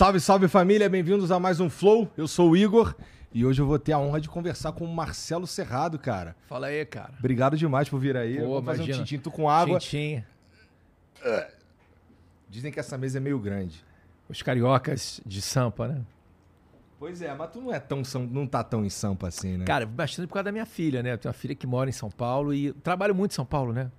Salve, salve família, bem-vindos a mais um Flow. Eu sou o Igor e hoje eu vou ter a honra de conversar com o Marcelo Serrado, cara. Fala aí, cara. Obrigado demais por vir aí. Pô, Vou fazer imagina. um tintinto com água. Tintim. Dizem que essa mesa é meio grande. Os cariocas de Sampa, né? Pois é, mas tu não é tão não tá tão em Sampa assim, né? Cara, bastante por causa da minha filha, né? Eu tenho uma filha que mora em São Paulo e trabalho muito em São Paulo, né?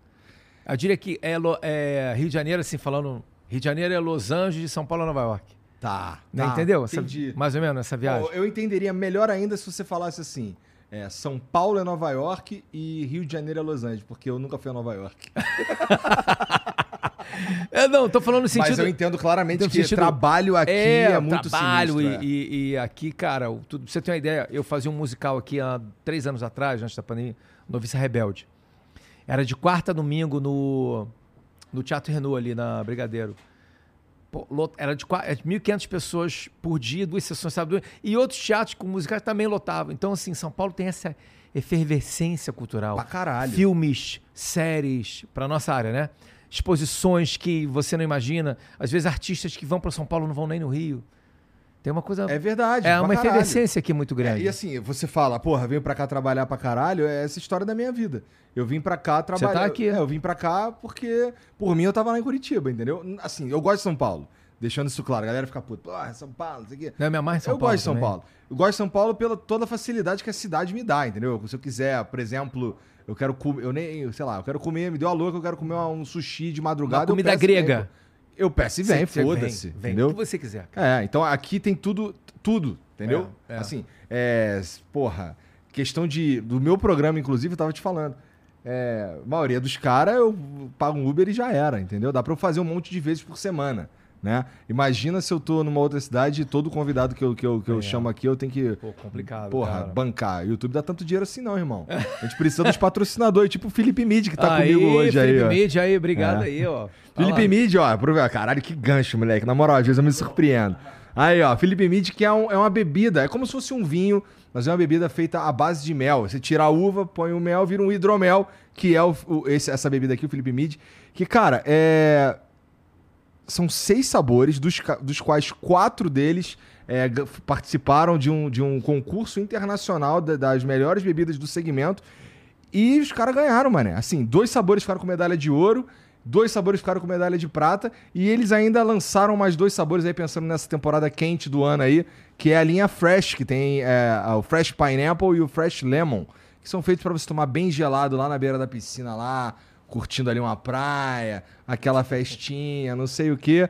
Eu diria que é, é Rio de Janeiro, assim, falando. Rio de Janeiro é Los Angeles, de São Paulo é Nova York. Tá. Né? tá, Entendeu? Essa- Entendi. mais ou menos essa viagem. Eu entenderia melhor ainda se você falasse assim. é, São Paulo é Nova York e Rio de Janeiro é Los Angeles, porque eu nunca fui a Nova York. É, não, tô falando no sentido. Mas eu entendo claramente que sentido- trabalho aqui é, muito trabalho sinistro. é. e, e- e aqui, cara, tudo, você ter uma ideia, eu fazia um musical aqui há três anos atrás, antes da pandemia, Noviça Rebelde. Era de quarta a domingo no, no Teatro Renault ali na Brigadeiro. Era de qua- é de 1.500 pessoas por dia, duas sessões, sabe? E outros teatros com musicais também lotavam. Então, assim, São Paulo tem essa efervescência cultural. Pra caralho. Filmes, séries, pra nossa área, né? Exposições que você não imagina. Às vezes, artistas que vão para São Paulo não vão nem no Rio. Tem uma coisa. É verdade. É uma efervescência aqui muito É, grande. e assim, você fala, porra, veio pra cá trabalhar pra caralho, é essa história da minha vida. Eu vim pra cá trabalhar. tá aqui. É, eu vim pra cá porque, por mim, eu tava lá em Curitiba, entendeu? Assim, eu gosto de São Paulo. Deixando isso claro, a galera fica puta, porra, São Paulo, não sei o quê. Não é minha mãe em São eu Paulo. gosto de São também. Paulo. Eu gosto de São Paulo pela toda a facilidade que a cidade me dá, entendeu? Se eu quiser, por exemplo, eu quero comer, eu nem, sei lá, eu quero comer, me deu a louca, eu quero comer um sushi de madrugada. Uma eu comida grega. pô. Eu peço e vem, foda-se, Vem, entendeu? O que você quiser. cara. É, então aqui tem tudo, tudo, entendeu? É, é. Assim, é, porra, questão de, do meu programa, inclusive, eu tava te falando. É, a maioria dos caras eu pago um Uber e já era, entendeu? Dá pra eu fazer um monte de vezes por semana, né? Imagina se eu tô numa outra cidade e todo convidado que eu, que eu, que eu É. chamo aqui eu tenho que, Pô, complicado. porra, cara. bancar. O YouTube dá tanto dinheiro assim não, irmão. A gente precisa dos patrocinadores, tipo o Felipe Mid que tá Aí, comigo hoje aí, Felipe. Mid, aí, obrigado É. aí, ó. Felipe. Mid, ó. Caralho, que gancho, moleque. Na moral, às vezes eu me surpreendo. Aí, ó, Felipe Mid, que é, um- é uma bebida, é como se fosse um vinho, mas é uma bebida feita à base de mel. Você tira a uva, põe o mel, vira um hidromel, que é o, o- esse- essa bebida aqui, o Felipe Mid. Que, cara, é. São seis sabores, dos, dos quais quatro deles é, participaram de um, de um concurso internacional da- das melhores bebidas do segmento. E os caras ganharam, mané. Assim, dois sabores ficaram com medalha de ouro, dois sabores ficaram com medalha de prata, e eles ainda lançaram mais dois sabores aí, pensando nessa temporada quente do ano aí, que é a linha Fresh, que tem é, o Fresh Pineapple e o Fresh Lemon, que são feitos para você tomar bem gelado lá na beira da piscina lá, curtindo ali uma praia, aquela festinha, não sei o quê.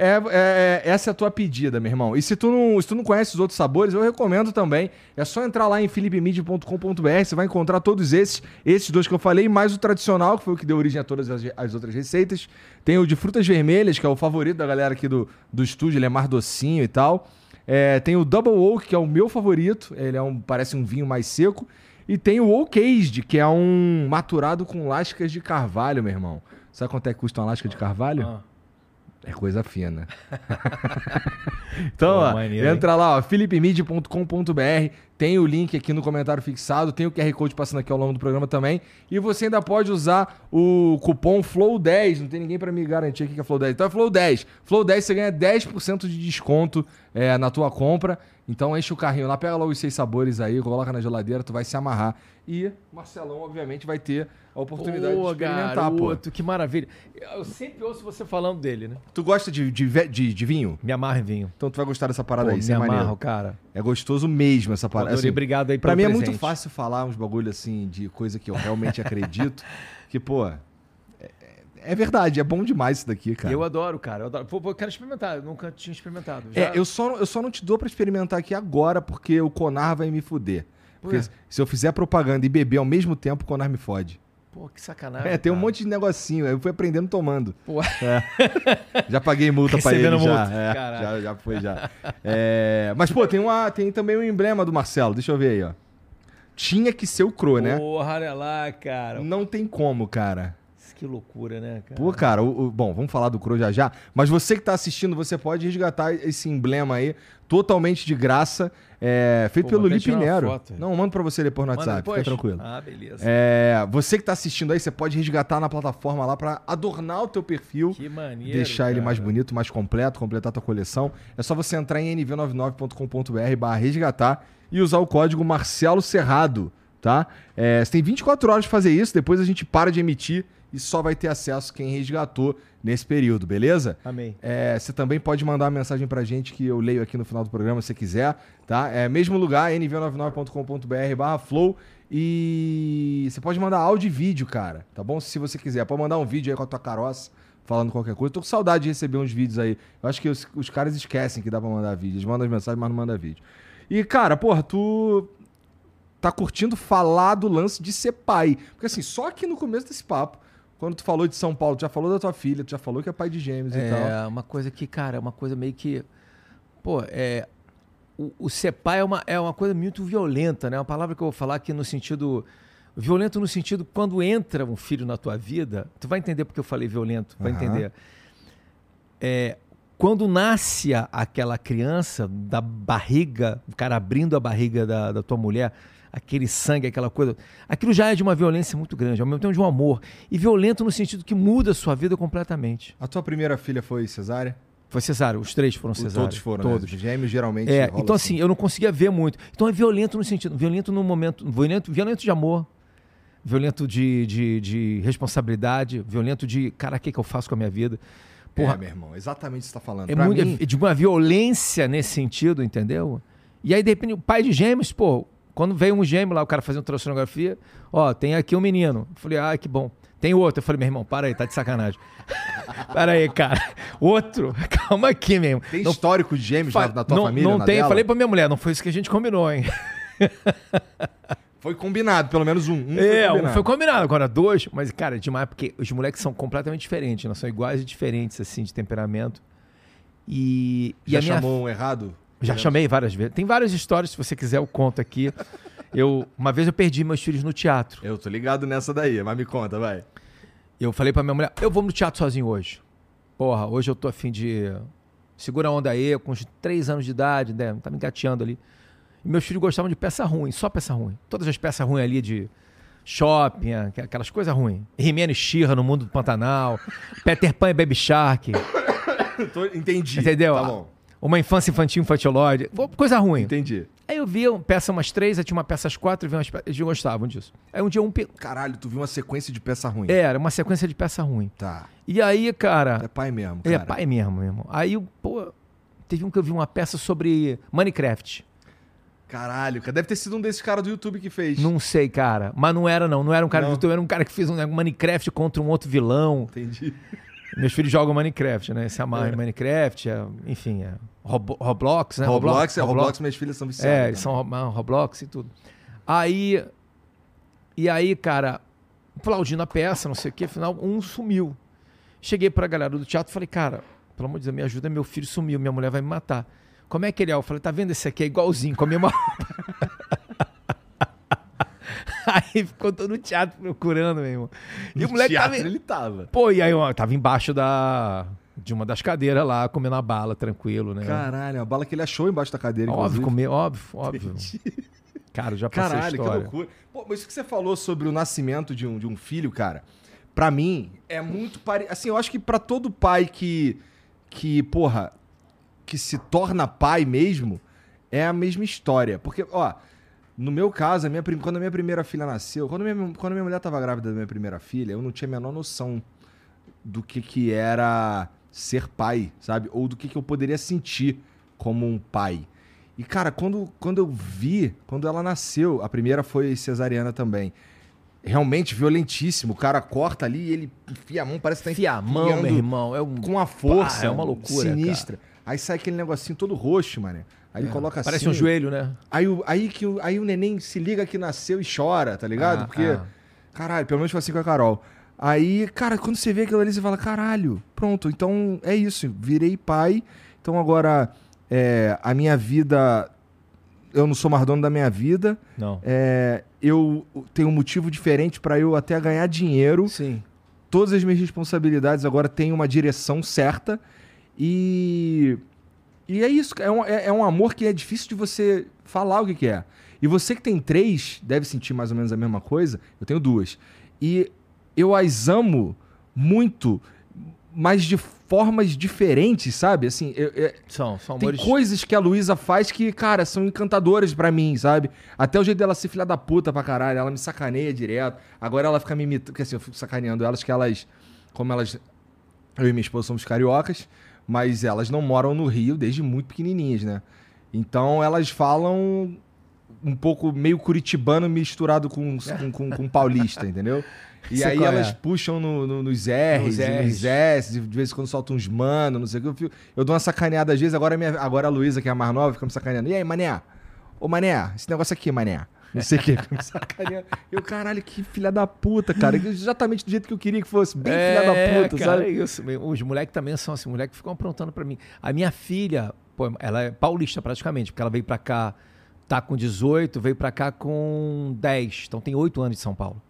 É, é- é- essa é a tua pedida, meu irmão. E se tu, não, se tu não conhece os outros sabores, eu recomendo também. É só entrar lá em philipemid.com.br, você vai encontrar todos esses, esses dois que eu falei, mais o tradicional, que foi o que deu origem a todas as, as outras receitas. Tem o de frutas vermelhas, que é o favorito da galera aqui do, do estúdio, ele é mais docinho e tal. É, tem o Double Oak, que é o meu favorito, ele é um, parece um vinho mais seco. E tem o Oak Aged, que é um maturado com lascas de carvalho, meu irmão. Sabe quanto é que custa uma lasca de carvalho? Ah. É coisa fina. então, Pô, ó, maneiro, hein? entra lá, ó, philipmid.com.br, tem o link aqui no comentário fixado, tem o QR Code passando aqui ao longo do programa também, e você ainda pode usar o cupom FLOW10, não tem ninguém pra me garantir aqui que é FLOW10, então é FLOW10. FLOW10 você ganha 10% de desconto é, na tua compra, então enche o carrinho lá, pega lá os seis sabores aí, coloca na geladeira, tu vai se amarrar. E Marcelão, obviamente, vai ter a oportunidade Pô, de experimentar, pô. garoto, que maravilha. Eu sempre ouço você falando dele, né? Tu gosta de, de, de- de vinho? Me amarra em vinho. Então tu vai gostar dessa parada Pô, aí, me é amarro, maneiro. cara. É gostoso mesmo essa parada. Adorei, Assim, obrigado aí pra mim é muito fácil falar uns bagulho assim de coisa que eu realmente acredito. Que, pô, é, é- é verdade, é bom demais isso daqui, cara. Eu adoro, cara. Eu, adoro. Eu quero experimentar. Eu nunca tinha experimentado. É, Já- eu só, eu só não te dou pra experimentar aqui agora porque o Conar vai me fuder. Porque Ué. se eu fizer propaganda e beber ao mesmo tempo, o Conar me fode. Pô, que sacanagem. É, tem um cara. monte de negocinho. Eu fui aprendendo tomando. Pô, Já paguei multa pra ele Recebendo já. multa, É, já. Já foi já. É, mas, pô, tem, uma, tem também um emblema do Marcelo. Deixa eu ver aí, ó. Tinha que ser o Cro, né? Porra, olha lá, cara. Não tem como, cara. Que loucura, né, cara? Pô, cara, o, o- bom, vamos falar do Crow já já, mas você que tá assistindo, você pode resgatar esse emblema aí, totalmente de graça, é, feito Pô, pelo Lipe Nero. foto. Não, mando pra você depois no Manda WhatsApp, depois? fica tranquilo. Ah, beleza. É, você que tá assistindo aí, você pode resgatar na plataforma lá pra adornar o teu perfil. Que maneiro. deixar ele mais cara. bonito, mais completo, completar a tua coleção, é só você entrar em nv99.com.br barra resgatar e usar o código Marcelo Serrado, tá? É, você tem 24 horas de fazer isso, depois a gente para de emitir e só vai ter acesso quem resgatou nesse período, beleza? Amém. É, você também pode mandar uma mensagem pra gente que eu leio aqui no final do programa se você quiser, tá? É mesmo lugar, nv99.com.br barra flow e você pode mandar áudio e vídeo, cara, tá bom? Se você quiser, pode mandar um vídeo aí com a tua caroça falando qualquer coisa. Tô com saudade de receber uns vídeos aí. Eu acho que os, os caras esquecem que dá pra mandar vídeo. Eles mandam as mensagens, mas não mandam vídeo. E, cara, porra, tu tá curtindo falar do lance de ser pai. Porque assim, só aqui no começo desse papo, quando tu falou de São Paulo, tu já falou da tua filha, tu já falou que é pai de gêmeos e tal. É uma coisa que, cara, é uma coisa meio que. Pô, é. O, o ser pai é uma, é uma coisa muito violenta, né? Uma palavra que eu vou falar aqui no sentido. Violento no sentido, quando entra um filho na tua vida, tu vai entender porque eu falei violento, vai Aham. entender. É, quando nasce aquela criança da barriga, o cara abrindo a barriga da, da tua mulher, aquele sangue, aquela coisa, aquilo já é de uma violência muito grande, ao mesmo tempo de um amor. E violento no sentido que muda a sua vida completamente. A tua primeira filha foi cesárea? Foi cesárea, os três foram cesáreos. Todos foram, Todos. né? Gêmeos geralmente É, então assim, eu não conseguia ver muito. Então é violento no sentido, violento no momento, violento, violento de amor, violento de, de, de responsabilidade, violento de, cara, o que, que eu faço com a minha vida? Porra, É, meu irmão, exatamente o que você tá falando. é muito, mim, é de uma violência nesse sentido, entendeu? E aí, de repente, o pai de gêmeos, pô, quando veio um gêmeo lá, o cara fazendo ultrassonografia, ó, tem aqui um menino. Eu falei, ah, que bom. Tem outro. Eu falei, meu irmão, para aí, tá de sacanagem. para aí, cara. Outro? Calma aqui, meu irmão. tem Não histórico de gêmeos Fa- na, na tua não, família? Não tem. dela? Falei pra minha mulher, não foi isso que a gente combinou, hein? Foi combinado, pelo menos um. um é, foi um combinado. foi combinado. Agora dois, mas, cara, é demais, porque os moleques são completamente diferentes, não são iguais e diferentes, assim, de temperamento. E, e Já a minha chamou um errado? Já chamei várias vezes. Tem várias histórias, se você quiser, eu conto aqui. Eu, uma vez eu perdi meus filhos no teatro. Eu tô ligado nessa daí, mas me conta, vai. Eu falei pra minha mulher, eu vou no teatro sozinho hoje. Porra, hoje eu tô afim de. Segura a onda aí, com uns três anos de idade, né? Tá me engateando ali. E meus filhos gostavam de peça ruim, só peça ruim. Todas as peças ruins ali de shopping, aqu- aquelas coisas ruins. He-Man e She-Ra no mundo do Pantanal, Peter Pan e Baby Shark, entendi. entendeu? Tá bom. Uma infância infantil, infantilóide, coisa ruim. Entendi. Aí eu vi uma peça umas três, aí tinha uma peça às quatro, eu vi umas pe- eles gostavam disso. Aí um dia um. Caralho, tu viu uma sequência de peça ruim. É, era uma sequência de peça ruim. Tá. E aí, cara. É pai mesmo, É, cara. pai mesmo, meu irmão. Aí, pô, teve um que eu vi uma peça sobre Minecraft. Caralho, cara. Deve ter sido um desses caras do YouTube que fez. Não sei, cara. Mas não era, não. Não era um cara Não. do YouTube, era um cara que fez um Minecraft contra um outro vilão. Entendi. Meus filhos jogam Minecraft, né? Se amarram em Minecraft, é, enfim, é Robo- Roblox, né? Roblox, é Roblox, minhas filhas são viciadas. É, eles são Ro- Roblox e tudo. Aí. E aí, cara, aplaudindo a peça, não sei o que, afinal, um sumiu. Cheguei pra galera do teatro e falei, cara, pelo amor de Deus, me ajuda, meu filho sumiu, minha mulher vai me matar. Como é que ele é? Eu falei, tá vendo esse aqui? É igualzinho, com a mesma roupa. Aí ficou todo o teatro procurando, meu irmão. E o No moleque teatro tava. ele tava. Pô, e aí eu tava embaixo da. De uma das cadeiras lá, comendo a bala, tranquilo, né? Caralho, a bala que ele achou embaixo da cadeira, Óbvio, comer, óbvio, óbvio. Cara, já passei Caralho, que história. loucura. Pô, mas isso que você falou sobre o nascimento de um, de um filho, cara, pra mim é muito parecido. Assim, eu acho que pra todo pai que, que, porra, que se torna pai mesmo, é a mesma história. Porque, ó, no meu caso, a minha, quando a minha primeira filha nasceu, quando a minha, quando a minha mulher tava grávida da minha primeira filha, eu não tinha a menor noção do que que era ser pai, sabe? Ou do que que eu poderia sentir como um pai. E, cara, quando, quando eu vi, quando ela nasceu, a primeira foi cesariana também. Realmente violentíssimo. O cara corta ali e ele enfia a mão, parece que tá Enfia a mão, meu irmão. É um... com uma força. Pá, é uma loucura, Sinistra. Aí sai aquele negocinho todo roxo, mano. Aí ele coloca Parece assim. um joelho, né? Aí, o- aí, que, o- aí o neném se liga que nasceu e chora, tá ligado? Ah, Porque. ah. Caralho, pelo menos foi assim com a Carol. Aí, cara, quando você vê aquilo ali, você fala, caralho, pronto, então é isso, virei pai. Então agora é, a minha vida. Eu não sou mais dono da minha vida. Não. É, eu tenho um motivo diferente pra eu até ganhar dinheiro Sim. todas as minhas responsabilidades agora têm uma direção certa e. E é isso, é um, é, é um amor que é difícil de você falar o que, que é. E você que tem três, deve sentir mais ou menos a mesma coisa. Eu tenho duas. E eu as amo muito, mas de formas diferentes, sabe? Assim, eu- eu- São, são tem amores. coisas que a Luísa faz que, cara, são encantadoras pra mim, sabe? Até o jeito dela ser filha da puta pra caralho, ela me sacaneia direto. Agora ela fica me imitando, porque assim, eu fico sacaneando elas que elas, como elas, eu e minha esposa somos cariocas, mas elas não moram no Rio desde muito pequenininhas, né? Então elas falam um pouco meio curitibano misturado com, com, com, com paulista, entendeu? E aí qual é. elas puxam no- no- nos R's, Nos e Rs. S, de vez em quando soltam uns mano, não sei o que. Eu, fico- eu dou uma sacaneada às vezes, agora, a minha, agora a Luísa, que é a mais nova, fica me sacaneando. E aí, mané? Ô, mané, esse negócio aqui, mané. Não sei o que. Eu, caralho, que filha da puta, cara. Exatamente do jeito que eu queria que fosse. Bem filha da puta, cara, sabe? é isso. Os moleques também são assim, moleques ficam aprontando pra mim. A minha filha, pô, ela é paulista praticamente, porque ela veio pra cá, tá com 18, veio pra cá com 10. Então tem 8 anos de São Paulo.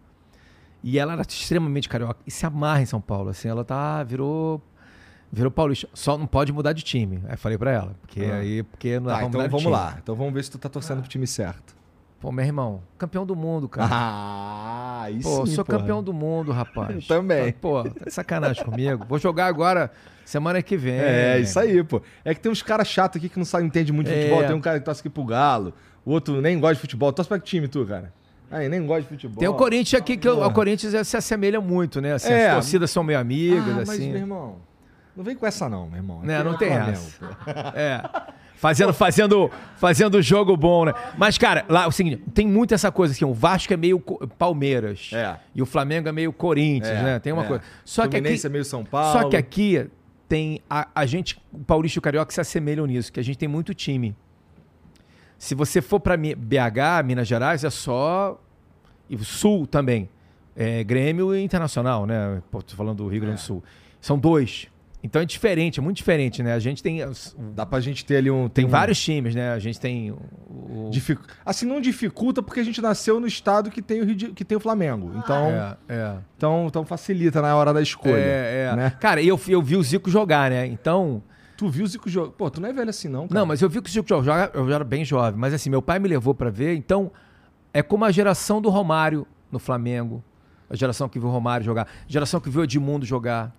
E ela era extremamente carioca e se amarra em São Paulo. Assim, ela tá, virou. Virou paulista. Só não pode mudar de time. Aí falei pra ela. Porque Ah. aí. Porque não vai então vamos time. lá. Então vamos ver se tu tá torcendo pro time certo. Pô, meu irmão, campeão do mundo, cara. Ah, isso Pô, sou campeão do mundo, rapaz. Eu também. Pô, tá de sacanagem comigo. Vou jogar agora semana que vem. É, isso aí, pô. É que tem uns caras chatos aqui que não sabem, entende muito de É. futebol. Tem um cara que torce aqui pro Galo, o outro nem gosta de futebol. Torce pra que time, tu, cara? Aí, nem gosta de futebol. Tem o Corinthians aqui, que o, o Corinthians se assemelha muito, né? Assim, É. As torcidas são meio amigas, ah, mas, assim. meu irmão, não vem com essa não, meu irmão. Né, Aqui não é tem Flamengo, essa. pô. É. Fazendo, fazendo, fazendo jogo bom, né? Mas, cara, lá é o seguinte, tem muito essa coisa assim, o Vasco é meio Palmeiras. É. E o Flamengo é meio Corinthians, É, né? Tem uma é. coisa. Só que aqui, é meio São Paulo. Só que aqui tem a, a gente, o Paulista e o Carioca se assemelham nisso, que a gente tem muito time. Se você for para BH, Minas Gerais, é só e o Sul também. É Grêmio e Internacional, né? Tô falando do Rio Grande do Sul. São dois. Então é diferente, é muito diferente, né? A gente tem Dá pra gente ter ali um... tem um- vários times, né? A gente tem o, dificu- Assim, não dificulta porque a gente nasceu no estado que tem o, Rio de- que tem o Flamengo. Então, é, é. então, então facilita na hora da escolha. É, é. né? Cara, eu, eu vi o Zico jogar, né? Então, Tu viu o Zico jogar? Pô, tu não é velho assim não, cara. Não, mas eu vi que o Zico joga, eu já era bem jovem, mas assim, meu pai me levou pra ver, então é como a geração do Romário no Flamengo, a geração que viu o Romário jogar, a geração que viu o Edmundo jogar,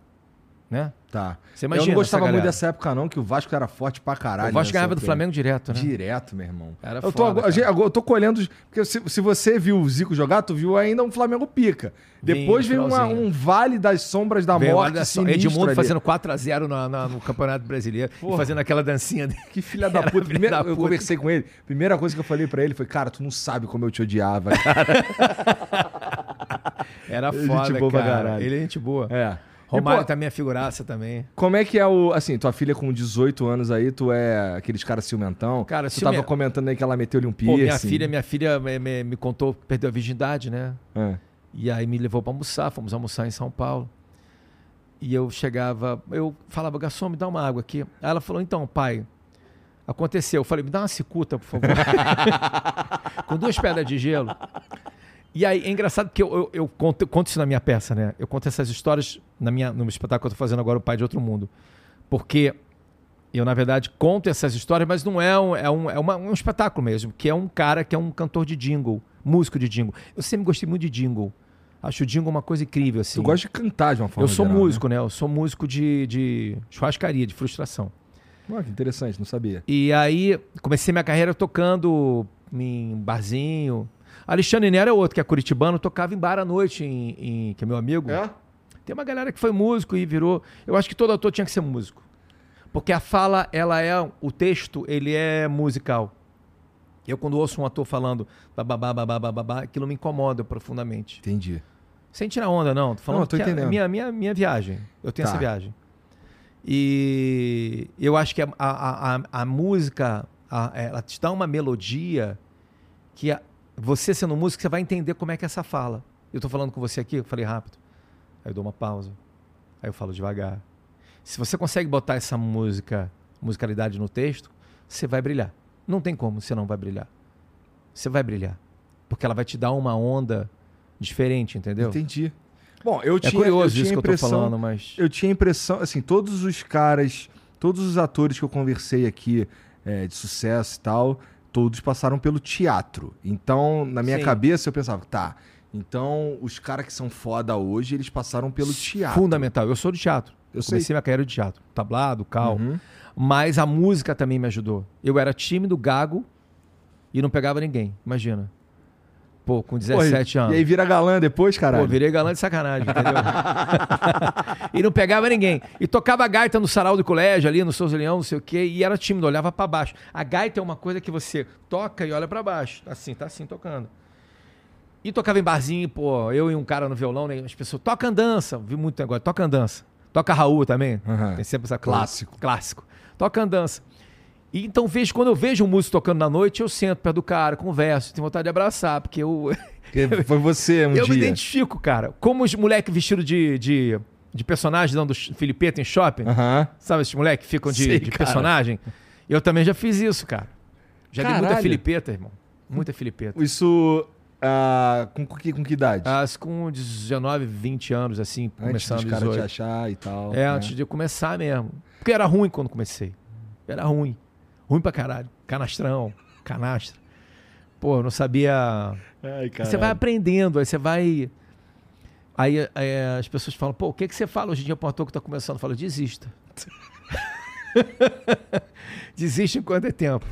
né? Tá. Você imagina eu não gostava muito dessa época não, que o Vasco era forte pra caralho. o Vasco nessa ganhava do. Flamengo direto, né? Direto, meu irmão. Era eu tô, foda, agora, gente, eu tô colhendo. Porque se, se você viu o Zico jogar, tu viu ainda um Flamengo pica. Depois veio uma- um vale das sombras da Veio, morte. sinistro Edmundo ali. fazendo 4x0 na- na- no Campeonato Brasileiro e Porra. fazendo aquela dancinha dele. Que filha da puta. filha Primeiro, da eu puta. conversei com ele. Primeira coisa que eu falei pra ele foi: Cara, tu não sabe como eu te odiava, cara. Era Gente foda, boa pra cara. caralho. Ele é gente boa. é. E, Romário pô, também é figuraça também. Como é que é o. Assim, tua filha com 18 anos aí, tu é aqueles caras ciumentão. Cara, tu ciume- tava comentando aí que ela meteu-lhe um Pô, piercing. minha filha, minha filha me, me- me contou que perdeu a virgindade, né? É. E aí me levou pra almoçar, fomos almoçar em São Paulo. E eu chegava, eu falava, garçom, me dá uma água aqui. Aí ela falou, então, pai, aconteceu. Eu falei, me dá uma cicuta, por favor. Com duas pedras de gelo. E aí, é engraçado que eu, eu, eu conto, eu conto isso na minha peça, né? Eu conto essas histórias na minha, no espetáculo que eu tô fazendo agora, O Pai de Outro Mundo. Porque eu, na verdade, conto essas histórias, mas não é um, é um, é uma- um espetáculo mesmo, que é um cara que é um cantor de jingle, músico de jingle. Eu sempre gostei muito de jingle. Acho o jingle uma coisa incrível, assim. Tu gosta de cantar de uma forma Eu sou geral, né? músico, né? Eu sou músico de, de churrascaria, de frustração. Ah, que interessante, não sabia. E aí, comecei minha carreira tocando em barzinho. Alexandre Nero é outro, que é curitibano, tocava em bar à noite, em, em- que é meu amigo. É? Tem uma galera que foi músico e virou. Eu acho que todo ator tinha que ser músico. Porque a fala, ela é. O texto, ele é musical. Eu, quando ouço um ator falando bababá, babá, babá, aquilo me incomoda profundamente. Entendi. Sem tirar onda, não. Tô falando Não, tô que é entendendo. minha, minha, minha viagem. Eu tenho Tá. essa viagem. E eu acho que a, a, a, a música, a- ela te dá uma melodia que você sendo músico, você vai entender como é que é essa fala. Eu tô falando com você aqui, eu falei rápido. Aí eu dou uma pausa. Aí eu falo devagar. Se você consegue botar essa música, musicalidade no texto, você vai brilhar. Não tem como você não vai brilhar. Você vai brilhar. Porque ela vai te dar uma onda diferente, entendeu? Entendi. Bom, eu É tinha, curioso eu isso que eu tô falando, mas. Eu tinha a impressão, assim, todos os caras, todos os atores que eu conversei aqui é, de sucesso e tal, todos passaram pelo teatro. Então, na minha Sim. cabeça, eu pensava, tá, então os caras que são foda hoje, eles passaram pelo teatro. Fundamental. Eu sou do teatro. Eu Eu sei. comecei minha carreira de teatro. Tablado, cal. Uhum. Mas a música também me ajudou. Eu era tímido, gago e não pegava ninguém. Imagina. Pô, com Pô, 17 anos. E aí vira galã depois, caralho? Pô, virei galã de sacanagem, entendeu? e não pegava ninguém. E tocava gaita no sarau do colégio, ali no Souza Leão, não sei o quê, e era tímido, olhava pra baixo. A gaita é uma coisa que você toca e olha pra baixo. Tá assim, tá assim, tocando. E tocava em barzinho, pô, eu e um cara no violão, né? As pessoas, toca andança. Vi muito negócio, toca andança. Toca Raul também. Aham. Tem sempre essa. Clássico. Clássico. Toca andança. E então vejo, quando eu vejo um músico tocando na noite, eu sento perto do cara, converso, tenho vontade de abraçar, porque eu, Foi você um eu me dia. identifico, cara. Como os moleques vestidos de, de, de personagem dando filipeta em shopping. Aham. Sabe esses moleques que ficam de, Sei, de personagem? Eu também já fiz isso, cara. Já dei muita Caralho. filipeta, irmão. Muita filipeta. Isso ah, com, com que, com que idade? As com 19, 20 anos, assim, antes começando caras te 18. achar e tal. É, né? antes de eu começar mesmo. Porque era ruim quando comecei. Era ruim. Ruim pra caralho. Canastrão, canastra. Pô, eu não sabia. Ai, Você vai aprendendo, aí você vai. Aí é, as pessoas falam, pô, o que, que você fala hoje em dia pra um ator que tá começando? Eu falo, desista. Desiste enquanto é tempo.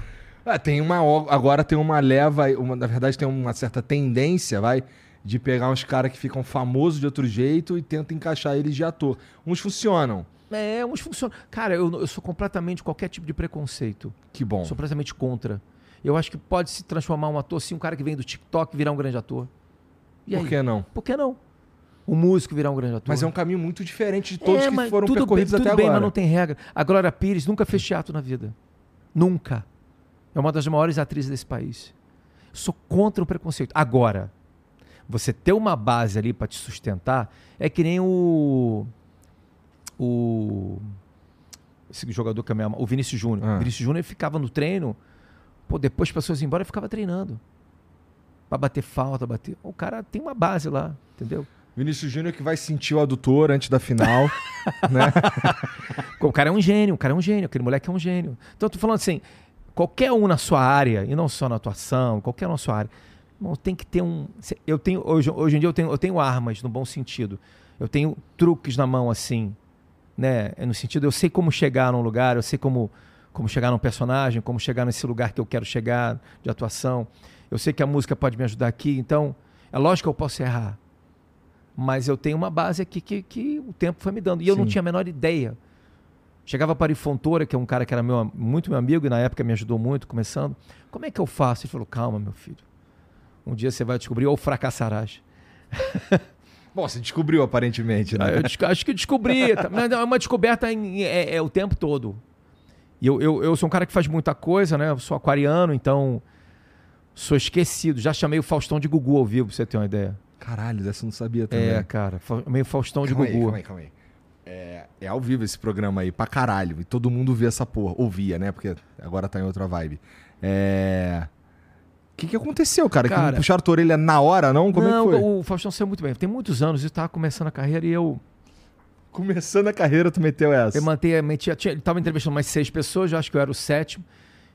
Ah, tem uma, agora tem uma leva, uma, na verdade tem uma certa tendência, vai, de pegar uns caras que ficam famosos de outro jeito e tenta encaixar eles de ator. Uns funcionam. É, uns funcionam. Cara, eu, eu sou completamente qualquer tipo de preconceito. Que bom. Sou completamente contra. Eu acho que pode se transformar um ator, sim, um cara que vem do TikTok virar um grande ator. E aí? Por que não? Por que não? Um músico virar um grande ator. Mas é um caminho muito diferente de todos É, que foram tudo percorridos bem, até tudo bem, agora. mas não tem regra. A Glória Pires nunca fez teatro na vida. Nunca. É uma das maiores atrizes desse país. Sou contra o preconceito. Agora, você ter uma base ali pra te sustentar é que nem o. O. Esse jogador que é minha, o Vinícius Júnior. Ah. O Vinícius Júnior ele ficava no treino, pô, depois as pessoas iam embora, ele ficava treinando. Pra bater falta, bater. O cara tem uma base lá, entendeu? Vinícius Júnior que vai sentir o adutor antes da final, né? O cara é um gênio, o cara é um gênio, aquele moleque é um gênio. Então eu tô falando assim, qualquer um na sua área, e não só na atuação, qualquer um na sua área, irmão, tem que ter um. Eu tenho, hoje, hoje em dia eu tenho, eu tenho armas no bom sentido. Eu tenho truques na mão, assim, né? No sentido, eu sei como chegar num lugar, eu sei como, como chegar num personagem, como chegar nesse lugar que eu quero chegar de atuação. Eu sei que a música pode me ajudar aqui, então é lógico que eu posso errar. Mas eu tenho uma base aqui que, que o tempo foi me dando. E eu não Sim. tinha a menor ideia. Chegava para Fontoura, que é um cara que era meu, muito meu amigo e na época me ajudou muito, começando. Como é que eu faço? Ele falou, calma, meu filho. Um dia você vai descobrir ou fracassarás. Bom, você descobriu aparentemente, Ah, né? eu desco- acho que eu descobri. tá? Mas é uma descoberta em- é, é o tempo todo. E eu, eu, eu sou um cara que faz muita coisa, né? Eu sou aquariano, então sou esquecido. Já chamei o Faustão de Gugu ao vivo, pra você ter uma ideia. Caralho, dessa eu não sabia também. É, cara. Meio Faustão de calma aí, Gugu. calma aí, calma aí. É, é ao vivo esse programa aí, pra caralho. E todo mundo vê essa porra. Ouvia, né? Porque agora tá em outra vibe. É. O que, que aconteceu, cara? Que Cara- não puxaram a tua orelha na hora, não? Como não, é que foi? o Faustão saiu muito bem. Tem muitos anos, eu tava começando a carreira e eu. Começando a carreira, tu meteu essa. Eu mantei, tinha, tinha, ele tava entrevistando mais seis pessoas, eu acho que eu era o sétimo.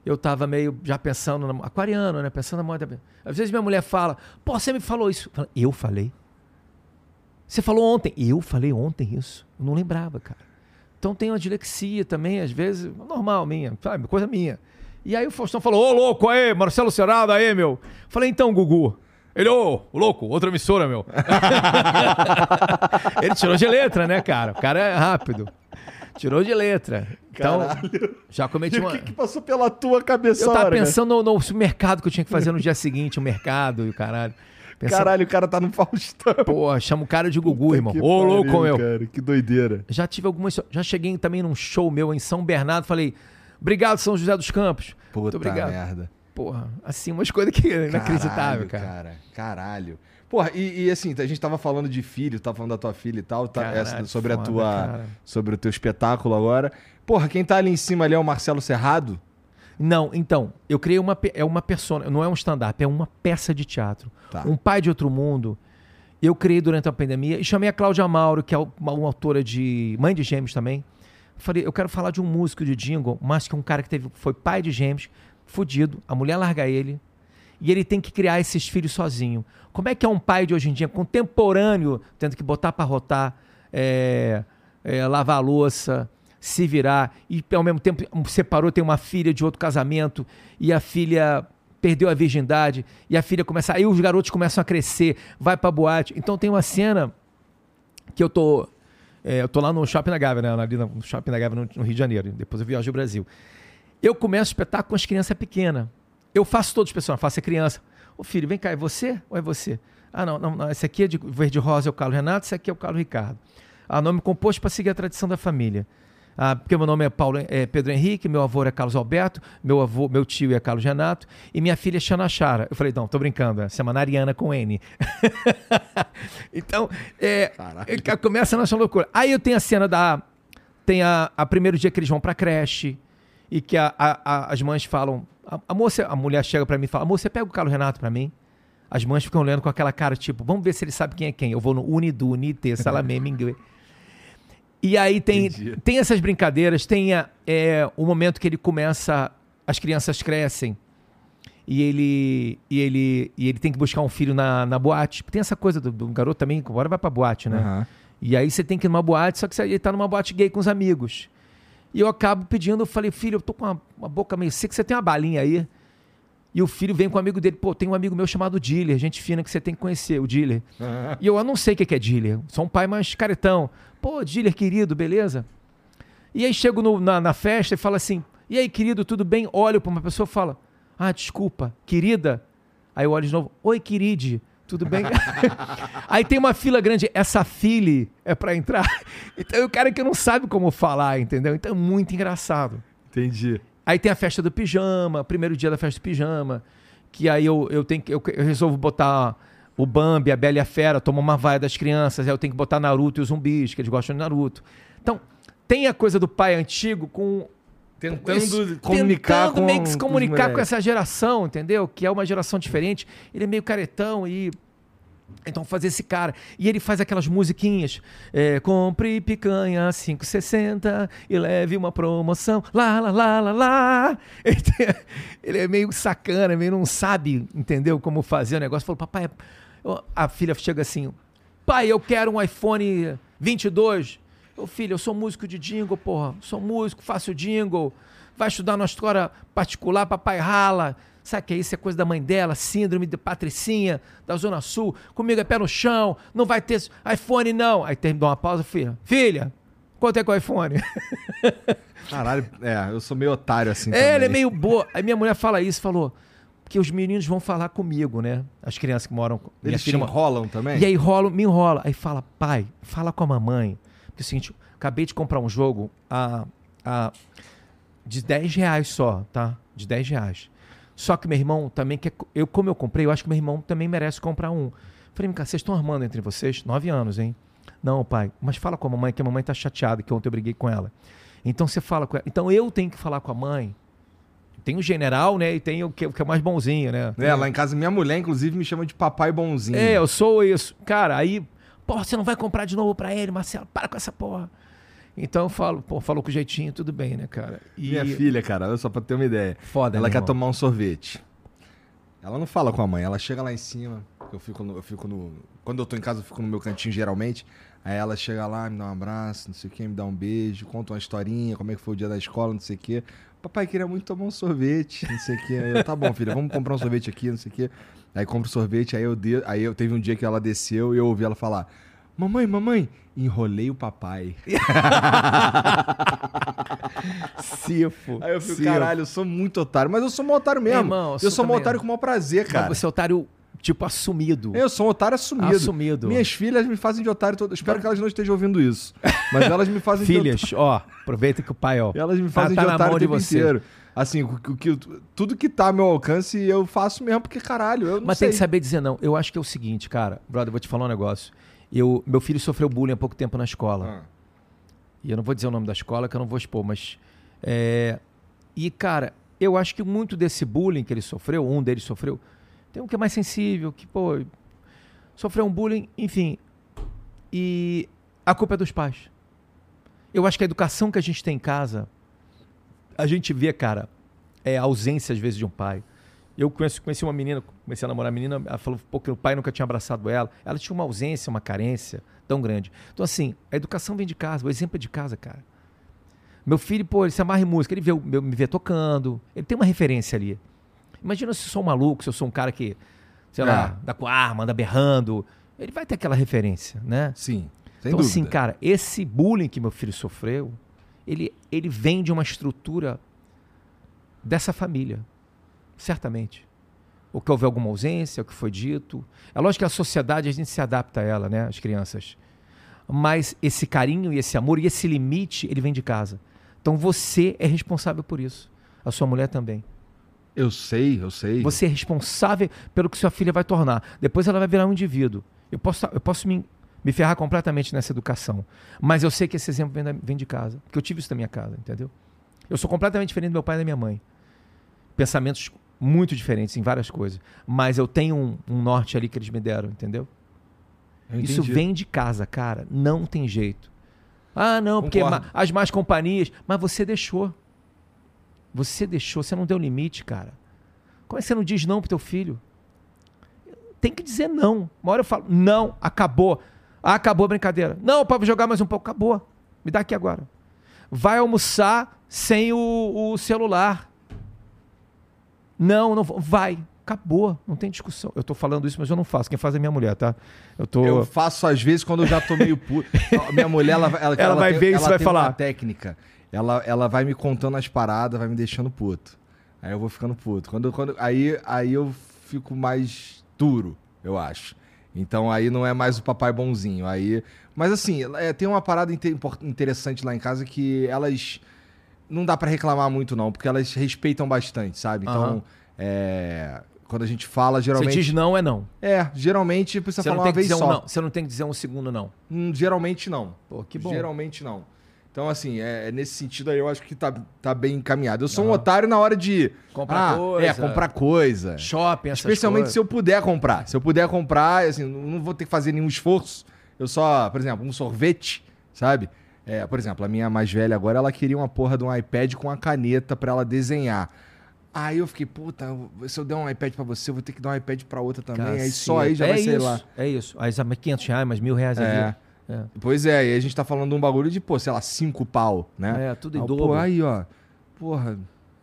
Eu tava meio já pensando, na, aquariano, né? Pensando na moeda. Às vezes minha mulher fala, pô, você me falou isso. Eu falo, Eu falei. Você falou ontem. Eu falei ontem isso. Eu não lembrava, cara. Então tem uma dilexia também, às vezes, normal minha, sabe? Coisa minha. E aí o Faustão falou, ô louco aí, Marcelo Serrado aí, meu. Falei, então, Gugu. Ele, ô, louco, outra emissora, meu. Ele tirou de letra, né, cara? O cara é rápido. Tirou de letra. Então, já cometi E uma. o que, que passou pela tua cabeça Eu tava hora, cara? pensando no, no mercado que eu tinha que fazer no dia seguinte, o mercado e o caralho. Pensando, Caralho, o cara tá no Faustão. Pô, chama o cara de Gugu, irmão. Que Ô, louco, meu. Cara, que doideira. Já tive algumas. Já cheguei também num show meu em São Bernardo, falei, obrigado, São José dos Campos. Puta Muito obrigado. merda. Porra, assim, umas coisas que é inacreditável, Caralho, cara. Caralho. Porra, e, e assim, a gente tava falando de filho, tava falando da tua filha e tal, tá, Caralho, essa- sobre a foda, tua. cara. Sobre o teu espetáculo agora. Porra, quem tá ali em cima ali é o Marcelo Serrado? Não, então, eu criei uma. É uma persona, não é um stand-up, é uma peça de teatro. Tá. Um pai de outro mundo. Eu criei durante a pandemia e chamei a Cláudia Mauro, que é uma, uma autora de Mãe de Gêmeos também. Falei, eu quero falar de um músico de jingle, mas que um cara que teve, foi pai de gêmeos, fudido, a mulher larga ele, e ele tem que criar esses filhos sozinho. Como é que é um pai de hoje em dia, contemporâneo, tendo que botar para rotar, é, é, lavar a louça, se virar, e ao mesmo tempo separou, tem uma filha de outro casamento, e a filha perdeu a virgindade, e a filha começa. Aí os garotos começam a crescer, vai pra boate. Então tem uma cena que eu tô. É, eu tô lá no Shopping da Gávea, né? Ali no Shopping da Gávea, no, Rio de Janeiro. Depois eu viajo ao Brasil. Eu começo o espetáculo com as crianças pequenas. Eu faço todos os personagens, faço a criança. Ô filho, vem cá, é você ou é você? Ah, não, não, não. Esse aqui é de verde rosa, é o Carlos Renato, esse aqui é o Carlos Ricardo. Ah, nome composto para seguir a tradição da família. Ah, porque meu nome é Paulo é Pedro Henrique, meu avô é Carlos Alberto, meu avô, meu tio é Carlos Renato e minha filha é Xana Chara. Eu falei, não, tô brincando, é chama Nariana com N. então, é, começa a nossa loucura. Aí eu tenho a cena da tem a, a primeiro dia que eles vão para creche e que a, a, as mães falam, a, moça, a mulher chega para mim e fala, moça, você pega o Carlos Renato para mim? As mães ficam olhando com aquela cara tipo, vamos ver se ele sabe quem é quem. Eu vou no Unidu, Unite, Salamé, Mingue. E aí tem, tem essas brincadeiras, tem a, é, o momento que ele começa, as crianças crescem e ele, e ele, e ele tem que buscar um filho na, na boate. Tem essa coisa do, do garoto também, agora vai pra boate, né? Uhum. E aí você tem que ir numa boate, só que ele tá numa boate gay com os amigos. E eu acabo pedindo, eu falei, filho, eu tô com uma, uma boca meio seca, você tem uma balinha aí? E o filho vem com um amigo dele, pô, tem um amigo meu chamado Diller, gente fina que você tem que conhecer, o Diller. E eu, eu não sei o que é Diller, sou um pai mais caretão. Pô, Diller, querido, beleza? E aí chego no, na, na, festa e falo assim, e aí, querido, tudo bem? Olho para uma pessoa e falo, ah, desculpa, querida? Aí eu olho de novo, oi, queride, tudo bem? aí tem uma fila grande, essa file é para entrar. Então o cara que não sabe como falar, entendeu? Então é muito engraçado. Entendi. Aí tem a festa do pijama, primeiro dia da festa do pijama, que aí eu, eu tenho que eu, eu resolvo botar o Bambi, a Bela e a Fera, toma uma vaia das crianças, aí eu tenho que botar Naruto e os zumbis, que eles gostam de Naruto. Então, tem a coisa do pai antigo com tentando isso, comunicar tentando com meio que se comunicar com, com essa geração, entendeu? Que é uma geração diferente. Ele é meio caretão e então fazer esse cara. E ele faz aquelas musiquinhas. É, compre picanha 5,60 e leve uma promoção. Lá, lá, lá, lá, lá. Ele, é meio sacana, meio não sabe, entendeu? Como fazer o negócio. Falou, papai, a filha chega assim, pai, eu quero um iPhone 22. Ô filho, eu sou músico de jingle, porra. Sou músico, faço jingle. Vai estudar na história particular, papai rala. Sabe que é isso? É coisa da mãe dela, síndrome de Patricinha, da Zona Sul. Comigo é pé no chão, não vai ter iPhone, não. Aí terminou uma pausa, filha. Filha, quanto é que é o iPhone? Caralho, é, eu sou meio otário assim. É, também. ele é meio boa. Aí minha mulher fala isso, falou. Porque os meninos vão falar comigo, né? As crianças que moram. Eles te enrolam também? E aí rolam, me enrola. Aí fala, pai, fala com a mamãe. Porque é o seguinte, acabei de comprar um jogo a, a, de 10 reais só, tá? De 10 reais. Só que meu irmão também quer. Eu, como eu comprei, eu acho que meu irmão também merece comprar um. Falei, cara, vocês estão armando entre vocês? Nove anos, hein? Não, pai, mas fala com a mamãe, que a mamãe tá chateada, que ontem eu briguei com ela. Então você fala com ela. Então eu tenho que falar com a mãe. Tem o general, né? E tem o que, o que é mais bonzinho, né? É, lá em casa, minha mulher, inclusive, me chama de papai bonzinho. É, eu sou isso. Cara, aí, porra, você não vai comprar de novo pra ele, Marcelo? Para com essa porra. Então eu falo, pô, falou com jeitinho, tudo bem, né, cara? E... Minha filha, cara, só pra ter uma ideia. Foda, Ela quer irmão? tomar um sorvete. Ela não fala com a mãe, ela chega lá em cima. Eu fico no, eu fico no. Quando eu tô em casa, eu fico no meu cantinho geralmente. Aí ela chega lá, me dá um abraço, não sei o que, me dá um beijo, conta uma historinha, como é que foi o dia da escola, não sei o que. Papai queria muito tomar um sorvete, não sei o que. Eu, tá bom, filha, vamos comprar um sorvete aqui, não sei o que. Aí compro sorvete, aí eu, de... aí eu teve um dia que ela desceu e eu ouvi ela falar: Mamãe, mamãe, enrolei o papai. Cifo. Aí eu fico, Cifo. caralho, eu sou muito otário. Mas eu sou um otário mesmo. Irmão, eu sou, eu sou um otário com o maior prazer, cara. Mas você é otário, tipo, assumido. Eu sou um otário assumido. Assumido. Minhas filhas me fazem de otário todo. Espero que elas não estejam ouvindo isso. Mas elas me fazem Filhas, de ó, aproveita que o pai, ó. Elas me fazem tá, tá de otário o tempo inteiro. Assim, o, que, tudo que tá ao meu alcance eu faço mesmo, porque caralho, eu não Mas sei. tem que saber dizer não. Eu acho que é o seguinte, cara. Brother, eu vou te falar um negócio. Eu, meu filho sofreu bullying há pouco tempo na escola. Ah. E eu não vou dizer o nome da escola, que eu não vou expor, mas. É... E, cara, eu acho que muito desse bullying que ele sofreu, um deles sofreu, tem um que é mais sensível, que, pô. sofreu um bullying, enfim. E a culpa é dos pais. Eu acho que a educação que a gente tem em casa, a gente vê, cara, é a ausência às vezes de um pai. Eu conheci, conheci uma menina, comecei a namorar uma menina, ela falou pô, que o pai nunca tinha abraçado ela. Ela tinha uma ausência, uma carência tão grande. Então, assim, a educação vem de casa, o exemplo é de casa, cara. Meu filho, pô, ele se amarra em música, ele vê, me vê tocando, ele tem uma referência ali. Imagina se eu sou um maluco, se eu sou um cara que, sei é. lá, dá com arma, anda berrando. Ele vai ter aquela referência, né? Sim. Sem então, assim, dúvida. assim, cara, esse bullying que meu filho sofreu, ele, ele vem de uma estrutura dessa família. Certamente. O que houve alguma ausência, o que foi dito. É lógico que a sociedade, a gente se adapta a ela, né? As crianças. Mas esse carinho e esse amor e esse limite, ele vem de casa. Então você é responsável por isso. A sua mulher também. Eu sei, eu sei. Você é responsável pelo que sua filha vai tornar. Depois ela vai virar um indivíduo. Eu posso, eu posso me, me ferrar completamente nessa educação. Mas eu sei que esse exemplo vem, da, vem de casa. Porque eu tive isso na minha casa, entendeu? Eu sou completamente diferente do meu pai e da minha mãe. Pensamentos muito diferentes em várias coisas. Mas eu tenho um, um norte ali que eles me deram, entendeu? Isso vem de casa, cara. Não tem jeito. Ah, não, Concordo. porque as más companhias. Mas você deixou. Você deixou, você não deu limite, cara. Como é que você não diz não pro teu filho? Tem que dizer não. Uma hora eu falo, não, acabou. Ah, acabou a brincadeira. Não, para jogar mais um pouco. Acabou. Me dá aqui agora. Vai almoçar sem o, o celular. Não, não vai. Acabou, não tem discussão. Eu tô falando isso, mas eu não faço. Quem faz é minha mulher, tá? Eu, tô... eu faço às vezes quando eu já tô meio puto. minha mulher, ela, ela, ela vai tem, ver isso vai falar. Técnica. Ela, ela vai me contando as paradas, vai me deixando puto. Aí eu vou ficando puto. Quando, quando, aí, aí eu fico mais duro, eu acho. Então aí não é mais o papai bonzinho. Aí, mas assim, é, tem uma parada interessante lá em casa que elas não dá para reclamar muito não, porque elas respeitam bastante, sabe? Então, uhum. é, quando a gente fala, geralmente. Você diz não, é não. É, geralmente precisa você falar uma vez só. Um não. Você não tem que dizer um segundo não. Hum, geralmente não. Pô, que bom. Geralmente não. Então, assim, é, é, nesse sentido aí eu acho que tá, tá bem encaminhado. Eu sou uhum. um otário na hora de. Comprar ah, coisa. É, comprar coisa. Shopping, essas Especialmente coisas. se eu puder comprar. Se eu puder comprar, assim, não vou ter que fazer nenhum esforço. Eu só, por exemplo, um sorvete, sabe? É, por exemplo, a minha mais velha agora, ela queria uma porra de um iPad com uma caneta para ela desenhar. Aí eu fiquei, puta, se eu der um iPad para você, eu vou ter que dar um iPad para outra também. Aí só aí já é vai isso, ser lá. É isso. Aí 500 reais, mais mil reais é. é. Pois é, e a gente tá falando de um bagulho de, pô, sei lá, cinco pau, né? É, tudo em dobro. aí, ó, porra,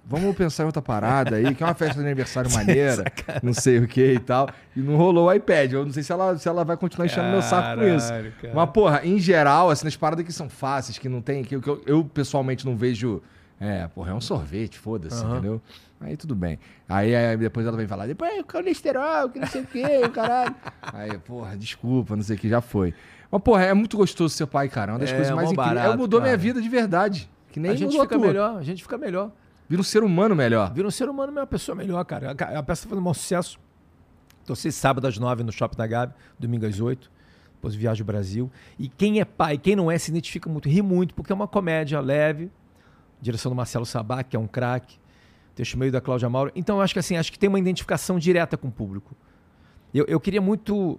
vamos pensar em outra parada aí, que é uma festa de aniversário maneira, não sei o que e tal. E não rolou o iPad. Eu não sei se ela, se ela vai continuar enchendo Caralho, meu saco com isso. Cara. Mas, porra, em geral, assim, as paradas que são fáceis, que não tem, que eu, que eu, eu pessoalmente não vejo. É, porra, é um sorvete, foda-se, uhum. entendeu? Aí tudo bem. Aí, aí, depois ela vem falar, depois o colesterol, que não sei o que, o caralho. Aí, porra, desculpa, não sei o que, já foi. Mas, porra, é muito gostoso ser pai, cara. É uma das é, coisas mais incríveis. Barato, mudou cara. minha vida de verdade. Que nem a gente fica melhor, a gente fica melhor. Vira um ser humano melhor. Vira um ser humano, uma pessoa melhor, cara. A peça tá fazendo um sucesso. Então, sei sábado às nove no Shopping da Gabi, domingo às oito. Depois viajo ao Brasil. E quem é pai, quem não é, se identifica muito, ri muito, porque é uma comédia leve. Direção do Marcelo Sabá, que é um craque. Texto meio da Cláudia Mauro. Então, eu acho que assim, acho que tem uma identificação direta com o público. Eu, eu queria muito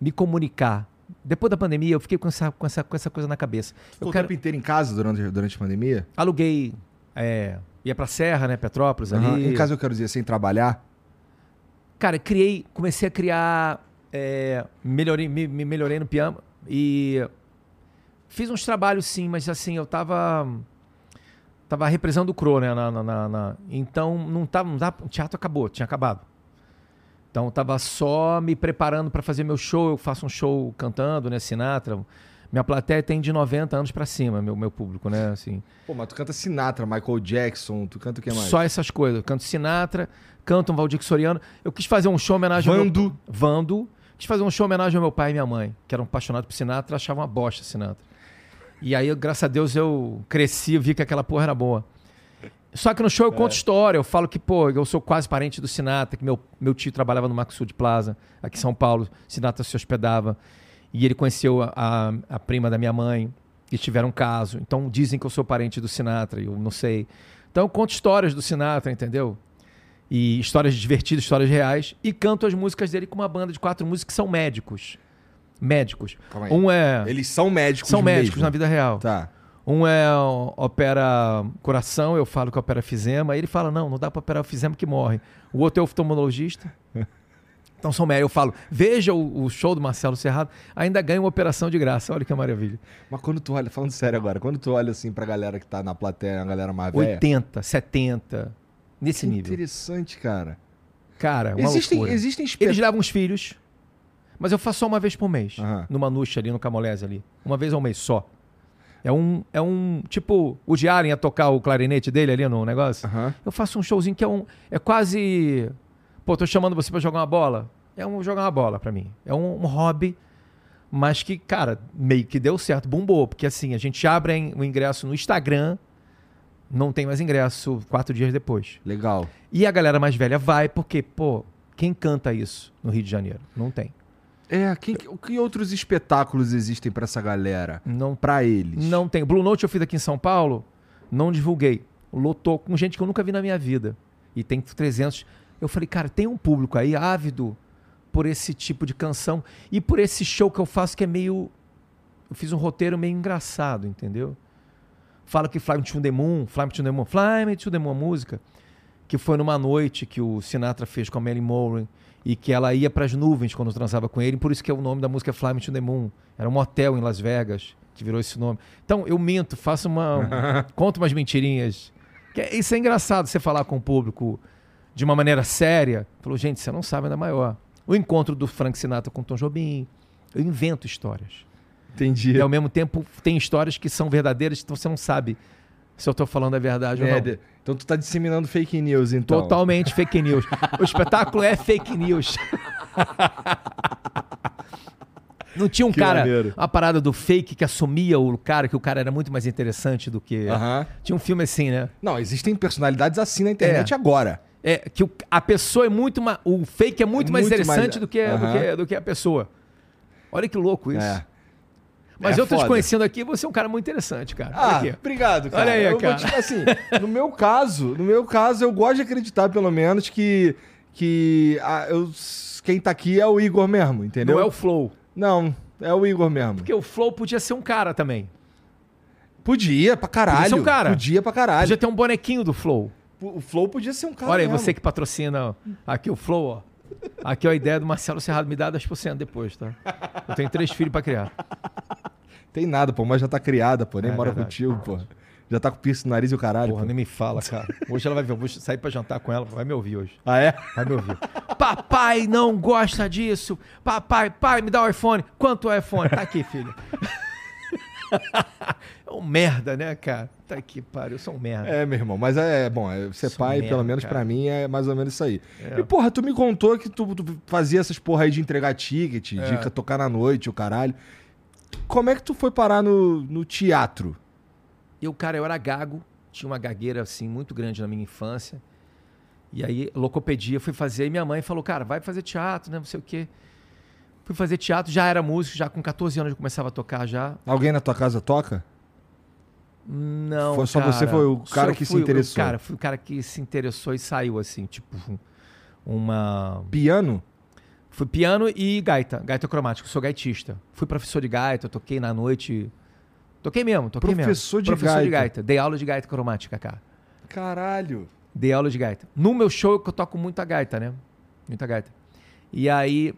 me comunicar. Depois da pandemia, eu fiquei com essa, com essa, com essa coisa na cabeça. Ficou eu quero... o tempo inteiro em casa durante, durante a pandemia? Aluguei é, ia pra Serra, né? Petrópolis uhum. ali. Em casa eu quero dizer, sem trabalhar? Cara, criei, comecei a criar. É, melhorei, me, me, melhorei no piano e fiz uns trabalhos sim, mas assim, eu tava. Tava represando o Cro, né? Na, na, na, então não tava. Não dá, o teatro acabou, tinha acabado. Então eu tava só me preparando para fazer meu show. Eu faço um show cantando, né? Sinatra minha plateia tem de 90 anos para cima, meu, meu público, né? Assim. Pô, mas tu canta Sinatra, Michael Jackson, tu canta o que mais? Só essas coisas. Eu canto Sinatra, canto um Valdir Soriano. Eu quis fazer um show homenagem Vando. ao meu... Vando. Quis fazer um show homenagem ao meu pai e minha mãe, que eram apaixonados por Sinatra, achavam uma bosta Sinatra. E aí, graças a Deus, eu cresci vi que aquela porra era boa. Só que no show eu conto é. história, eu falo que, pô, eu sou quase parente do Sinatra, que meu, meu tio trabalhava no Maxud Plaza, aqui em São Paulo, Sinatra se hospedava. E ele conheceu a, a, a prima da minha mãe e tiveram um caso. Então dizem que eu sou parente do Sinatra, eu não sei. Então eu conto histórias do Sinatra, entendeu? e histórias divertidas, histórias reais, e canto as músicas dele com uma banda de quatro músicos que são médicos. Médicos. Um é. Eles são médicos São médicos mesmo. na vida real. Tá. Um é opera coração, eu falo que opera fisema. Aí ele fala: não, não dá pra operar o fisema que morre. O outro é oftalmologista. Então são médicos. Eu falo: veja o, o show do Marcelo Serrado, ainda ganha uma operação de graça. Olha que maravilha. Mas quando tu olha, falando sério agora, quando tu olha assim pra galera que tá na plateia, a galera mais velha. 80, 70, nesse que nível. interessante, cara. Cara, uma Existem, loucura. existem Eles espetáculos. levam os filhos, mas eu faço só uma vez por mês. Aham. No ali, no Camolese ali. Uma vez ao mês só. É um, é um tipo, o Diário ia tocar o clarinete dele ali no negócio. Aham. Eu faço um showzinho que é um. É quase. Pô, tô chamando você pra jogar uma bola. É um jogar uma bola pra mim. É um, um hobby, mas que, cara, meio que deu certo, bombou. Porque assim, a gente abre o ingresso no Instagram, não tem mais ingresso quatro dias depois. Legal. E a galera mais velha vai, porque, pô, quem canta isso no Rio de Janeiro? Não tem. É, quem, que- outros espetáculos existem pra essa galera? Não, Pra eles? não tem. Blue Note eu fiz aqui em São Paulo, não divulguei. Lotou com gente que eu nunca vi na minha vida. E tem 300. Eu falei, cara, tem um público aí ávido por esse tipo de canção e por esse show que eu faço que é meio. Eu fiz um roteiro meio engraçado, entendeu? Fala que Fly Me to the Moon, Fly Me to the Moon, Fly Me to the Moon, a música, que foi numa noite que o Sinatra fez com a Marilyn Monroe e que ela ia para as nuvens quando transava com ele, por isso que é o nome da música Fly Me to the Moon. Era um hotel em Las Vegas que virou esse nome. Então eu minto, faço uma. conto umas mentirinhas. Que é- isso é engraçado você falar com o público de uma maneira séria. Falou, gente, você não sabe ainda maior. O encontro do Frank Sinatra com Tom Jobim. Eu invento histórias. Entendi. E ao mesmo tempo tem histórias que são verdadeiras, então você não sabe se eu tô falando a verdade ou É, não. de- Então tu tá disseminando fake news, então. Totalmente fake news. O espetáculo é fake news. Não tinha um Que cara, maneiro. a parada do fake que assumia o cara, que o cara era muito mais interessante do que. Aham. Tinha um filme assim, né? Não, existem personalidades assim na internet É. agora. É que o- a pessoa é muito mais. O fake é muito, mais Muito interessante mais- do, que, do, Aham. que, do que a pessoa. Olha que louco isso. É. Mas É eu tô te foda. conhecendo aqui, você é um cara muito interessante, cara. Ah, obrigado, cara. Olha aí, eu cara. Te, assim, no meu caso, no meu caso, eu gosto de acreditar, pelo menos, que, que ah, eu, quem tá aqui é o Igor mesmo, entendeu? Não é o Flow. Não, é o Igor mesmo. Porque o Flow podia ser um cara também. Podia pra caralho. Podia ser um cara. Podia pra caralho. Podia ter um bonequinho do Flow. O Flow podia ser um cara Olha aí, mesmo. você que patrocina aqui o Flow, ó. Aqui ó, a ideia do Marcelo Serrado me dá 10% depois, tá? Eu tenho três filhos pra criar. Tem nada, pô, mas já tá criada, pô, nem É mora verdade. contigo, pô. Já tá com piercing no nariz e o caralho. Porra, pô. nem me fala, cara. Hoje ela vai ver, eu vou sair pra jantar com ela, vai me ouvir hoje. Ah, é? Vai me ouvir. Papai não gosta disso. Papai, pai, me dá o iPhone. Quanto é o iPhone? Tá aqui, filho. É um merda, né, cara? Tá aqui, pariu, eu sou um merda. É, meu irmão, mas é bom, é, ser pai, merda, pelo menos pra mim, é mais ou menos isso aí. É. E, porra, tu me contou que tu, tu fazia essas porra aí de entregar ticket, É. de tocar na noite, o caralho. Como é que tu foi parar no, no teatro? Eu, cara, eu era gago, tinha uma gagueira assim muito grande na minha infância. E aí, locopedia, fui fazer, e minha mãe falou, cara, vai fazer teatro, né? Não sei o quê. Fui fazer teatro, já era músico, já com 14 anos eu começava a tocar já. Alguém na tua casa toca? Não. Foi só cara. você, foi o cara que se fui- eu- interessou. Cara, fui o cara que se interessou e saiu, assim, tipo, uma. Piano? Fui piano e gaita, gaita cromática. Sou gaitista. Fui professor de gaita, toquei na noite. Toquei mesmo, toquei Professor mesmo. de professor de gaita. gaita. Dei aula de gaita cromática, cara. Caralho. Dei aula de gaita. No meu show eu toco muita gaita, né? Muita gaita. E aí.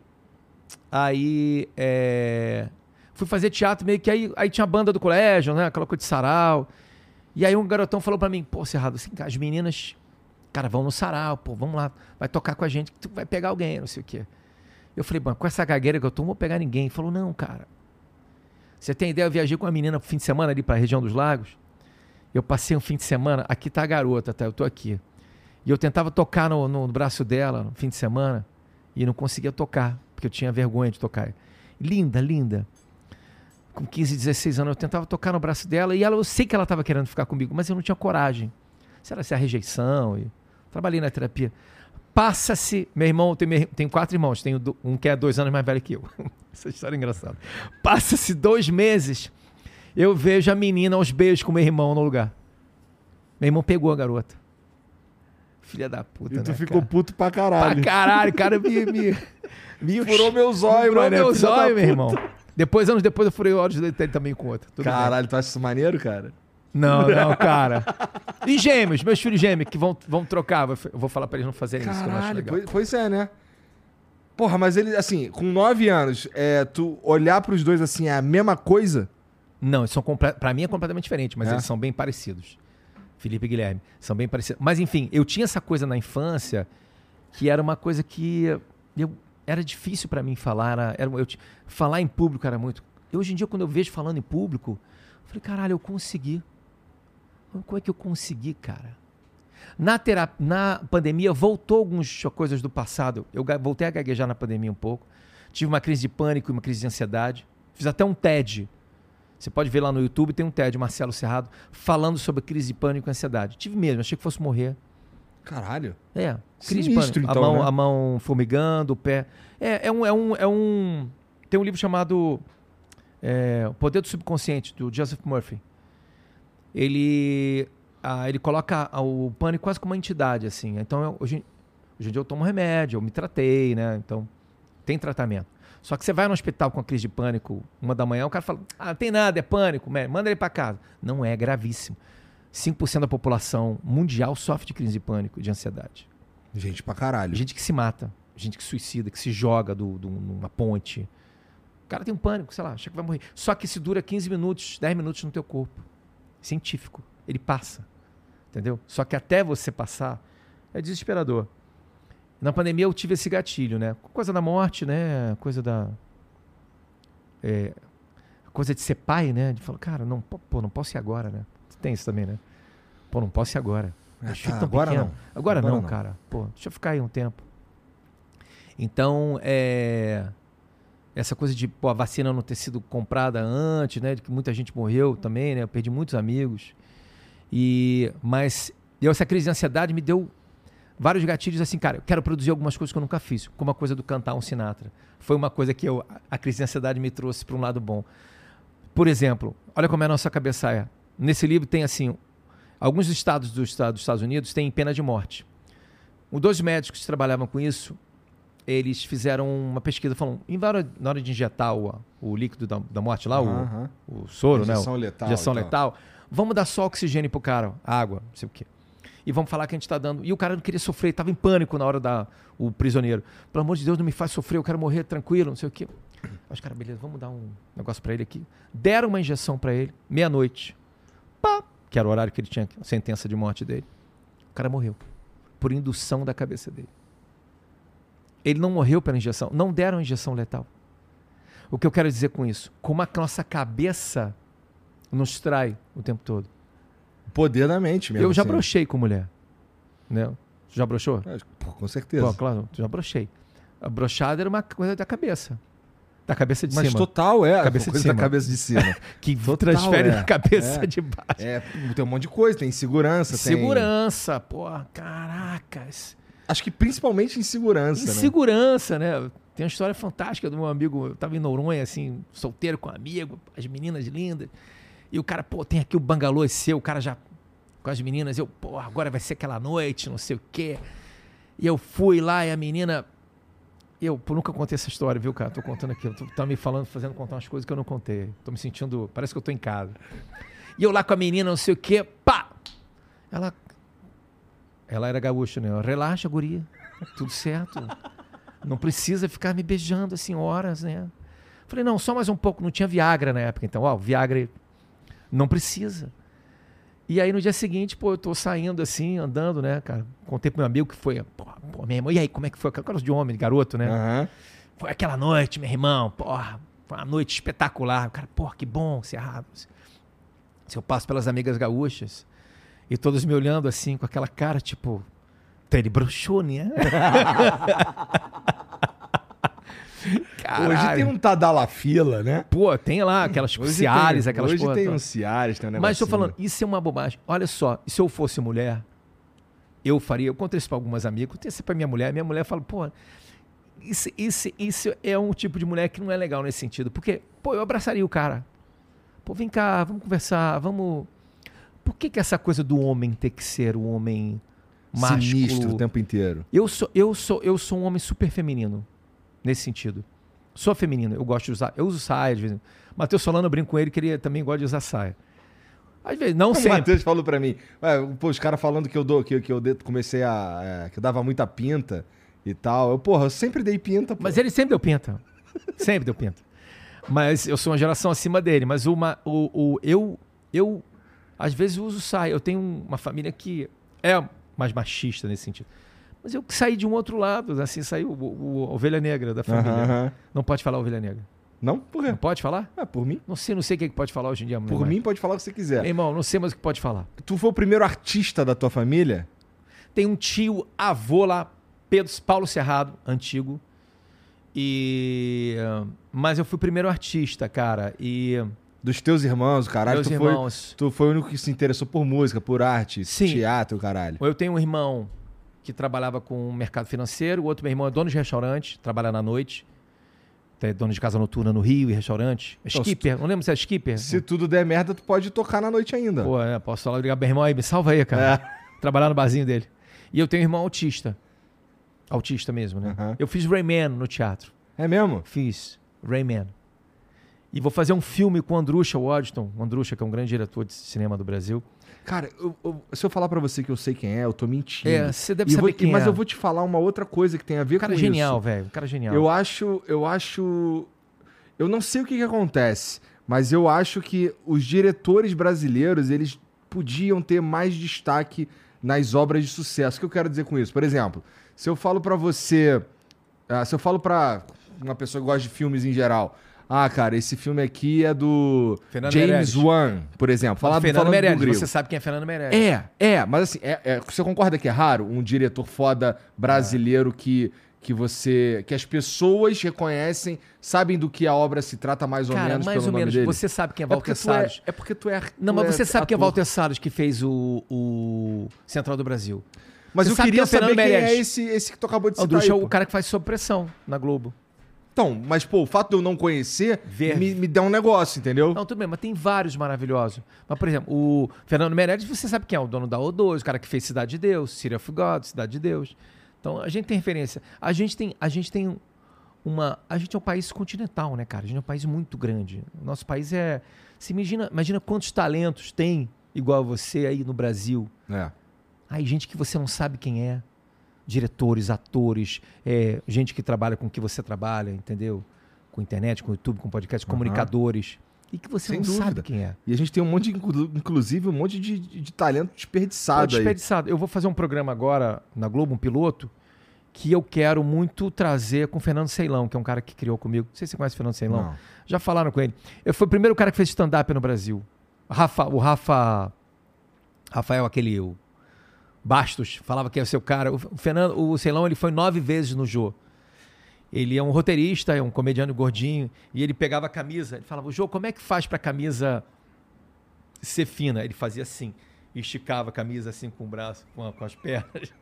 Aí. é, Fui fazer teatro meio que aí, aí tinha a banda do colégio, né? Aquela coisa de sarau. E aí um garotão falou pra mim, pô, Cerrado, assim, as meninas, cara, vão no sarau, pô, vamos lá, vai tocar com a gente, que tu vai pegar alguém, não sei o quê. Eu falei, mano, com essa gagueira que eu tô, não vou pegar ninguém. Ele falou, não, cara. Você tem ideia? Eu viajei com uma menina pro fim de semana ali pra região dos lagos. Eu passei um fim de semana, aqui tá a garota, tá? Eu tô aqui. E eu tentava tocar no, no braço dela no fim de semana e não conseguia tocar, porque eu tinha vergonha de tocar. Linda, linda. Com 15, 16 anos eu tentava tocar no braço dela e ela, eu sei que ela estava querendo ficar comigo, mas eu não tinha coragem. Será se é a rejeição? E trabalhei na terapia. Passa-se, meu irmão, tem, tem quatro irmãos, tenho um que é dois anos mais velho que eu. Essa história é engraçada. Passa-se dois meses, eu vejo a menina aos beijos com meu irmão no lugar. Meu irmão pegou a garota. Filha da puta, E tu né, ficou cara? puto pra Pra caralho. caralho, cara, me... me, me Furou meu zóio, Furou mané, meu filha da zóio, meu irmão. Depois, anos depois, eu furei o olhos dele também com outra. Tudo bem. Caralho, tu acha isso maneiro, cara? Não, não, cara. E gêmeos, meus filhos gêmeos, que vão, vão trocar. Eu vou falar pra eles não fazerem isso, que eu não acho Caralho, legal. pois, pois é, né? Porra, mas ele, assim, com nove anos, é, tu olhar pros dois assim é a mesma coisa? Não, são pra mim é completamente diferente, mas É? eles são bem parecidos. Felipe e Guilherme, são bem parecidos. Mas enfim, eu tinha essa coisa na infância que era uma coisa que eu, era difícil pra mim falar. Era, era- eu, falar em público era muito. Hoje em dia, quando eu vejo falando em público, eu falei, caralho, eu consegui. Como é que eu consegui, cara? Na, terap... na pandemia, voltou algumas coisas do passado. Eu voltei a gaguejar na pandemia um pouco. Tive uma crise de pânico e uma crise de ansiedade. Fiz até um TED. Você pode ver lá no YouTube, tem um TED, Marcelo Serrado, falando sobre crise de pânico e ansiedade. Tive mesmo, achei que fosse morrer. Caralho. É, crise Sinistro, de pânico. então, a, mão, né? a mão formigando, o pé. É, é um, é um, é um. Tem um livro chamado é, O Poder do Subconsciente, do Joseph Murphy. Ele, ah, ele coloca o pânico quase como uma entidade, assim. Então, eu- hoje, hoje em dia eu tomo remédio, eu me tratei, né? Então, tem tratamento. Só que você vai no hospital com a crise de pânico, uma da manhã, o cara fala: Ah, não tem nada, é pânico, man, manda ele para casa. Não é, é gravíssimo. 5% da população mundial sofre de crise de pânico e de ansiedade. Gente pra caralho. Gente que se mata, gente que suicida, que se joga do, do- numa ponte. O cara tem um pânico, sei lá, acha que vai morrer. Só que se dura 15 minutos, 10 minutos no teu corpo. Científico. Ele passa. Entendeu? Só que até você passar, é desesperador. Na pandemia eu tive esse gatilho, né? Coisa da morte, né? Coisa da. é, coisa de ser pai, né? De falar, cara, não, pô, não posso ir agora, né? Tem isso também, né? Pô, não posso ir agora. Ah, tá, agora não. Agora, Agora não, não. cara. Pô, deixa eu ficar aí um tempo. Então, é... Essa coisa de pô, a vacina não ter sido comprada antes, né? De que muita gente morreu também, né? Eu perdi muitos amigos. E... Mas eu, essa crise de ansiedade me deu vários gatilhos assim, cara, eu quero produzir algumas coisas que eu nunca fiz, como a coisa do cantar um Sinatra. Foi uma coisa que eu, a crise de ansiedade me trouxe para um lado bom. Por exemplo, olha como é a nossa cabeça é. Nesse livro tem assim, alguns estados dos Estados, dos Estados Unidos têm pena de morte. Os dois médicos que trabalhavam com isso, eles fizeram uma pesquisa falando, em na hora, na hora de injetar o, o líquido da, da morte lá, o- Aham. o, soro, né? Injeção O- letal Injeção tal. letal. Vamos dar só oxigênio pro cara, água, não sei o quê. E vamos falar que a gente tá dando. E o cara não queria sofrer, estava em pânico na hora da. O prisioneiro. Pelo amor de Deus, não me faz sofrer, eu quero morrer tranquilo, não sei o quê. Aí os caras, beleza, vamos dar um negócio pra ele aqui. Deram uma injeção pra ele, meia-noite. Pá! Que era o horário que ele tinha, a sentença de morte dele. O cara morreu. Por indução da cabeça dele. Ele não morreu pela injeção. Não deram injeção letal. O que eu quero dizer com isso? Como a nossa cabeça nos trai o tempo todo. Poder da mente mesmo. eu já assim. brochei com mulher. Né? Já brochou? É, com certeza. Pô, claro, já brochei. A brochada era uma coisa da cabeça. Da cabeça de Mas cima. total, é. Cabeça de coisa cima. da cabeça de cima. que total, transfere é. da cabeça É. de baixo. é, tem um monte de coisa. Tem segurança, tem... Segurança, porra, caracas. Acho que principalmente em segurança, né? Insegurança, né? Tem uma história fantástica do meu amigo. Eu tava em Noronha, assim, solteiro com um amigo, as meninas lindas. E o cara, pô, tem aqui o bangalô seu, o cara já com as meninas. Eu, pô, agora vai ser aquela noite, não sei o quê. E eu fui lá e a menina. Eu nunca contei essa história, viu, cara? Tô contando aqui. Tu tá me falando, fazendo contar umas coisas que eu não contei. Tô me sentindo. Parece que eu tô em casa. E eu lá com a menina, não sei o quê, pá! Ela. Ela era gaúcha, né? Relaxa, guria. Tudo certo. Não precisa ficar me beijando assim horas, né? Falei, não, só mais um pouco. Não tinha Viagra na época, então, ó, Viagra não precisa. E aí no dia seguinte, pô, eu tô saindo assim, andando, né, cara? Contei pro meu amigo que foi, pô, pô meu irmão, e aí, como é que foi? Aquela de homem, garoto, né? Aham. Foi aquela noite, meu irmão, porra, foi uma noite espetacular. O cara, porra, que bom, Cerrado. Se eu passo pelas amigas gaúchas e todos me olhando assim, com aquela cara, tipo, "Tá, ele broxou, né? Caralho. Hoje tem um Tadalafila, né? Pô, tem lá aquelas Hoje Cialis, tem, aquelas Hoje tem toda. um Cialis, tem um Mas estou negocinho. falando, isso é uma bobagem. Olha só, se eu fosse mulher, eu faria. Eu contei isso para algumas amigas, contei isso para minha mulher. Minha mulher fala, pô, isso, isso, isso é um tipo de mulher que não é legal nesse sentido. Porque, pô, eu abraçaria o cara. Pô, vem cá, vamos conversar, vamos. Por que, que essa coisa do homem ter que ser o homem másculo. Sinistro o tempo inteiro. Eu sou, eu sou, eu sou um homem super feminino nesse sentido. Sou feminino, eu gosto de usar, eu uso saia às vezes. Matheus Solano eu brinco com ele que ele também gosta de usar saia. Às vezes, não O sempre. Matheus falou pra mim, pô, os caras falando que eu dou, que, que eu comecei a. é, que eu dava muita pinta e tal. Eu, porra, eu sempre dei pinta, pô. Mas ele sempre deu pinta. Sempre deu pinta. Mas eu sou uma geração acima dele. Mas uma, o, o, eu, eu, às vezes, uso saia. Eu tenho uma família que é mais machista nesse sentido. Mas eu saí de um outro lado, assim, saiu o, o- a ovelha negra da família. Aham. Não pode falar ovelha negra. Não? Por quê? Não pode falar? É, por mim. Não sei, não sei o que, é que pode falar hoje em dia. Por mim, pode falar o que você Meu quiser. irmão, não sei mais o que pode falar. Tu foi o primeiro artista da tua família? Tem um tio avô lá, Pedro Paulo Cerrado, antigo. E. Mas eu fui o primeiro artista, cara. E. Dos teus irmãos, caralho. meus tu, irmãos. Foi, tu foi o único que se interessou por música, por arte, Sim. teatro, caralho. Eu tenho um irmão que trabalhava com o mercado financeiro, o outro meu irmão é dono de restaurante, trabalha na noite. É dono de casa noturna no Rio e restaurante. É skipper, não lembro se é skipper. Se tudo der merda, tu pode tocar na noite ainda. Pô, é, posso falar, ligar meu irmão aí, me salva aí, cara. É. Trabalhar no barzinho dele. E eu tenho um irmão autista. Autista mesmo, né? Eu fiz Rayman no teatro. É mesmo? Fiz Rayman. E vou fazer um filme com o Andrusha Waddington. O Andrusha, que é um grande diretor de cinema do Brasil. Cara, eu- eu- se eu falar pra você que eu sei quem é, eu tô mentindo. É, você deve E saber vou- quem mas é. eu vou te falar uma outra coisa que tem a ver cara com genial, isso. velho. Um cara genial. Eu acho, eu acho, eu não sei o que, que acontece, mas eu acho que os diretores brasileiros eles podiam ter mais destaque nas obras de sucesso. O que eu quero dizer com isso? Por exemplo, se eu falo pra você, ah, se eu falo pra uma pessoa que gosta de filmes em geral, ah, cara, esse filme aqui é do Fernando James Meirelles. Wan, por exemplo. Falar, Fernando falando do Meirelles. grego. Você sabe quem é Fernando Meirelles. É, é, mas assim, é- é- você concorda que é raro um diretor foda brasileiro que, que você. que as pessoas reconhecem, sabem do que a obra se trata mais ou Cara, menos mais ou menos. dele? Você sabe quem é é Walter é, Salles. é porque tu é. Não, tu mas é você sabe quem é ator. Walter Salles que fez o, o Central do Brasil. Mas Você eu queria quem é o saber Fernando quem é esse, esse que tu acabou de O citar. Andrusha é aí, o pô. cara que faz Sob Pressão na Globo. Então, mas pô, o fato de eu não conhecer me, me dá um negócio, entendeu? Não, tudo bem, mas tem vários maravilhosos. Mas, por exemplo, o Fernando Meirelles, você sabe quem é? O dono da O2, o cara que fez Cidade de Deus, City of God, Cidade de Deus. Então, a gente tem referência. A gente tem, a gente tem uma... A gente é um país continental, né, cara? A gente é um país muito grande. O nosso país é... Se imagina, imagina quantos talentos tem igual você aí no Brasil. É. Aí, gente que você não sabe quem é. Diretores, atores, é, gente que trabalha com o que você trabalha, entendeu? Com internet, com YouTube, com podcast, Aham. comunicadores. E que você Sem não dúvida. sabe quem é. E a gente tem um monte, de, inclu- inclusive, um monte de, de, talento Pô, desperdiçado aí. desperdiçado. Eu vou fazer um programa agora na Globo, um piloto, que eu quero muito trazer com o Fernando Ceilão, que é um cara que criou comigo. Não sei se você conhece o Fernando Ceilão. Não. Já falaram com ele. Eu fui o primeiro cara que fez stand-up no Brasil. O Rafa, o Rafa. Rafael, aquele. O Bastos, falava que é o seu cara. O Fernando, o Ceilão, ele foi nove vezes no Jô. Ele é um roteirista, é um comediante gordinho, e ele pegava a camisa, ele falava, Jô, como é que faz pra camisa ser fina? Ele fazia assim, esticava a camisa assim com o braço, com, a- com as pernas.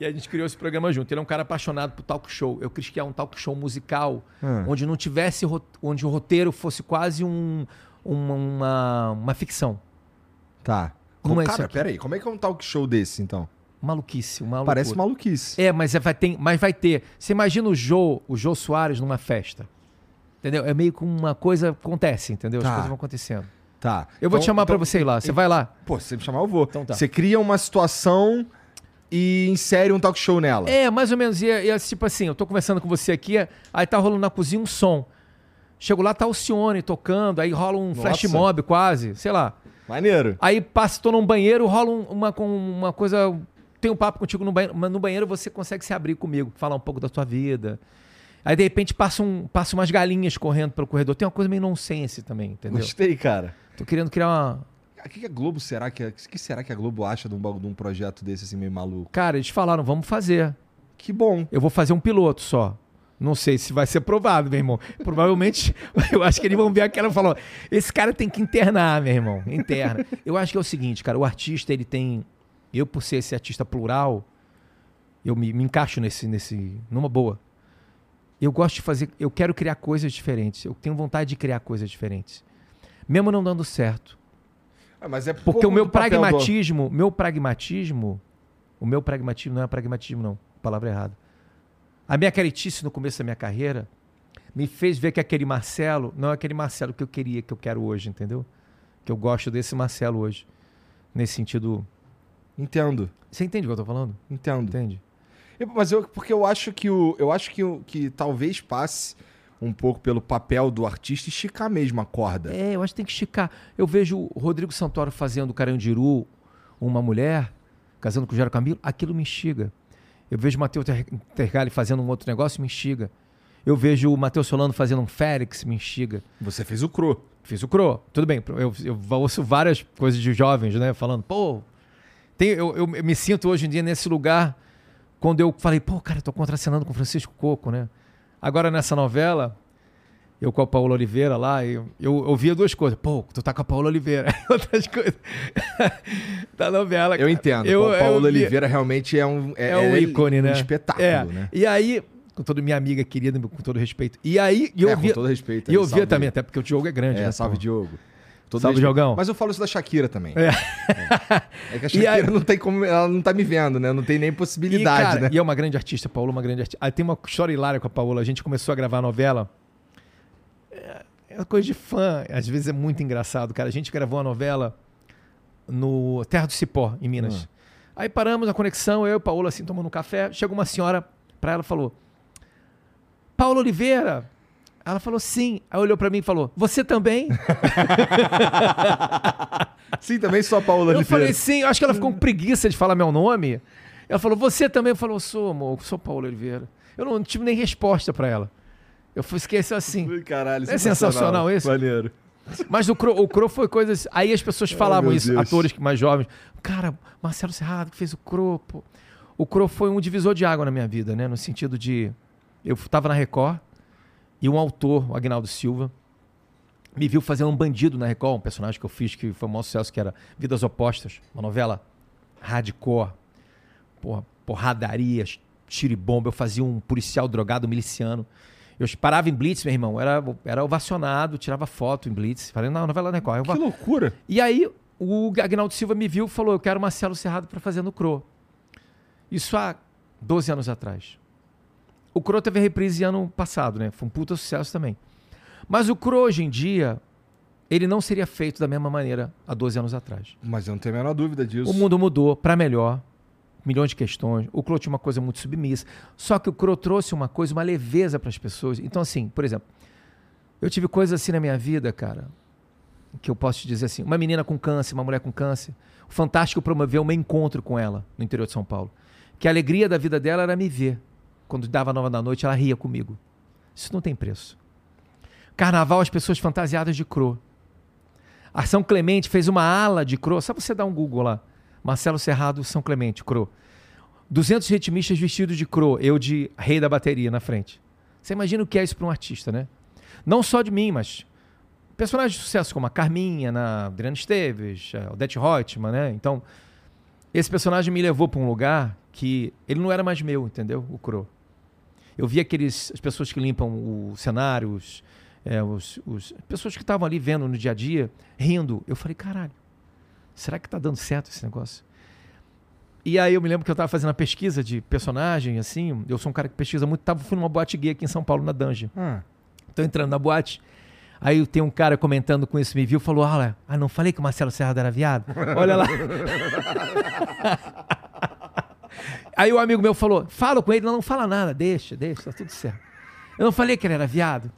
e a gente criou esse programa junto. Ele é um cara apaixonado por talk show. Eu quis criar um talk show musical Ah. onde não tivesse onde o roteiro fosse quase um, uma, uma, uma ficção. Tá. Como é isso cara, aqui? peraí, como é que é um talk show desse, então? Maluquice, uma Parece maluquice. É, mas é- vai ter, mas vai ter. Você imagina o Jô, o Jô Soares numa festa. Entendeu? É meio que uma coisa acontece, entendeu? As Tá. coisas vão acontecendo. Tá. Eu vou te Então- chamar pra então- você ir lá. Você vai lá? Pô, se você me chamar, eu vou. Então tá. Você cria uma situação e insere um talk show nela. É, mais ou menos. E, é- e é tipo assim, eu tô conversando com você aqui, aí tá rolando na cozinha um som. Chego lá, tá o Cione tocando, aí rola um flash Nossa. mob quase, sei lá. Maneiro. Aí passa, tô num banheiro, rola um- uma, com uma coisa. Tem um papo contigo no banheiro, mas no banheiro você consegue se abrir comigo, falar um pouco da tua vida. Aí de repente passa, um, passa umas galinhas correndo pelo corredor. Tem uma coisa meio nonsense também, entendeu? Gostei, cara. Tô querendo criar uma. O que, que a Globo será que. Que será que a Globo acha de um, de um projeto desse assim meio maluco? Cara, eles falaram, vamos fazer. Que bom. Eu vou fazer um piloto só. Não sei se vai ser provado, meu irmão. Provavelmente, eu acho que eles vão ver aquela e falar: esse cara tem que internar, meu irmão. Interna. Eu acho que é o seguinte, cara, o artista, ele tem. Eu, por ser esse artista plural, eu me, me encaixo nesse, nesse. numa boa. Eu gosto de fazer. Eu quero criar coisas diferentes. Eu tenho vontade de criar coisas diferentes. Mesmo não dando certo. Ah, mas é Porque o meu papel do- pragmatismo, meu pragmatismo O meu pragmatismo não é pragmatismo, não. Palavra errada. A minha caretice no começo da minha carreira me fez ver que aquele Marcelo não é aquele Marcelo que eu queria, que eu quero hoje, entendeu? Que eu gosto desse Marcelo hoje. Nesse sentido. Entendo. Você entende o que eu tô falando? Entendo. Entende? Eu- Mas eu, porque eu acho que o, eu acho que, o- que talvez passe um pouco pelo papel do artista esticar mesmo a corda. É, eu acho que tem que esticar. Eu vejo o Rodrigo Santoro fazendo Carandiru, uma mulher, casando com o Gero Camilo, aquilo me instiga. Eu vejo o Matheus Ter- Tergali fazendo um outro negócio, me instiga. Eu vejo o Matheus Solano fazendo um Félix, me instiga. Você fez o Cro. Fiz o Cro. Tudo bem, eu, eu ouço várias coisas de jovens, né? Falando, pô. Tem, eu, eu me sinto hoje em dia nesse lugar quando eu falei, pô, cara, tô contracenando com Francisco Coco, né? Agora nessa novela, eu com a Paola Oliveira lá, eu, eu ouvia duas coisas. Pô, tu tá com a Paola Oliveira. Outras coisas. da novela. Eu cara. entendo. Eu, o Paulo eu vi- Oliveira realmente é um é, um ícone, né? Um espetáculo, é. né? E aí, com toda minha amiga querida, com todo respeito. E aí, e eu é, via, com todo respeito. e eu via também, até porque o Diogo é grande, É, né? salve pô? Diogo. Todo Salve. Diogão. Mas eu falo isso da Shakira também. É. É que a E Shakira aí- não tem como. Ela não tá me vendo, né? Não tem nem E, possibilidade, cara, né? e é uma grande artista, Paola é uma grande artista. Aí tem uma história hilária com a Paola. A gente começou a gravar a novela. É, é coisa de fã. Às vezes é muito engraçado, cara. A gente gravou a novela no Terra do Cipó, em Minas. Aí paramos a conexão, eu e a Paola assim, tomando um café. Chegou uma senhora pra ela e falou: Paula Oliveira. Ela falou sim. Aí olhou pra mim e falou: Você também? Sim, também sou a Paula Eu Oliveira. falei sim, eu acho que ela ficou com preguiça de falar meu nome. Ela falou, você também? Eu falei, sou, amor, sou Paulo Oliveira. Eu não tive nem resposta pra ela. Eu fui esquecer assim. Caralho, É sensacional isso? Maneiro. Mas o Cro, o Cro foi coisas. Aí as pessoas falavam meu isso, Deus. atores que mais jovens. Cara, Marcelo Serrado que fez o Cro, pô. O Cro foi um divisor de água na minha vida, né? No sentido de. Eu tava na Record e um autor, o Agnaldo Silva, me viu fazendo um bandido na Record, um personagem que eu fiz que foi um maior sucesso, que era Vidas Opostas, uma novela hardcore, porra, porradaria, tiro e bomba. Eu fazia um policial drogado, miliciano. Eu parava em Blitz, meu irmão, era, era ovacionado, tirava foto em Blitz. Falei, não, novela da Record. Eu Que loucura. e aí o Agnaldo Silva me viu e falou: Eu quero Marcelo Serrado para fazer no Cro. Isso há 12 anos atrás. O Cro teve reprise ano passado, né? Foi um puta sucesso também. Mas o Cro hoje em dia, ele não seria feito da mesma maneira há 12 anos atrás. Mas eu não tenho a menor dúvida disso. O mundo mudou para melhor. Milhões de questões. O Cro tinha uma coisa muito submissa. Só que o Cro trouxe uma coisa, uma leveza para as pessoas. Então, assim, por exemplo, eu tive coisas assim na minha vida, cara, que eu posso te dizer assim: uma menina com câncer, uma mulher com câncer. O Fantástico promoveu um encontro com ela no interior de São Paulo. Que a alegria da vida dela era me ver. Quando dava nova da noite, ela ria comigo. Isso não tem preço. Carnaval, as pessoas fantasiadas de Cro. A São Clemente fez uma ala de Cro. Só você dar um Google lá. Marcelo Serrado, São Clemente, Cro. 200 ritmistas vestidos de Cro. Eu de rei da bateria na frente. Você imagina o que é isso para um artista, né? Não só de mim, mas personagens de sucesso como a Carminha, na Adriana Esteves, a Odete Reutemann, né? Então, esse personagem me levou para um lugar que ele não era mais meu, entendeu? O Cro. Eu vi aqueles, as pessoas que limpam os cenários, é, os, os- as pessoas que estavam ali vendo no dia a dia, rindo. Eu falei, caralho, será que tá dando certo esse negócio? E aí eu me lembro que eu tava fazendo a pesquisa de personagem, assim, eu sou um cara que pesquisa muito, tava, fui numa boate gay aqui em São Paulo, na Dungeon. Ah, Tô entrando na boate. Aí tem um cara comentando com isso, me viu, falou: Olha, ah, não falei que o Marcelo Serrado era viado? Olha lá. Aí o amigo meu falou: Fala com ele, não, não fala nada, deixa, deixa, tá tudo certo. Eu não falei que ele era viado.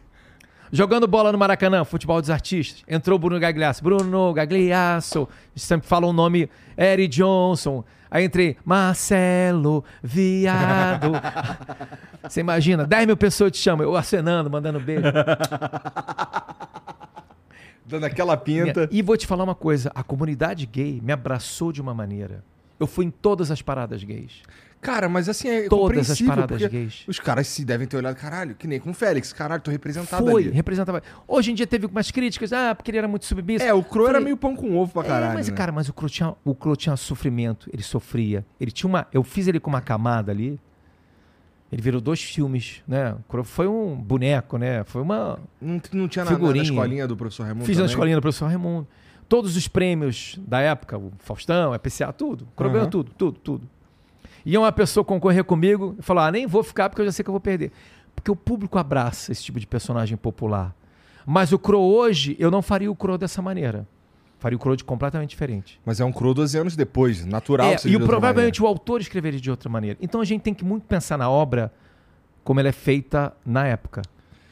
Jogando bola no Maracanã, futebol dos artistas. Entrou o Bruno Gagliasso. Bruno Gagliasso. Sempre fala o nome Eric Johnson. Aí entrei, Marcelo Viado. Você imagina, 10 mil pessoas te chamam, eu acenando, mandando beijo. dando aquela pinta. E vou te falar uma coisa: a comunidade gay me abraçou de uma maneira. Eu fui em todas as paradas gays. Cara, mas assim, é Todas as paradas gays. Os caras se devem ter olhado, caralho, que nem com o Félix. Caralho, tô representado Foi, ali. representava. Hoje em dia teve umas críticas, ah, porque ele era muito submisso. É, o Cro era meio pão com ovo pra caralho. é, mas, né? cara, mas o Cro tinha, o Cro tinha sofrimento, ele sofria. Ele tinha uma. Eu fiz ele com uma camada ali. Ele virou dois filmes, né? Foi um boneco, né? Foi uma. Não, não tinha na, na, escolinha do professor Raimundo Fiz na também? escolinha do professor Raimundo. Todos os prêmios da época, o Faustão, EPCA, tudo. O Cro Aham. ganhou tudo, tudo, tudo. Ia uma pessoa concorrer comigo e falou: ah, nem vou ficar porque eu já sei que eu vou perder. Porque o público abraça esse tipo de personagem popular. Mas o Crow hoje, eu não faria o Crow dessa maneira. Faria o Crow de completamente diferente. Mas é um Crow 12 anos depois, natural. É, e o, provavelmente o autor escreveria de outra maneira. Então a gente tem que muito pensar na obra como ela é feita na época.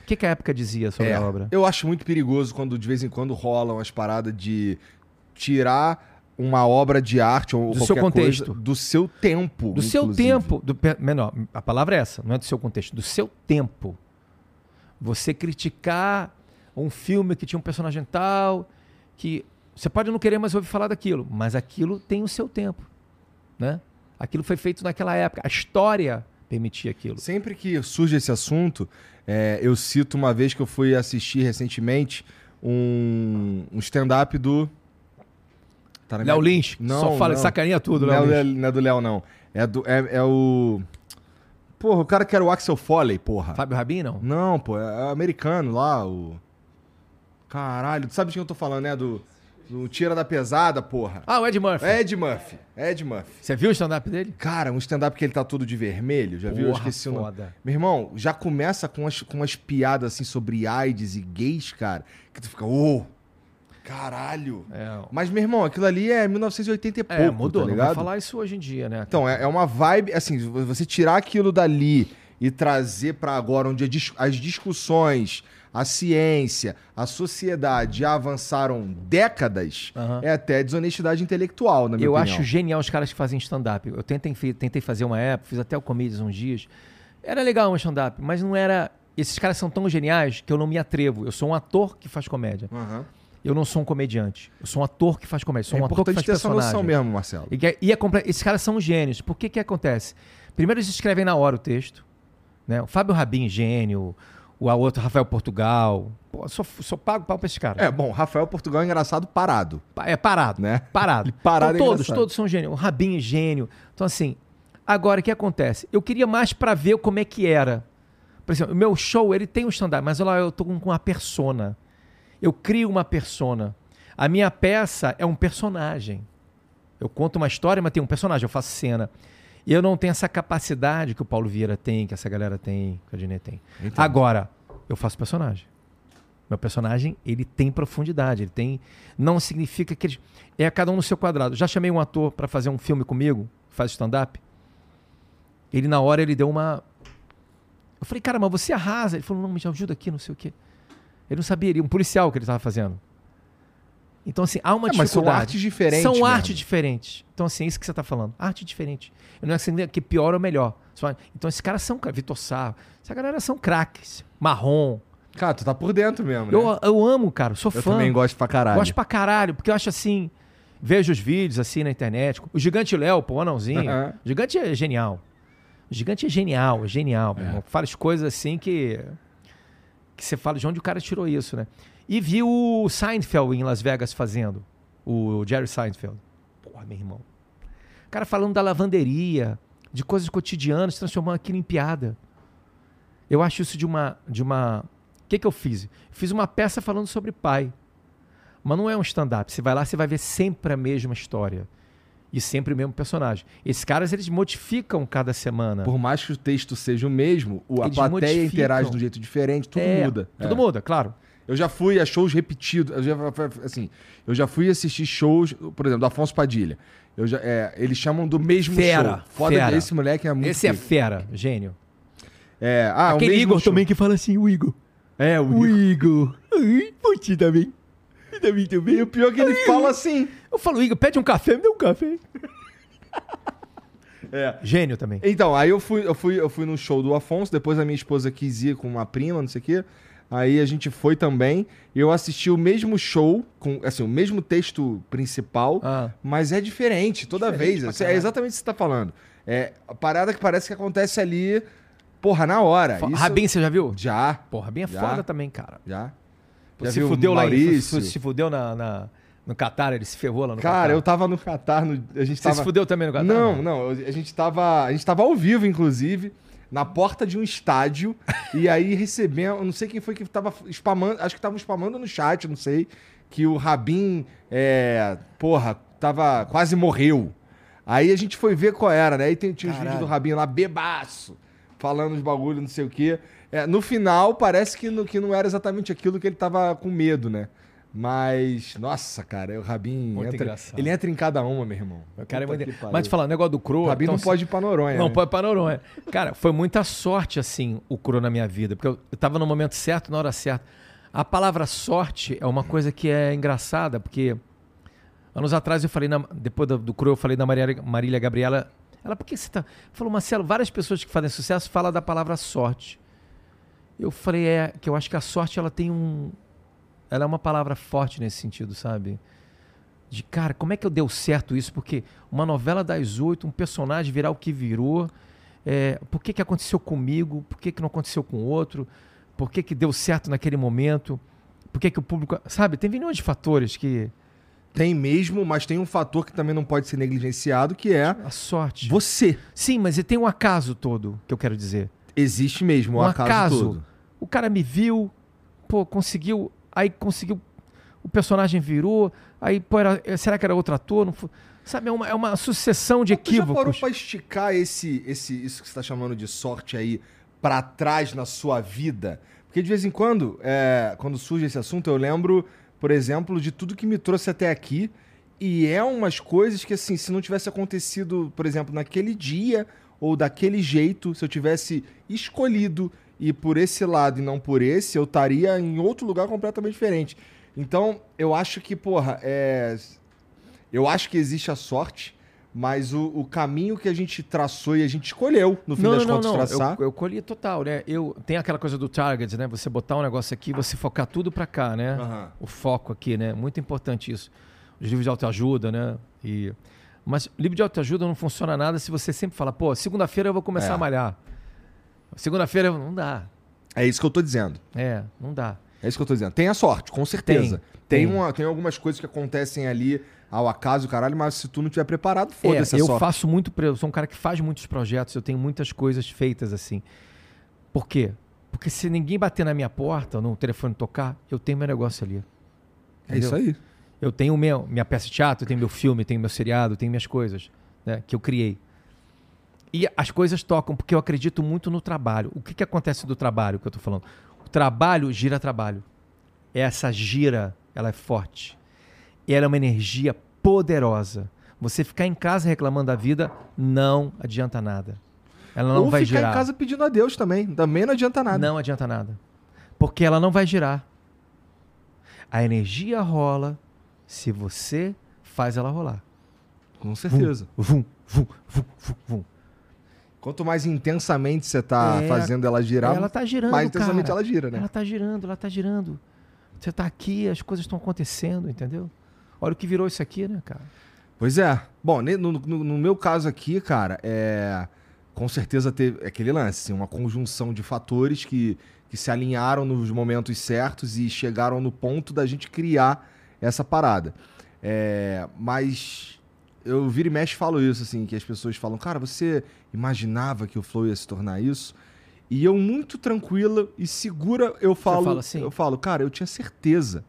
O que, que a época dizia sobre maneira. a É, obra? Eu acho muito perigoso quando de vez em quando rolam as paradas de tirar uma obra de arte ou Do seu contexto. coisa do seu tempo. Do seu inclusive. tempo. Do, menor, a palavra é essa, não é do seu contexto. Do seu tempo. Você criticar um filme que tinha um personagem tal, que você pode não querer mais ouvir falar daquilo, mas aquilo tem o seu tempo. Né? Aquilo foi feito naquela época. A história permitia aquilo. Sempre que surge esse assunto, é, eu cito uma vez que eu fui assistir recentemente um, um stand-up do. Tá Léo minha- Lynch, Não, só fala, não. sacaninha tudo, é, Léo. Léo- não é do Léo, não. É, do, é, é o. Porra, o cara que era o Axel Foley, porra. Fábio Rabin, não? Não, pô, é americano lá, o. Caralho, tu sabe de quem eu tô falando, né? Do. do Tira da Pesada, porra. Ah, o Ed Murphy. Ed Murphy. Ed Murphy. Você viu o stand-up dele? Cara, um stand-up que ele tá todo de vermelho, já viu? Eu Porra, esqueci o nome. foda. Meu irmão, já começa com umas, com umas piadas assim sobre AIDS e gays, cara, que tu fica, ô, caralho. É, Mas, meu irmão, aquilo ali é 1980 e pouco, é mudou. tá não ligado? vai falar isso hoje em dia, né? Então, é, é uma vibe, assim, você tirar aquilo dali e trazer pra agora, onde as discussões, a ciência, a sociedade já avançaram décadas, Aham. é até desonestidade intelectual, na minha Eu opinião. acho genial os caras que fazem stand-up. Eu tentei, tentei fazer uma época, fiz até o Comedians uns dias. Era legal um stand-up, mas não era. Esses caras são tão geniais que eu não me atrevo. Eu sou um ator que faz comédia. Aham. Eu não sou um comediante. Eu sou um ator que faz comédia. Sou É um ator que faz ter essa personagem. noção mesmo, Marcelo. E, que- e é esses caras são gênios. Por que que acontece? Primeiro eles escrevem na hora o texto. Né? O Fábio Rabin, gênio. O outro, Rafael Portugal. Pô, só, só pago pau pra esses caras. É, bom, Rafael Portugal é engraçado parado, Pa- É parado. né? Parado. Parado então, é todos, engraçado. todos são gênios. O Rabin é gênio. Então, assim, agora o que acontece? Eu queria mais pra ver como é que era. Por exemplo, o meu show, ele tem um stand-up, mas lá eu tô com uma persona. Eu crio uma persona. A minha peça é um personagem. Eu conto uma história, mas tem um personagem, eu faço cena. E eu não tenho essa capacidade que o Paulo Vieira tem, que essa galera tem, que a Dinê tem. Entendo. Agora, eu faço personagem. Meu personagem, ele tem profundidade, ele tem. Não significa que ele. É cada um no seu quadrado. Já chamei um ator para fazer um filme comigo, que faz stand-up. Ele, na hora, ele deu uma. Eu falei, cara, mas você arrasa. Ele falou, não, me ajuda aqui, não sei o quê. Ele não sabia, ele um policial que ele estava fazendo. Então, assim, há uma É, mas são dificuldade. artes diferentes São mesmo. artes diferentes. Então, assim, é isso que você está falando. Arte diferente. Não é assim que pior ou melhor. Então, esses caras são, Vitor Sá, essa galera são craques. Marrom. Cara, tu tá por dentro mesmo, né? Eu, eu amo, cara, sou Eu fã. também gosto pra caralho. Gosto pra caralho, porque eu acho assim. Vejo os vídeos assim na internet. O Gigante Léo, pô, o anãozinho. O Gigante é genial. O Gigante é genial, é genial. É. Fala as coisas assim que. Que você fala de onde o cara tirou isso, né? E vi o Seinfeld em Las Vegas fazendo. O Jerry Seinfeld. Porra, meu irmão. O cara falando da lavanderia, de coisas cotidianas, transformando aquilo em piada. Eu acho isso de uma. De uma... O que, que eu fiz? Fiz uma peça falando sobre pai. Mas não é um stand-up. Você vai lá, você vai ver sempre a mesma história. E sempre o mesmo personagem. Esses caras, eles modificam cada semana. Por mais que o texto seja o mesmo, o, a Eles plateia modificam. interage de um jeito diferente, tudo É, muda. Tudo É. muda, claro. Eu já fui a shows repetidos. Eu já, assim, eu já fui assistir shows, por exemplo, do Afonso Padilha. Eu já, é, eles chamam do mesmo Fera, show. Foda fera. esse moleque é muito. Esse é pica. fera, gênio. É, ah, o Aquele Igor show. também que fala assim, o Igor. É, o O Igor. Igor. Ai, Putz, também. Também, E também. o pior é que ele fala assim. Eu falo, Igor, pede um café, me dá um café. É. Gênio também. Então, aí eu fui, eu fui, eu fui no show do Afonso, depois a minha esposa quis ir com uma prima, não sei o quê. Aí a gente foi também. e Eu assisti o mesmo show, com assim, o mesmo texto principal, Ah. mas é diferente toda Diferente vez. pra Assim, É caralho. exatamente o que você tá falando. É a parada que parece que acontece ali, porra, na hora. Fo- Isso- Rabin, você já viu? Já, Pô, Rabin é Já. foda também, cara. já. Já se fudeu lá em, se, se fudeu na, na- no Catar, ele se ferrou lá no Cara, Catar. eu tava no Catar, no, a gente Você tava... se fudeu também no Catar? Não, não, a gente tava, a gente tava ao vivo, inclusive, na porta de um estádio, e aí recebemos, não sei quem foi que tava spamando, acho que estavam spamando no chat, não sei, que o Rabin, é, porra, tava, quase morreu. Aí a gente foi ver qual era, né? Aí tem, tinha os Caralho. vídeos do Rabinho lá, bebaço, falando os bagulho, não sei o quê. É, no final, parece que, no, que não era exatamente aquilo que ele tava com medo, né? Mas, nossa, cara, o Rabin Muito entra, engraçado. ele entra em cada uma, meu irmão. O cara é muito... Mas te falando, negócio do Crow... O Rabin então, não pode ir pra Noronha. Não, né? pode para Noronha. Cara, foi muita sorte, assim, o Crow na minha vida. Porque eu, tava no momento certo, na hora certa. A palavra sorte é uma coisa que é engraçada, porque anos atrás eu falei, na- depois do, do Crow, eu falei da Maria, Marília Gabriela. Ela, por que você tá. Falou, Marcelo, várias pessoas que fazem sucesso falam da palavra sorte. Eu falei, é, que eu acho que a sorte ela tem um. Ela é uma palavra forte nesse sentido, sabe? De cara, como é que eu deu certo isso? Porque uma novela das oito, um personagem virar o que virou. é, por que, que aconteceu comigo? Por que, que não aconteceu com o outro? Por que, que deu certo naquele momento? Por que, que o público. Sabe, tem milhões de fatores que. Tem mesmo, mas tem um fator que também não pode ser negligenciado, que é A sorte. você. Sim, mas tem um acaso todo, que eu quero dizer. Existe mesmo o um acaso, acaso. todo. O cara me viu, pô, conseguiu. Aí conseguiu. O personagem virou. Aí, pô, era- será que era outro ator? Não foi- sabe, é uma, é uma sucessão de Tu já parou equívocos. pra esticar esse, esse, isso que você tá chamando de sorte aí pra trás na sua vida? Porque de vez em quando, é, quando surge esse assunto, eu lembro, por exemplo, de tudo que me trouxe até aqui. E é umas coisas que, assim, se não tivesse acontecido, por exemplo, naquele dia ou daquele jeito, se eu tivesse escolhido ir por esse lado e não por esse, eu estaria em outro lugar completamente diferente. Então, eu acho que, porra, é. Eu acho que existe a sorte, mas o, o caminho que a gente traçou e a gente escolheu, no fim não, das não, contas, não, traçar. Eu, eu colhi total, né? Eu, tem aquela coisa do target, né? Você botar um negócio aqui, você focar tudo pra cá, né? Aham. O foco aqui, né? Muito importante isso. Os livros de autoajuda, né? E... Mas livro de autoajuda não funciona nada se você sempre fala, pô, segunda-feira eu vou começar É. a malhar. Segunda-feira não dá. É isso que eu tô dizendo. É, não dá. É isso que eu tô dizendo. Tem a sorte, com certeza. Tem, tem. uma, tem algumas coisas que acontecem ali ao acaso, caralho, mas se tu não tiver preparado, foda-se é, a eu sorte. faço muito, eu sou um cara que faz muitos projetos, eu tenho muitas coisas feitas assim. Por quê? Porque se ninguém bater na minha porta, no telefone tocar, eu tenho meu negócio ali. É isso entendeu? aí. Eu tenho meu, minha peça de teatro, eu tenho meu filme, eu tenho meu seriado, eu tenho minhas coisas né, que eu criei. E as coisas tocam, porque eu acredito muito no trabalho. O que, que acontece do trabalho que eu tô falando? O trabalho gira trabalho. Essa gira, ela é forte. E ela é uma energia poderosa. Você ficar em casa reclamando da vida não adianta nada. Ela não Ou vai ficar girar. em casa pedindo a Deus também. Também não adianta nada. Não adianta nada. Porque ela não vai girar. A energia rola se você faz ela rolar. Com certeza. Vum, vum, vum, vum, vum. Quanto mais intensamente você tá É, fazendo ela girar, ela tá girando, mais intensamente cara. ela gira, né? Ela tá girando, ela tá girando. Você tá aqui, as coisas estão acontecendo, entendeu? Olha o que virou isso aqui, né, cara? Pois é. Bom, no, no- no meu caso aqui, cara, é. Com certeza teve aquele lance, assim, uma conjunção de fatores que, que se alinharam nos momentos certos e chegaram no ponto da gente criar essa parada. É, mas eu viro e mexe falo isso, assim, que as pessoas falam, cara, você imaginava que o Flow ia se tornar isso? E eu, muito tranquila e segura, eu falo, fala assim? eu falo, cara, eu tinha certeza.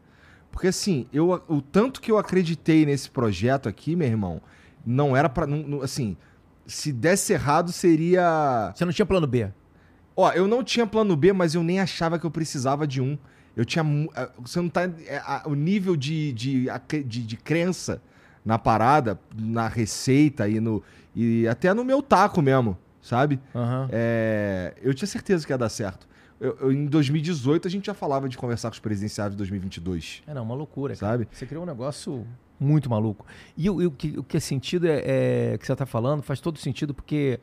Porque assim, eu, o tanto que eu acreditei nesse projeto aqui, meu irmão, não era pra. não- não- assim, se desse errado, seria. Você não tinha plano B. Ó, eu não tinha plano B, mas eu nem achava que eu precisava de um. Eu tinha. eh, Você não tá. a- O nível de, de, de, de crença na parada, na receita e no. E até no meu taco mesmo, sabe? Aham. É, eu tinha certeza que ia dar certo. Eu- eu- em 2018 a gente já falava de conversar com os presidenciáveis de 2022. É, não, uma loucura. cara. Sabe? Você criou um negócio muito maluco. E, o- e o, que, o que é sentido é, é que você está falando faz todo sentido porque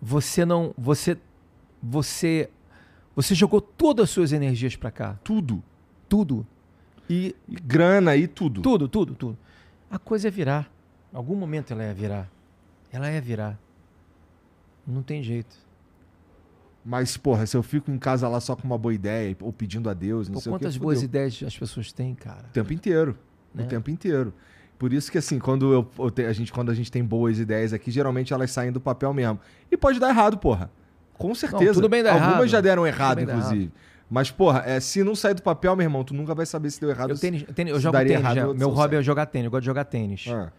você não, você, você, você jogou todas as suas energias para cá, Tudo. tudo e E grana e tudo. tudo, tudo, tudo. A coisa é virar. Em algum momento ela ia virar. Ela ia virar. Não tem jeito. Mas, porra, se eu fico em casa lá só com uma boa ideia ou pedindo a Deus, não Pô, sei o que. quantas boas ideias as pessoas têm, cara? O tempo inteiro. Né? O tempo inteiro. Por isso que, assim, quando, eu, eu te- a gente, quando a gente tem boas ideias aqui, geralmente elas saem do papel mesmo. E pode dar errado, porra. Com certeza. tudo bem dar Algumas errado. já deram errado, inclusive. Mas, porra, é, se não sair do papel, meu irmão, tu nunca vai saber se deu errado. Eu, tênis, tênis- eu jogo tênis. errado ou Meu hobby é certo. jogar tênis. Eu gosto de jogar tênis. Ah,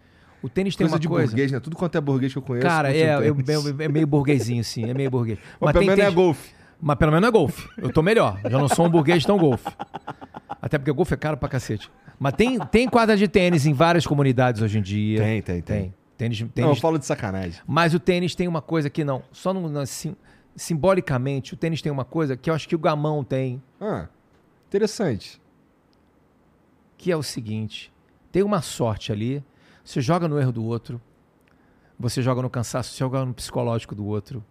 O tênis tem Coisa uma de coisa. burguês, né? Tudo quanto é burguês que eu conheço. Cara, é, eu- tênis. eu- é meio burguesinho, sim. É meio burguês. Mas pelo menos é tênis- golfe. Mas pelo menos é golfe. Eu tô melhor. Já não sou um burguês tão golfe. Até porque golfe é caro pra cacete. Mas tem, tem quadra de tênis em várias comunidades hoje em dia. Tem, tem, tem. Tem. Tênis, Não, eu tênis falo de sacanagem. Mas o tênis tem uma coisa que não. Só no, no- sim- simbolicamente, o tênis tem uma coisa que eu acho que o gamão tem, Ah, interessante. que é o seguinte: tem uma sorte ali. Você joga no erro do outro, você joga no cansaço, você joga no psicológico do outro.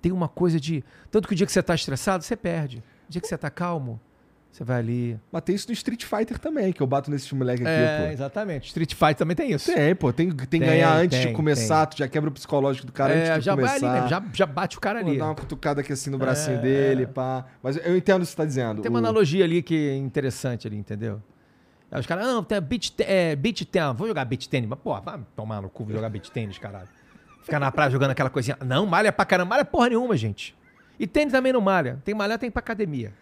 Tem uma coisa de. Tanto que o dia que você tá estressado, você perde. O dia que você tá calmo, você vai ali. Mas tem isso no Street Fighter também, que eu bato nesses moleque aqui, é, pô. exatamente. Street Fighter também tem isso. Tem, pô. Tem, tem, Tem, ganhar antes tem, de começar, tu já quebra o psicológico do cara É, antes de já vai ali começar. mesmo, já, já bate o cara Pô, ali. dá uma cutucada aqui assim no bracinho É. dele, pá. Mas eu entendo o que você tá dizendo. Tem uma O- analogia ali que é interessante ali, entendeu? Aí os caras, não, tem beach, te- é, tennis, vou jogar beach tênis. Mas, pô, vai tomar no cu jogar beach tênis, caralho. Ficar na praia jogando aquela coisinha. Não, malha pra caramba, malha porra nenhuma, gente. E tênis também não malha. Tem malhar, tem pra academia.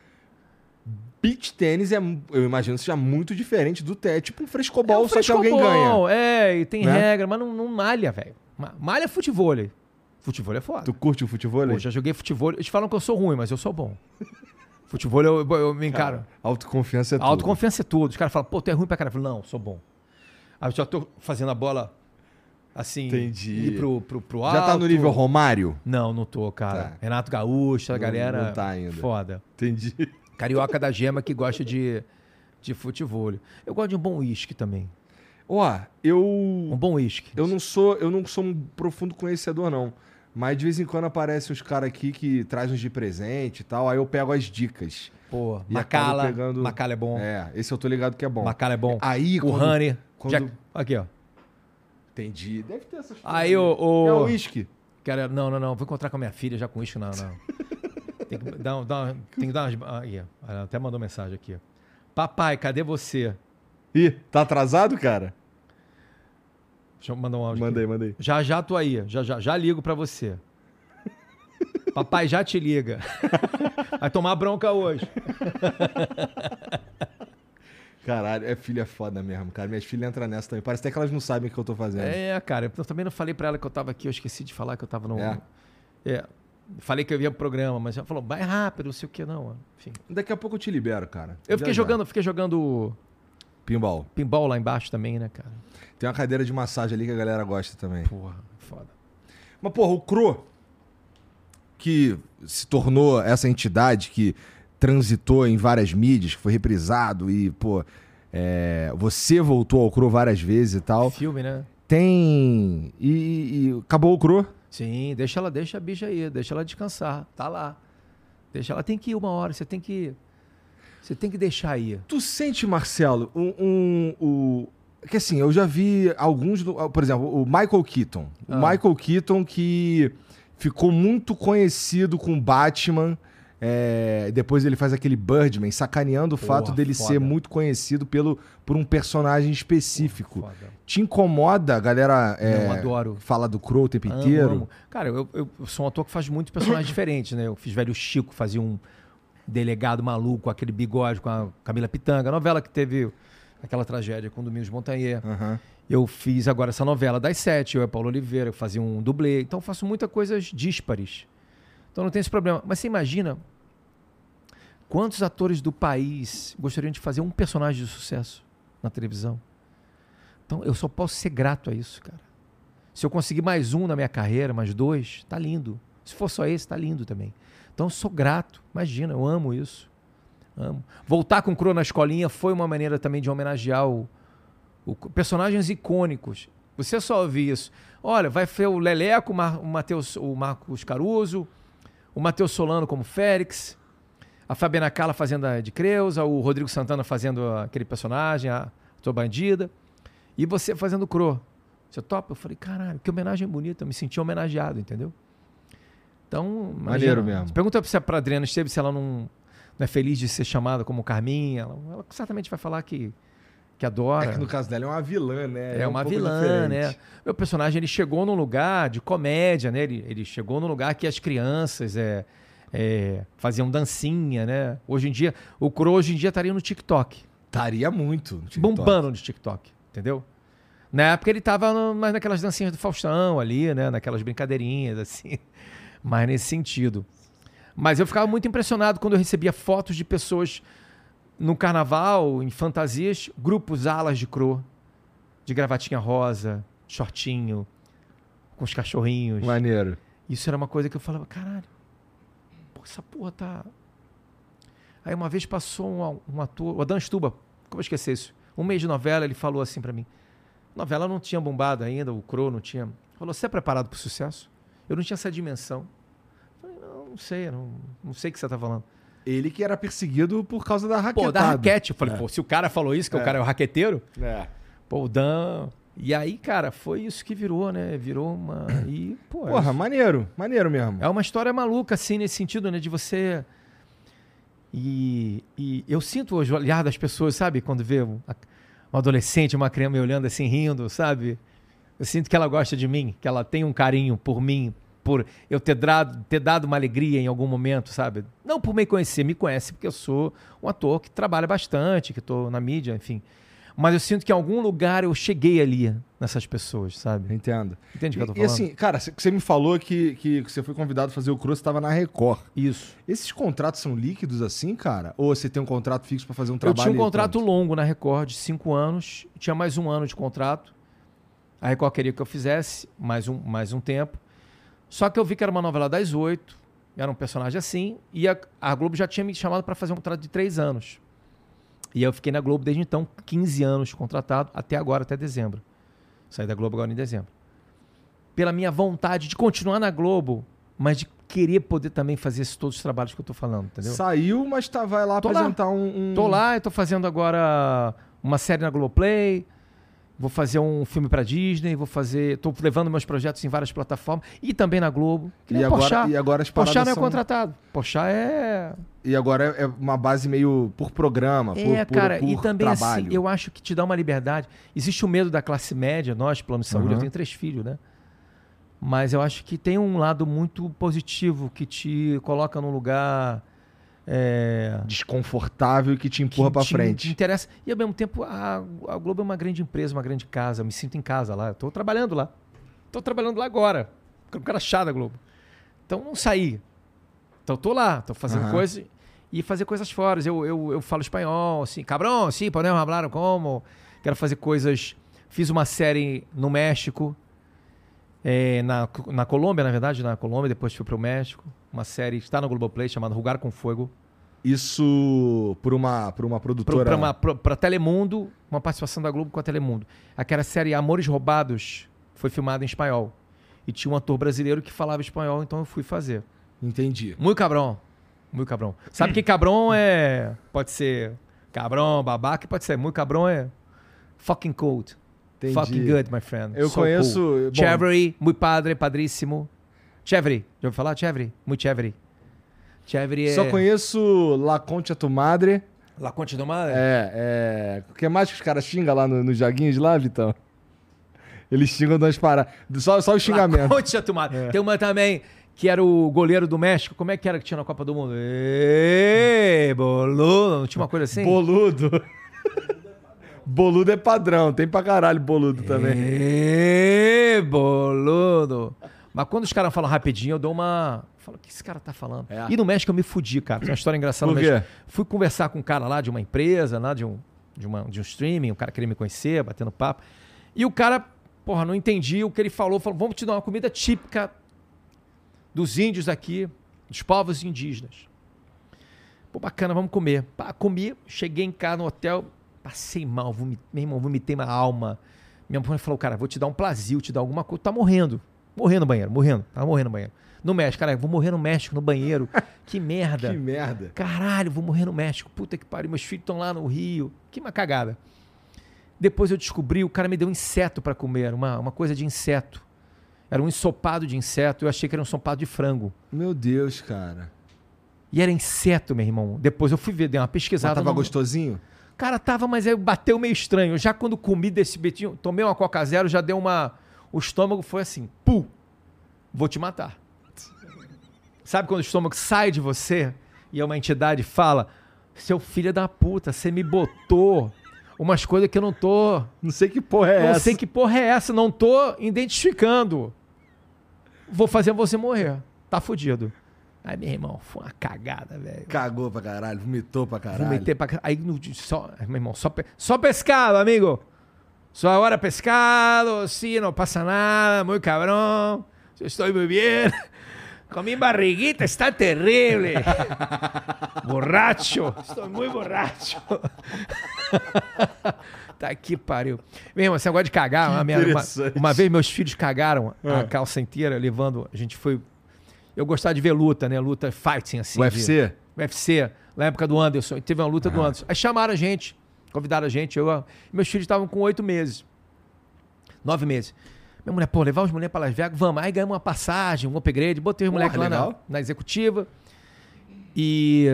Beach tênis é, eu imagino, seja muito diferente do tênis. Tipo um frescobol, É um só que alguém ganha. É, e tem Né? regra, mas não, não malha, velho. Ma- Malha é futebol. Futebol é foda. Tu curte o futebol? Pô, já joguei futebol. Eles falam que eu sou ruim, mas eu sou bom. Futebol eu, eu- eu me encaro. Autoconfiança é tudo. autoconfiança é tudo. Os caras falam, pô, tu é ruim pra caralho. Eu falo, não, sou bom. Aí eu já tô fazendo a bola assim. Entendi. Ir pro, pro, pro alto. Já tá no nível Romário? Não, não tô, cara. Tá. Renato Gaúcho, a Não- galera. não tá ainda. Foda. Entendi. Carioca da gema que gosta de, de futebol. Eu gosto de um bom uísque também. Ó, eu. Um bom uísque. Eu não sou, eu não sou um profundo conhecedor, não. Mas de vez em quando aparecem uns caras aqui que trazem uns de presente e tal. Aí eu pego as dicas. Pô, E Macala. pegando- Macala é bom. É, esse eu tô ligado que é bom. Macala é bom. Aí, o quando- Honey. quando- Já- Aqui, ó. Entendi. Deve ter essas Aí o. É o... o uísque. Cara, não, não, não. Vou encontrar com a minha filha já com isso, não, não. Tem que dar, dar tem que dar umas. ah, Aí. Ela até mandou mensagem aqui. Papai, cadê você? Ih, tá atrasado, cara? Deixa eu mandar um áudio. Mandei, aqui. mandei. Já já tô aí. Já já, já ligo pra você. Papai já te liga. Vai tomar bronca hoje. Caralho, é filha foda mesmo, cara. Minhas filhas entram nessa também. Parece até que elas não sabem o que eu tô fazendo. É, cara. Eu também não falei pra ela que eu tava aqui. Eu esqueci de falar que eu tava no. É. É. Falei que eu ia pro programa, mas ela falou, vai rápido, não sei o que, não. Enfim. Daqui a pouco eu te libero, cara. Eu fiquei Já, já. jogando, fiquei jogando Pinball. pinball lá embaixo também, né, cara? Tem uma cadeira de massagem ali que a galera gosta também. Porra, foda. Mas, porra, o Cro, que se tornou essa entidade que transitou em várias mídias, que foi reprisado e, pô, é, você voltou ao Cro várias vezes e tal. Filme, né? Tem. E, e acabou o Cro. Sim, deixa ela, deixa a bicha aí, deixa ela descansar. Tá lá. Deixa ela tem que ir uma hora, você tem que você tem que deixar aí. Tu sente, Marcelo, um. um o... Que assim, eu já vi alguns. Por exemplo, o Michael Keaton. O Ah. Michael Keaton que ficou muito conhecido com Batman. É, depois ele faz aquele Birdman, sacaneando o Porra, fato dele foda. ser muito conhecido pelo, por um personagem específico. Foda. Te incomoda a galera é, Não, adoro. fala do Crow o tempo Amo, inteiro? amo. Cara, eu, eu- eu sou um ator que faz muitos personagens diferentes, né? Eu fiz velho Chico, fazia um delegado maluco, com aquele bigode com a Camila Pitanga, a novela que teve aquela tragédia com o Domingos Montanher. Aham. Eu fiz agora essa novela das sete, eu e Paulo Oliveira, eu fazia um dublê. Então eu faço muitas coisas díspares. Então não tem esse problema. Mas você imagina quantos atores do país gostariam de fazer um personagem de sucesso na televisão? Então eu só posso ser grato a isso, cara. Se eu conseguir mais um na minha carreira, mais dois, tá lindo. Se for só esse, tá lindo também. Então eu sou grato. Imagina, eu amo isso. Amo. Voltar com o Cro na escolinha foi uma maneira também de homenagear o, o- personagens icônicos. Você só ouvir isso. Olha, vai ser o Leleco, o, Mar, o, Mateus, o Marcos Caruso, o Matheus Solano como Félix, a Fabiana Carla fazendo a de Creuza, o Rodrigo Santana fazendo aquele personagem, a tua bandida, e você fazendo o Cro. Você topa? Eu falei, caralho, que homenagem bonita, eu me senti homenageado, entendeu? Então, imagina. Maneiro mesmo. Pergunta se a pra Adriana Esteves se ela não, não é feliz de ser chamada como Carminha. Ela, ela certamente vai falar que, que adora. É que no caso dela é uma vilã, né? É um uma pouco vilã, diferente. né? Meu personagem ele chegou num lugar de comédia, né? Ele, ele chegou num lugar que as crianças é, é, faziam dancinha, né? Hoje em dia, o Cro hoje em dia estaria no TikTok, Estaria muito. no TikTok. bombando no TikTok, entendeu? Na época ele tava no- mais naquelas dancinhas do Faustão ali, né? Naquelas brincadeirinhas, assim. Mais nesse sentido. Mas eu ficava muito impressionado quando eu recebia fotos de pessoas no carnaval, em fantasias, grupos alas de cro, de gravatinha rosa, shortinho, com os cachorrinhos. Maneiro. Isso era uma coisa que eu falava, caralho, essa porra tá. Aí uma vez passou um, um ator, o Adam Stuba, como eu esquecer isso? Um mês de novela, ele falou assim pra mim: novela não tinha bombado ainda, o Crow não tinha. Falou, você é preparado pro sucesso? Eu não tinha essa dimensão. Eu falei, não, não sei, não, não sei o que você tá falando. Ele que era perseguido por causa da raquetada. Pô, da raquete. Eu falei, É. pô, se o cara falou isso, que É. o cara é o raqueteiro, É. pô, o Dan. E aí, cara, foi isso que virou, né? Virou uma. E, pô, é Porra, maneiro. Maneiro mesmo. É uma história maluca, assim, nesse sentido, né? De você. E, e eu sinto o olhar das pessoas, sabe? Quando vê um, um adolescente, uma criança me olhando assim, rindo, sabe? Eu sinto que ela gosta de mim, que ela tem um carinho por mim, por eu ter dado, ter dado uma alegria em algum momento, sabe? Não por me conhecer, me conhece porque eu sou um ator que trabalha bastante, que estou na mídia, enfim. Mas eu sinto que em algum lugar eu cheguei ali nessas pessoas, sabe? Entendo. Entende o que eu tô E, e falando? assim, cara, você- me falou que, que você foi convidado a fazer o Cruz, estava na Record. Isso. Esses contratos são líquidos assim, cara? Ou você tem um contrato fixo pra fazer um Eu trabalho? tinha um contrato pronto? longo na Record, de cinco anos. Tinha mais um ano de contrato. A Record queria que eu fizesse mais um, mais um tempo. Só que eu vi que era uma novela das oito, era um personagem assim, e a, a Globo já tinha me chamado para fazer um contrato de três anos. E eu fiquei na Globo desde então, 15 anos contratado, até agora, até dezembro. Saí da Globo agora em dezembro. Pela minha vontade de continuar na Globo, mas de querer poder também fazer esses, todos os trabalhos que eu tô falando, entendeu? Saiu, mas tá, vai lá Tô lá. apresentar um, um- Tô lá, eu tô fazendo agora uma série na Globoplay. Vou fazer um filme pra Disney, vou fazer. tô levando meus projetos em várias plataformas e também na Globo. Que E agora, Porchat. e agora as Porchat não é são... contratado. Porchat é. E agora é é uma base meio por programa, por, É, por- cara, por e também trabalho. assim, eu acho que te dá uma liberdade. Existe o medo da classe média, nós, plano de saúde, Uhum. eu tenho três filhos, né? Mas eu acho que tem um lado muito positivo que te coloca num lugar. É, Desconfortável que te empurra que pra te frente. interessa. E ao mesmo tempo, a, a Globo é uma grande empresa, uma grande casa. Eu me sinto em casa lá. Tô trabalhando lá. Tô trabalhando lá agora. Um cara chato da Globo. Então não saí. Então tô lá, tô fazendo Aham. coisas e fazer coisas fora. Eu, eu, eu falo espanhol, assim, cabrão, sim, podemos falar como. Quero fazer coisas. Fiz uma série no México, é, na, na Colômbia, na verdade, na Colômbia, depois fui pro México. Uma série está no Globoplay chamada Rugar com Fogo. Isso por uma, por uma produtora. Para Telemundo, uma participação da Globo com a Telemundo. Aquela série Amores Roubados foi filmada em espanhol. E tinha um ator brasileiro que falava espanhol, então eu fui fazer. Entendi. Muito cabrão. Muito cabrão. Sabe que cabrão é. Pode ser cabrão, babaca, pode ser. Muito cabrão é. Fucking cold. Entendi. Fucking good, my friend. Eu So conheço. cool. bom, Chévere, muito padre, padríssimo. Chévere. Já ouviu falar? Chévere. Muito chévere. Chévere é. Só conheço La Concha Tu Madre. La Concha do Mar? É, é. O que mais que os caras xingam lá no- nos joguinhos lá, Vitão? Eles xingam das paradas. Só, só o xingamento. Concha tomada. Tem uma também que era o goleiro do México. Como é que era que tinha na Copa do Mundo? Ê, boludo. Não tinha uma coisa assim? Boludo. boludo é padrão. Tem pra caralho boludo também. Ê, boludo. Mas quando os caras falam rapidinho, eu dou uma. eu Falo, o que esse cara tá falando? É. E no México eu me fudi, cara. Tem uma história engraçada Por no quê? México. Fui conversar com um cara lá de uma empresa, lá de um, de uma, de um streaming, o cara queria me conhecer, batendo papo. E o cara, porra, não entendi o que ele falou. Falou, vamos te dar uma comida típica dos índios aqui, dos povos indígenas. Pô, bacana, vamos comer. Pá, comi, cheguei em casa no hotel, passei mal, vomitei, meu irmão, vomitei uma alma. Minha mãe falou, cara, vou te dar um plazio, te dar alguma coisa. Tá morrendo. Morrendo no banheiro, morrendo. Tava morrendo no banheiro. No México, cara, vou morrer no México, no banheiro. Que merda. Que merda. Caralho, vou morrer no México. Puta que pariu, meus filhos estão lá no Rio. Que uma cagada. Depois eu descobri, o cara me deu inseto para comer, uma, uma coisa de inseto. Era um ensopado de inseto. Eu achei que era um ensopado de frango. Meu Deus, cara. E era inseto, meu irmão. Depois eu fui ver, dei uma Mas pesquisada. tava no- gostosinho? Cara, tava, mas aí bateu meio estranho. Já quando comi desse betinho, tomei uma Coca Zero, já deu uma. O estômago foi assim, pu! Vou te matar. Sabe quando o estômago sai de você e uma entidade fala: Seu filho da puta, você me botou umas coisas que eu não tô. Não sei que porra é não essa. sei que porra é essa, não tô identificando. Vou fazer você morrer. Tá fudido. Aí, meu irmão, foi uma cagada, velho. Cagou pra caralho, vomitou pra caralho. Vomitei pra ca- Aí, no, só, meu irmão, só, pe- só pescado, amigo. Só agora pescado, sí, no pasa nada, muy cabrón. Estoy muy bien. Con mi barriguita está terrible. borracho. Estou muito borracho. tá aqui, pariu. Meu irmão, esse negócio de cagar, uma, uma, uma vez meus filhos cagaram a Ah. calça inteira, levando. A gente foi. Eu gostava de ver luta, né? Luta fighting, assim. de- UFC? UFC, na época do Anderson. Teve uma luta do Anderson. Aí chamaram a gente, convidaram a gente. Eu, meus filhos estavam com oito meses. Nove meses. Minha mulher, pô, levar os moleques para Las Vegas, vamos. Aí ganhamos uma passagem, um upgrade, botei os moleques lá na, na executiva. E.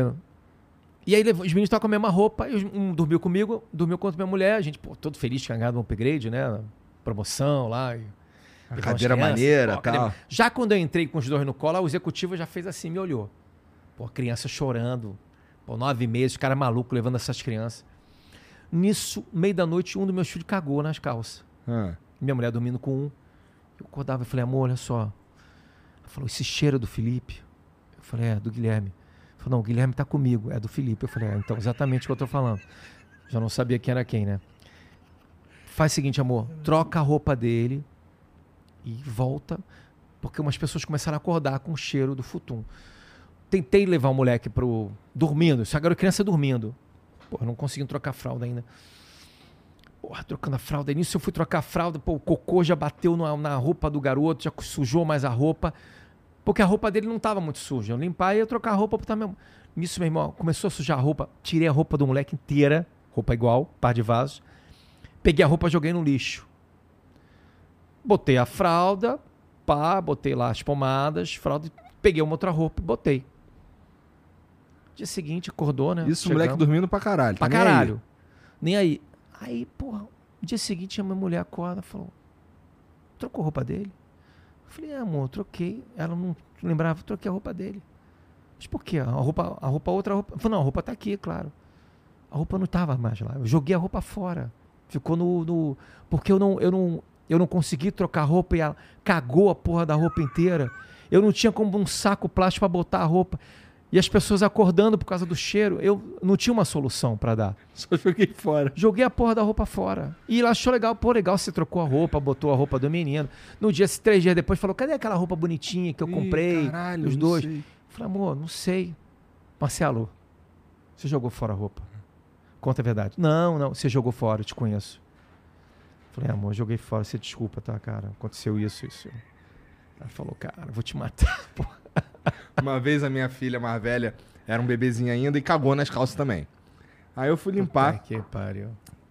E aí os meninos estavam com a mesma roupa, e um dormiu comigo, dormiu com a minha mulher, a gente, pô, todo feliz de ganhado um upgrade, né? Promoção lá. A cadeira crianças, maneira pô, tal. Já quando eu entrei com os dois no colo, o executivo já fez assim, me olhou. Pô, criança chorando. Pô, nove meses, cara maluco levando essas crianças. Nisso, meio da noite, um dos meus filhos cagou nas calças. Ah. Minha mulher dormindo com um. Eu acordava e falei, amor, olha só. Ela falou, esse cheiro é do Felipe? Eu falei, é, do Guilherme. Ela falou, não, o Guilherme tá comigo, é do Felipe. Eu falei, é, então exatamente o que eu tô falando. Já não sabia quem era quem, né? Faz o seguinte, amor, troca a roupa dele e volta, porque umas pessoas começaram a acordar com o cheiro do futum. Tentei levar o moleque pro. dormindo, isso agora criança dormindo. Porra, não consegui trocar fralda ainda. Porra, trocando a fralda. Nisso eu fui trocar a fralda, pô, o cocô já bateu na, na roupa do garoto, já sujou mais a roupa. Porque a roupa dele não tava muito suja. Eu limpar e ia trocar a roupa pro meu. Nisso, meu irmão, começou a sujar a roupa. Tirei a roupa do moleque inteira, roupa igual, par de vasos. Peguei a roupa, joguei no lixo. Botei a fralda, pá, botei lá as pomadas, fralda, peguei uma outra roupa e botei. Dia seguinte, acordou, né? Isso, o moleque Chegamos. dormindo pra caralho. Pra tá nem aí. caralho. Nem aí. Aí, porra, no dia seguinte a minha mulher acorda e falou: trocou a roupa dele? Eu falei, é, amor, troquei. Ela não lembrava, troquei a roupa dele. Mas por quê? A roupa, a roupa, outra roupa. Eu falei, não, a roupa tá aqui, claro. A roupa não tava mais lá. Eu joguei a roupa fora. Ficou no. no- porque eu não, eu, não, eu não consegui trocar a roupa e ela cagou a porra da roupa inteira. Eu não tinha como um saco plástico pra botar a roupa. E as pessoas acordando por causa do cheiro. Eu não tinha uma solução pra dar. Só joguei fora. Joguei a porra da roupa fora. E ela achou legal, pô, legal, você trocou a roupa, botou a roupa do menino. No dia, três dias depois, falou: cadê aquela roupa bonitinha que eu Ih, comprei? caralho, os dois. sei. Falei, amor, não sei. Marcelo, você jogou fora a roupa? Conta a verdade. Não, não, você jogou fora, eu te conheço. Falei, amor, joguei fora, você desculpa, tá, cara? Aconteceu isso, isso. Ela falou, cara, vou te matar. Pô. Uma vez a minha filha mais velha era um bebezinho ainda e cagou nas calças também. Aí eu fui limpar, Puta que pariu.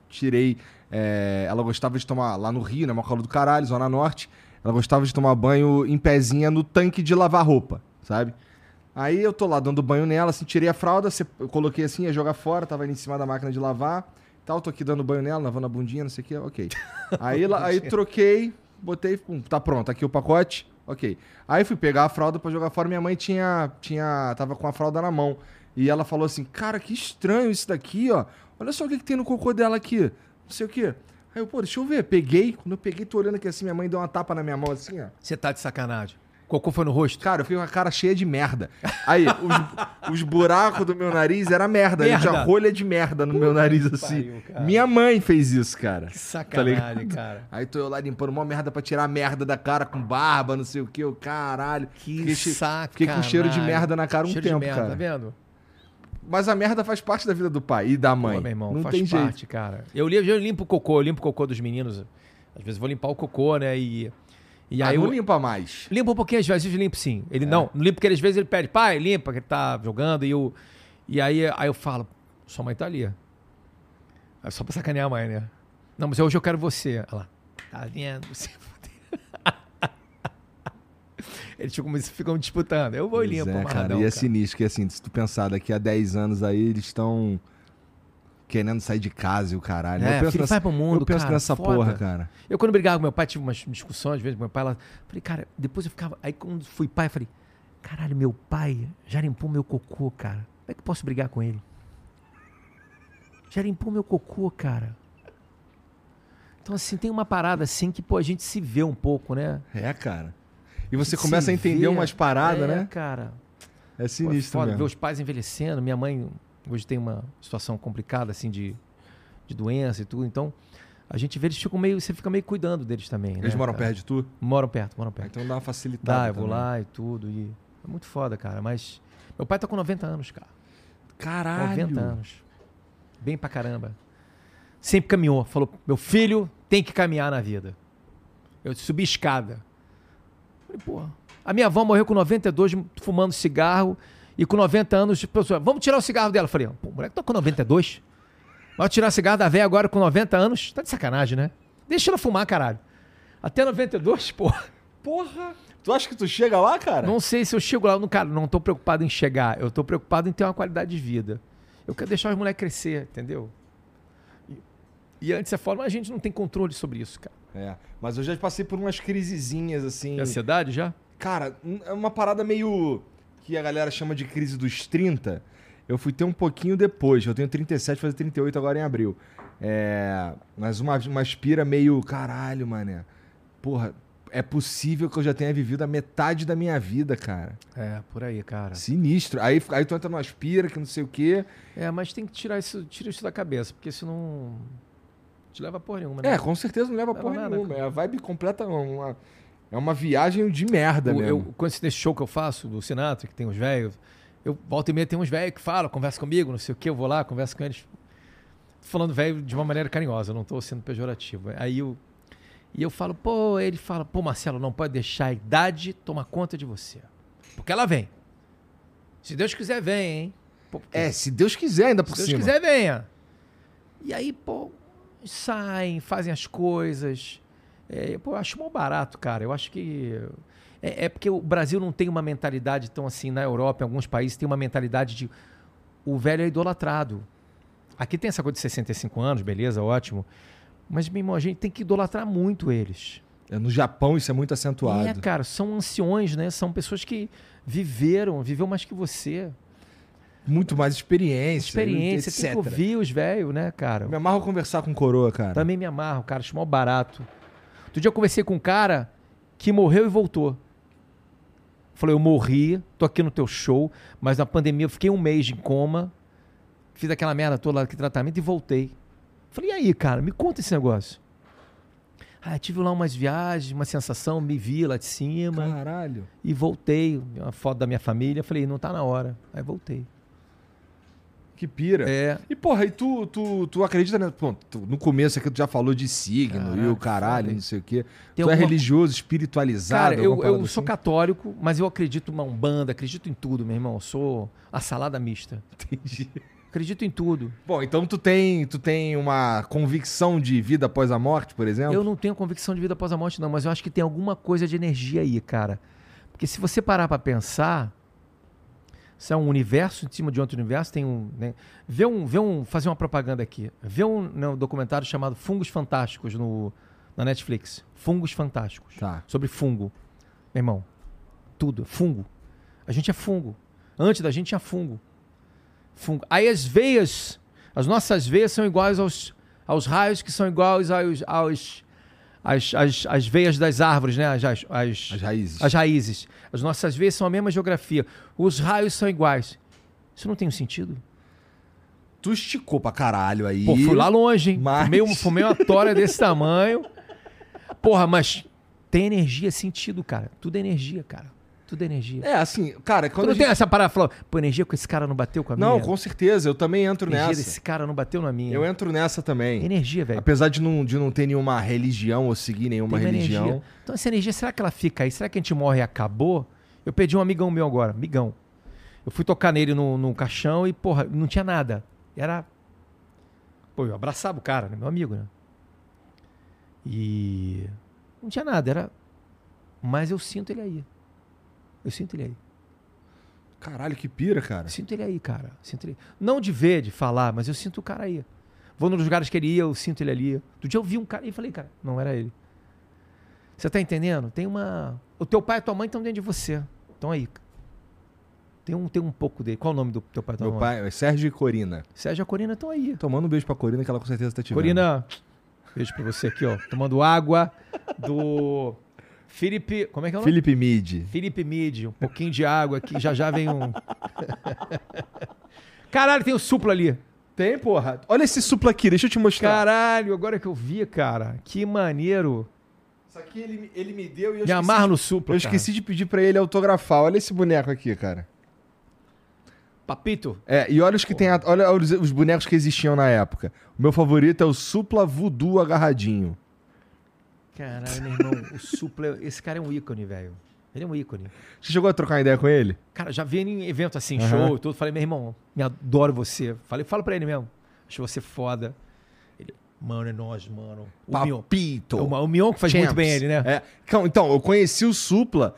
tirei. é, ela gostava de tomar lá no Rio, né? Uma calor do caralho, Zona Norte. Ela gostava de tomar banho em pezinha no tanque de lavar roupa, sabe? Aí eu tô lá dando banho nela, assim, tirei a fralda, eu coloquei assim, ia jogar fora, tava ali em cima da máquina de lavar. Tal, tô aqui dando banho nela, lavando a bundinha, não sei o que, ok. Aí, aí troquei, botei, pum, tá pronto, aqui o pacote, ok. Aí fui pegar a fralda pra jogar fora, minha mãe tinha, tinha, tava com a fralda na mão. E ela falou assim, cara, que estranho isso daqui, ó. Olha só o que, que tem no cocô dela aqui, não sei o que. Aí eu, pô, deixa eu ver, peguei, quando eu peguei, tô olhando aqui assim, minha mãe deu uma tapa na minha mão assim, ó. Você tá de sacanagem. Cocô foi no rosto? Cara, eu fiquei com a cara cheia de merda. Aí, os, os buracos do meu nariz era merda. Merda. Tinha rolha de merda no meu nariz, assim. pariu. Minha mãe fez isso, cara. Que sacanagem, ligado? cara. Aí tô eu lá limpando uma merda pra tirar a merda da cara com barba, não sei o que, o caralho. Que Fiquei sacanagem. Fiquei com cheiro de merda na cara um cheiro tempo, de merda, cara. tá vendo? Mas a merda faz parte da vida do pai e da mãe. Pô, meu irmão, não faz tem parte, jeito. cara. Eu, eu limpo o cocô, eu limpo o cocô dos meninos. Às vezes eu vou limpar o cocô, né? E, e Ah, aí não eu limpa mais. limpo um pouquinho, às vezes eu limpo sim. É. Ele não, não limpo porque às vezes ele pede, pai, limpa, que ele tá jogando. E, eu, e aí, aí eu falo, sua mãe tá ali. É só pra sacanear a mãe, né? Não, mas hoje eu quero você. Ela, tá vendo? Você Eles ficam, ficam disputando. Eu vou e Pois limpo, é, cara. E é cara. sinistro que assim, se tu pensar daqui a 10 anos aí, eles estão querendo sair de casa e o caralho. É, eu penso nessa, mundo, eu penso cara, nessa foda. porra, cara. Eu, quando brigava com meu pai, tive umas discussões, às vezes, com meu pai, ela, falei, cara, depois eu ficava. Aí, quando fui pai, eu falei, caralho, meu pai já limpou meu cocô, cara. Como é que eu posso brigar com ele? Já limpou meu cocô, cara. Então, assim, tem uma parada assim que, pô, a gente se vê um pouco, né? É, cara. E você começa a entender vê. umas paradas, é, né? cara. É Pô, é sinistro foda mesmo. ver os pais envelhecendo. Minha mãe hoje tem uma situação complicada, assim, de, de doença e tudo. Então, a gente vê eles ficam meio. Você fica meio cuidando deles também. Eles né, moram cara? perto de tu? Moram perto, moram perto. Então dá uma facilitada. Dá, eu vou também. lá e tudo. E é muito foda, cara. Mas. Meu pai tá com 90 anos, cara. Caralho. 90 anos. Bem pra caramba. Sempre caminhou. Falou: meu filho tem que caminhar na vida. Eu subi escada. Falei, porra. A minha avó morreu com 92, fumando cigarro. E com 90 anos, pessoal, vamos tirar o cigarro dela. Eu Falei, pô, o moleque tá com 92. Vai tirar o cigarro da velha agora com 90 anos? Tá de sacanagem, né? Deixa ela fumar, caralho. Até 92, porra. Porra! Tu acha que tu chega lá, cara? Não sei se eu chego lá. Não, cara, não tô preocupado em chegar. Eu tô preocupado em ter uma qualidade de vida. Eu quero deixar os moleques crescer, entendeu? E, e antes é foda, mas a gente não tem controle sobre isso, cara. É. Mas eu já passei por umas crisezinhas assim. Tem ansiedade já? Cara, é uma parada meio. Que a galera chama de crise dos 30. Eu fui ter um pouquinho depois. Eu tenho 37, fazer 38 agora em abril. É. Mas uma, uma aspira meio. Caralho, mané. Porra, é possível que eu já tenha vivido a metade da minha vida, cara. É, por aí, cara. Sinistro. Aí, aí tu entra numa aspira, que não sei o quê. É, mas tem que tirar isso, tira isso da cabeça, porque senão te leva a porra nenhuma, né? É, com certeza não leva Leva porra nada, nenhuma. É a vibe completa. Uma, é uma viagem de merda O- mesmo. eu, com esse show que eu faço do Sinatra, que tem os velhos, eu volta e meia tem uns velhos que falam, conversa comigo, não sei o que, eu vou lá, converso com eles. Falando velho de uma maneira carinhosa, não tô sendo pejorativo. Aí eu. E eu falo, pô, ele fala, pô, Marcelo, não pode deixar a idade tomar conta de você. Porque ela vem. Se Deus quiser, vem, hein? Pô, É, se Deus quiser, ainda por se Deus cima. quiser, venha. E aí, pô, saem, fazem as coisas. É, pô, eu acho mal barato, cara. Eu acho que. É, é porque o Brasil não tem uma mentalidade tão assim. Na Europa, em alguns países, tem uma mentalidade de. O velho é idolatrado. Aqui tem essa coisa de 65 anos, beleza, ótimo. Mas, meu irmão, a gente tem que idolatrar muito eles. É, No Japão isso é muito acentuado. É, cara, são anciões, né? São pessoas que viveram, viveu mais que você. Muito mais experiência. Experiência, etc. tem que ouvir os velhos, né, cara? Me amarro conversar com coroa, cara. Também me amarro, cara, acho mó barato. Outro dia eu conversei com um cara que morreu e voltou. Falei, eu morri, tô aqui no teu show, mas na pandemia eu fiquei um mês em coma, fiz aquela merda toda lá, que tratamento e voltei. Falei, e aí, cara, me conta esse negócio. Ah, tive lá umas viagens, uma sensação, me vi lá de cima Caralho. e voltei. Uma foto da minha família, falei, não tá na hora. Aí voltei. Que pira. É, E porra, e tu, tu, tu acredita, né? Pô, tu- no começo aqui tu já falou de signo e Caralho, o caralho, não sei o quê. Tem tu é alguma- religioso, espiritualizado? Cara, eu, eu sou assim? católico, mas eu acredito uma umbanda, acredito em tudo, meu irmão. Eu sou a salada mista. Entendi. Acredito em tudo. Bom, então tu tem, tu tem uma convicção de vida após a morte, por exemplo? Eu não tenho convicção de vida após a morte, não, mas eu acho que tem alguma coisa de energia aí, cara. Porque se você parar pra pensar, se é um universo em cima de outro universo, tem um. Né? Vê um, vê um. Fazer uma propaganda aqui. Vê um, né, um documentário chamado Fungos Fantásticos no, na Netflix. Fungos Fantásticos. Tá. sobre fungo. Meu irmão, tudo, fungo. A gente é fungo. Antes da gente tinha fungo. Fungo. Aí as veias, as nossas veias são iguais aos, aos raios que são iguais aos, aos as, as, as veias das árvores, né? As, as, as, As raízes. as raízes. As nossas veias são a mesma geografia. Os raios são iguais. Isso não tem um sentido? Tu esticou pra caralho aí. Pô, fui lá longe, hein? Mas- Fumei, um- fumei uma tora desse tamanho. Porra, mas tem energia, sentido, cara. Tudo é energia, cara. Tudo é energia. É, assim, cara, Tu quando não a gente... tem essa parada falando, pô, energia com esse cara não bateu com a Não, minha? com certeza, eu também entro energia nessa. desse cara não bateu na minha. Eu entro nessa também. Energia, velho. Apesar de não, de não ter nenhuma religião ou seguir nenhuma religião. energia. Então essa energia, será que ela fica aí? Será que a gente morre e acabou? Eu perdi um amigão meu agora, amigão. Eu fui tocar nele no, no caixão e, porra, não tinha nada. Era. Pô, eu abraçava o cara, né? meu amigo, né? E. Não tinha nada, era. Mas eu sinto ele aí. Eu sinto ele aí. Caralho, que pira, cara. Sinto ele aí, cara. Sinto ele... Não de ver, de falar, mas eu sinto o cara aí. Vou nos lugares que ele ia, eu sinto ele ali. Do dia eu vi um cara e falei, cara, não era ele. Você tá entendendo? Tem uma. O teu pai e tua mãe estão dentro de você. Estão aí. Tem um, tem um pouco dele. Qual o nome do teu pai e tua Meu mãe? pai é Sérgio e Corina. Sérgio e a Corina estão aí. Tomando um beijo pra Corina, que ela com certeza tá te vendo. Corina, Beijo pra você aqui, ó. Tomando água do Felipe. Como é que é o nome? Felipe Mid. Felipe Mid. Um pouquinho de água aqui. Já já vem um. Caralho, tem o supla ali. Tem, porra. Olha esse supla aqui, deixa eu te mostrar. Caralho, agora que eu vi, cara. Que maneiro. Isso aqui ele, ele me deu e eu Me amarra de- no supla. Eu esqueci de pedir pra ele autografar. Olha esse boneco aqui, cara. Papito. É, e olha os que tem. Olha os, os bonecos que existiam na época. O meu favorito é o Supla Voodoo agarradinho. Caralho, meu irmão. O supla. Esse cara é um ícone, velho. Ele é um ícone. Você chegou a trocar uma ideia com ele? Cara, já vi ele em evento assim, Aham. show e tudo. Falei, meu irmão, me adoro você. Falei, fala pra ele mesmo. Acho você foda. Ele, mano, é nós, mano. O Mion. Papito. É o, o Mion que faz Champs. muito bem ele, né? É. Então, então, eu conheci o Supla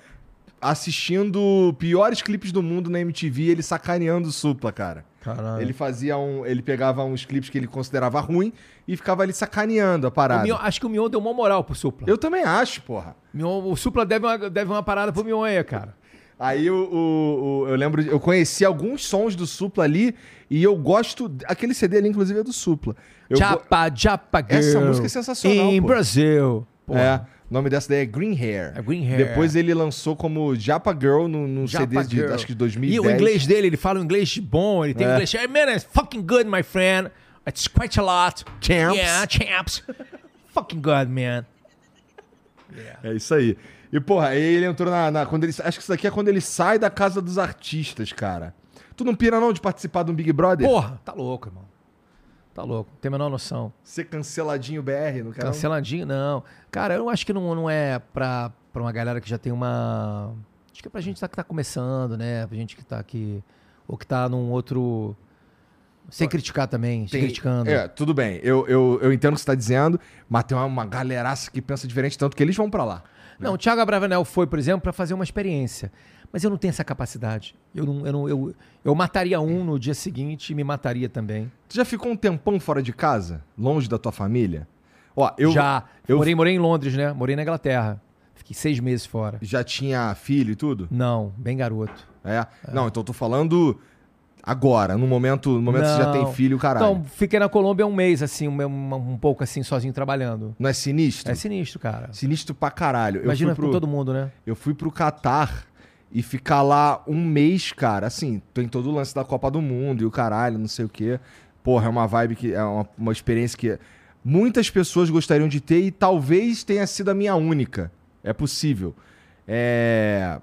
assistindo piores clipes do mundo na MTV, ele sacaneando o Supla, cara. Caralho. Ele fazia um. Ele pegava uns clipes que ele considerava ruim e ficava ali sacaneando a parada. Mion- acho que o Mion deu uma moral pro Supla. Eu também acho, porra. Mion- o Supla deve uma, deve uma parada pro Mion aí, cara. Aí o, o- o- eu lembro, de- eu conheci alguns sons do Supla ali e eu gosto. Aquele CD ali, inclusive, é do Supla. Eu go- Japa, Japa Girl. Essa música é sensacional, Em pô. Brasil. Porra. É, o nome dessa daí é Green Hair. É Green Hair. Depois ele lançou como Japa Girl num, num Japa CD de Girl. acho que 2010. E o inglês dele, ele fala um inglês bom, ele tem É. inglês. Hey, man, it's fucking good, my friend. It's quite a lot. Champs. Yeah, champs. fucking good, man. É isso aí. E, porra, ele entrou na, na- quando ele, acho que isso daqui é quando ele sai da casa dos artistas, cara. Tu não pira não de participar de um Big Brother? Porra, tá louco, irmão. Tá louco, não tem a menor noção. Ser canceladinho BR, quer não? Canceladinho, não. Cara, eu acho que não, não é pra, pra uma galera que já tem uma. Acho que é pra gente que tá começando, né? Pra gente que tá aqui. Ou que tá num outro. Sem criticar também, Tem- criticando. É, tudo bem. Eu, eu, eu entendo o que você tá dizendo, mas tem uma, uma galeraça que pensa diferente, tanto que eles vão pra lá. Não, o Thiago Abravanel foi, por exemplo, para fazer uma experiência. Mas eu não tenho essa capacidade. Eu, não, eu, não, eu, eu mataria um no dia seguinte e me mataria também. Tu já ficou um tempão fora de casa? Longe da tua família? Ó, eu Já. eu- Morei, morei em Londres, né? Morei na Inglaterra. Fiquei seis meses fora. já tinha filho e tudo? Não, bem garoto. É. Não, então eu tô falando agora, no momento, no momento que você já tem filho, caralho. Então, fiquei na Colômbia um mês, assim, um, um- um pouco assim, sozinho trabalhando. Não é sinistro? É sinistro, cara. Sinistro pra caralho. Imagina pro, todo mundo, né? Eu fui pro Catar e ficar lá um mês, cara. Assim, tem todo o lance da Copa do Mundo e o caralho, não sei o quê. Porra, é uma vibe que. É uma, uma experiência que muitas pessoas gostariam de ter e talvez tenha sido a minha única. É possível. É.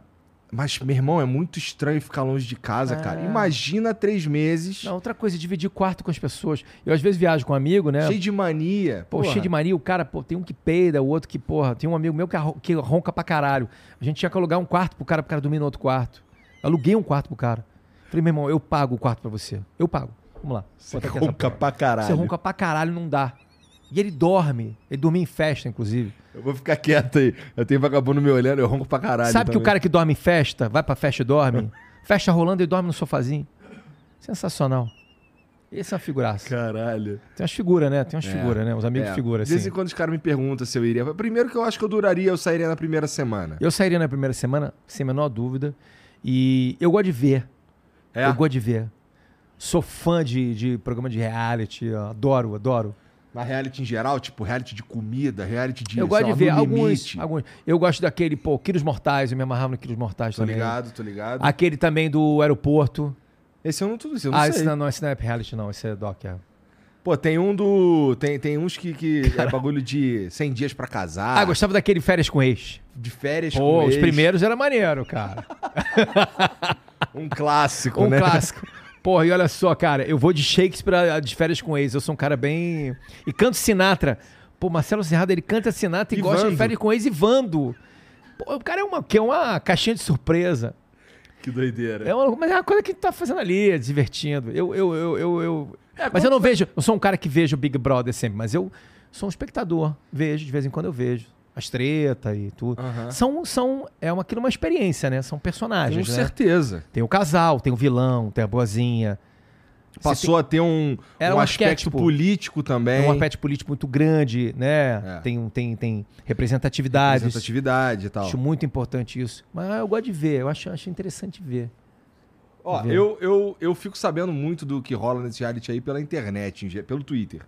Mas, meu irmão, é muito estranho ficar longe de casa, cara. É. Imagina três meses, Não, outra coisa, dividir quarto com as pessoas. Eu às vezes viajo com um amigo, né? cheio de mania. Pô, Porra. cheio de mania, o cara, pô, tem um que peida, o outro que, porra, tem um amigo meu que, que ronca pra caralho. A gente tinha que alugar um quarto pro cara, pro cara dormir no outro quarto. Aluguei um quarto pro cara. Falei, meu irmão, eu pago o quarto pra você. Eu pago. Vamos lá. Você ronca pra caralho. Você ronca pra caralho, não dá. E ele dorme. Ele dormia em festa, inclusive. Eu vou ficar quieto aí. Eu tenho vagabundo me olhando, eu ronco pra caralho. Sabe que o também. cara que dorme em festa, vai pra festa e dorme? festa rolando e dorme no sofazinho. Sensacional. Esse é uma figuraça. Caralho. Tem umas figuras, né? Tem umas É. figuras, né? Uns amigos É, de figura, De vez assim. em quando os caras me perguntam se eu iria. Primeiro que eu acho que eu duraria, eu sairia na primeira semana. Eu sairia na primeira semana, sem a menor dúvida. E eu gosto de ver. É? Eu gosto de ver. Sou fã de, de programa de reality. Adoro, adoro. Na reality em geral, tipo reality de comida, reality de. eu gosto de ver alguns, alguns. Eu gosto daquele, pô, Quilos Mortais. Eu me amarrava no Quilos Mortais Tô também. ligado, tô ligado. Aquele também do aeroporto. Esse eu não tudo isso, eu não Ah, sei. esse não, não, esse não é reality, não. Esse é doc, é. Pô, tem um do. Tem, tem uns que, que é bagulho de 100 dias pra casar. Ah, gostava daquele Férias com Ex. De férias Pô, com os ex. primeiros era maneiro, cara. Um clássico, Um né? clássico. Porra, e olha só, cara, eu vou de Shakespeare de férias com ex. Eu sou um cara bem. E canto Sinatra. Pô, Marcelo Serrado, ele canta Sinatra e, E gosta de Vando. férias com ex e Vando. Pô, o cara é uma, que é uma caixinha de surpresa. Que doideira. É uma, mas é uma coisa que tá fazendo ali, divertindo. Eu, eu, eu, eu, eu- É, mas eu não vejo. Eu sou um cara que vejo o Big Brother sempre, mas eu sou um espectador. Vejo, de vez em quando eu vejo. As tretas e tudo. Aham. São, são. É uma, aquilo é uma experiência, né? São Com personagens. né? certeza. Tem o casal, tem o vilão, tem a boazinha. Passou a ter um, Era um um aspecto político também. Tem um aspecto político muito grande, né? É. Tem, tem, tem representatividade. representatividade e tal. Acho muito importante isso. Mas eu gosto de ver, eu acho, acho interessante ver. Ó, Ver. eu, eu, eu fico sabendo muito do que rola nesse reality aí pela internet, pelo Twitter.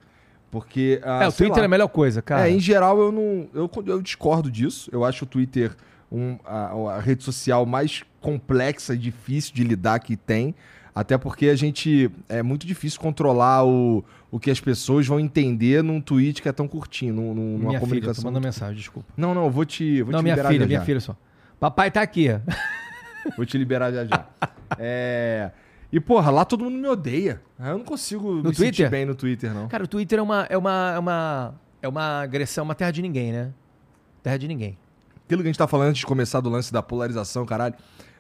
Porque. ah, é, o Twitter lá. é a melhor coisa, cara. É, em geral eu não. Eu, eu discordo disso. Eu acho o Twitter um, a, a rede social mais complexa e difícil de lidar que tem. Até porque a gente. É muito difícil controlar o, o que as pessoas vão entender num tweet que é tão curtinho, num, num- numa minha filha, tô comunicação. mandando mensagem, desculpa. Não, não, eu vou te. Vou não, te minha filha, já minha já. filha só. Papai tá aqui. Vou te liberar já já. É. E, porra, lá todo mundo me odeia. Eu não consigo me sentir Twitter? bem no Twitter, não. Cara, o Twitter é uma, é uma, é uma, é uma agressão, uma terra de ninguém, né? Terra de ninguém. Aquilo que a gente tá falando antes de começar do lance da polarização, caralho.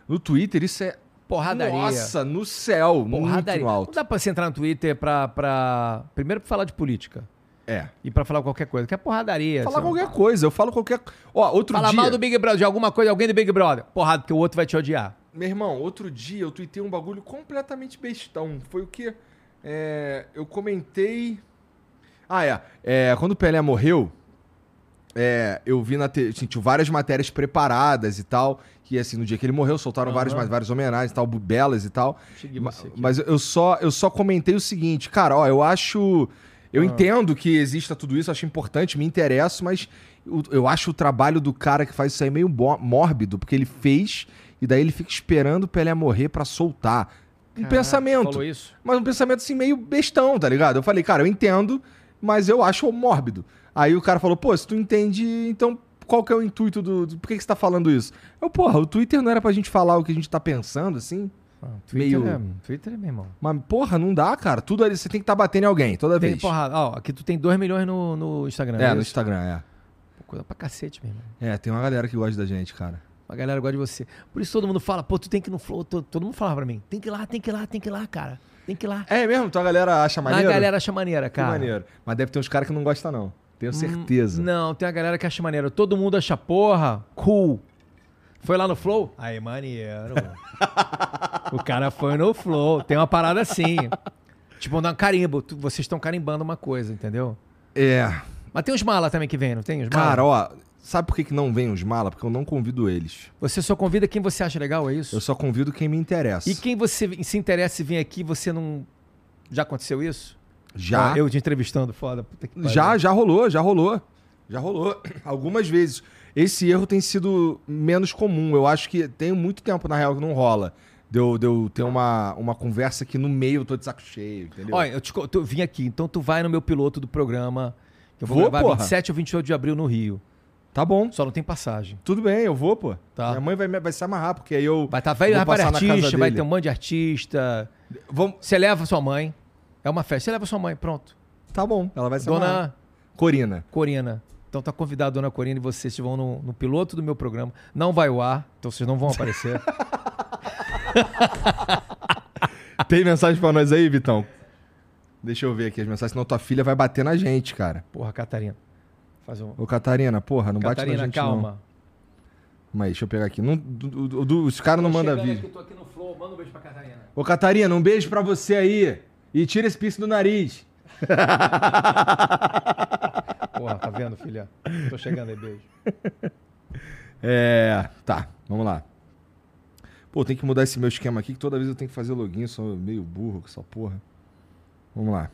No Twitter, isso é. Porradaria. Nossa, no céu, Porradaria. muito Não alto. dá pra você entrar no Twitter pra, pra... Primeiro pra falar de política. É. E pra falar qualquer coisa. Que é porradaria. Falar qualquer coisa, eu falo qualquer. Ó, outro Falar dia. mal do Big Brother, de alguma coisa, alguém do Big Brother. Porrada, porque o outro vai te odiar. Meu irmão, outro dia eu tuitei um bagulho completamente bestão. Foi o quê? É, eu comentei. Ah, é. É, Quando o Pelé morreu, é, eu vi na TV. Assim, tinha várias matérias preparadas e tal. Que assim, no dia que ele morreu, soltaram Aham. várias, várias homenagens e tal, belas e tal. Cheguei Ma- você aqui. Mas eu só, eu só comentei o seguinte, cara, ó, eu acho. Eu Ah. entendo que exista tudo isso, acho importante, me interesso, mas eu, eu acho o trabalho do cara que faz isso aí meio mórbido, porque ele fez e daí ele fica esperando o Pelé morrer pra soltar. Um Caraca, pensamento. Mas um pensamento assim meio bestão, tá ligado? Eu falei, cara, eu entendo, mas eu acho mórbido. Aí o cara falou, pô, se tu entende, então qual que é o intuito do. do- por que, que você tá falando isso? Eu, porra, o Twitter não era pra gente falar o que a gente tá pensando, assim? Ah, Twitter, Meio- é, Twitter é meu irmão. Mas, porra, não dá, cara. Tudo ali, você tem que estar batendo em alguém, toda Tem vez. porrada. Ó, aqui tu tem 2 milhões no, no Instagram. é, é no? Instagram, é. Pô, Coisa pra cacete, meu irmão. É, tem uma galera que gosta da gente, cara. A galera gosta de você. Por isso todo mundo fala, pô, tu tem que ir no Flow. Todo, todo mundo fala pra mim, tem que ir lá, tem que ir lá, tem que ir lá, cara. Tem que ir lá. É mesmo? Então a galera acha maneiro? A galera acha maneira, Que cara. maneiro. Mas deve ter uns caras que não gostam, não. Tenho Hum, certeza. Não, tem a galera que acha maneiro. Todo mundo acha, porra, cool. Foi lá no Flow? Aí, maneiro. o cara foi no Flow. Tem uma parada assim. Tipo, um carimbo. Vocês estão carimbando uma coisa, entendeu? É. Mas tem uns mala também que vem, não tem? Os mala? Cara, ó, sabe por que, que não vem os mala? Porque eu não convido eles. Você só convida quem você acha legal, é isso? Eu só convido quem me interessa. E quem você se interessa e vem aqui, você não. Já aconteceu isso? Já. Ó, eu te entrevistando, foda. Puta que pariu. Já, já rolou, já rolou. Já rolou. Algumas vezes. Esse erro tem sido menos comum. Eu acho que tem muito tempo, na real, que não rola. Deu, deu ter uma, uma conversa que no meio eu tô de saco cheio, entendeu? Olha, eu, te, tu- vim aqui, então tu vai no meu piloto do programa. Que eu vou, Vou, gravar porra. 27 ou 28 de abril no Rio. Tá bom. Só não tem passagem. Tudo bem, eu vou, pô. Tá. Minha mãe vai, vai se amarrar, porque aí eu. Vai estar vai, vou vai casa artista, vai ter um monte de artista. Vamos... Você leva sua mãe. É uma festa. Você leva sua mãe, pronto. Tá bom, ela vai se amarrar. Dona Corina. Corina. Então tá convidada a Dona Corina e vocês vão no, no piloto do meu programa. Não vai ao ar, então vocês não vão aparecer. Tem mensagem pra nós aí, Vitão? Deixa eu ver aqui as mensagens, senão tua filha vai bater na gente, cara. Porra, Catarina. Faz um. Ô, Catarina, porra, não bate Catarina, na gente calma. não. Mas deixa eu pegar aqui. Não, do- do- do- os caras não mandam vídeo. aqui, tô aqui no Flow, manda um beijo pra Catarina. Ô, Catarina, um beijo pra você aí. E tira esse piercing do nariz. Porra, tá vendo, filha? Tô chegando aí, beijo. É. Tá, vamos lá. Pô, tem que mudar esse meu esquema aqui, que toda vez eu tenho que fazer login, sou meio burro com essa porra. Vamos lá.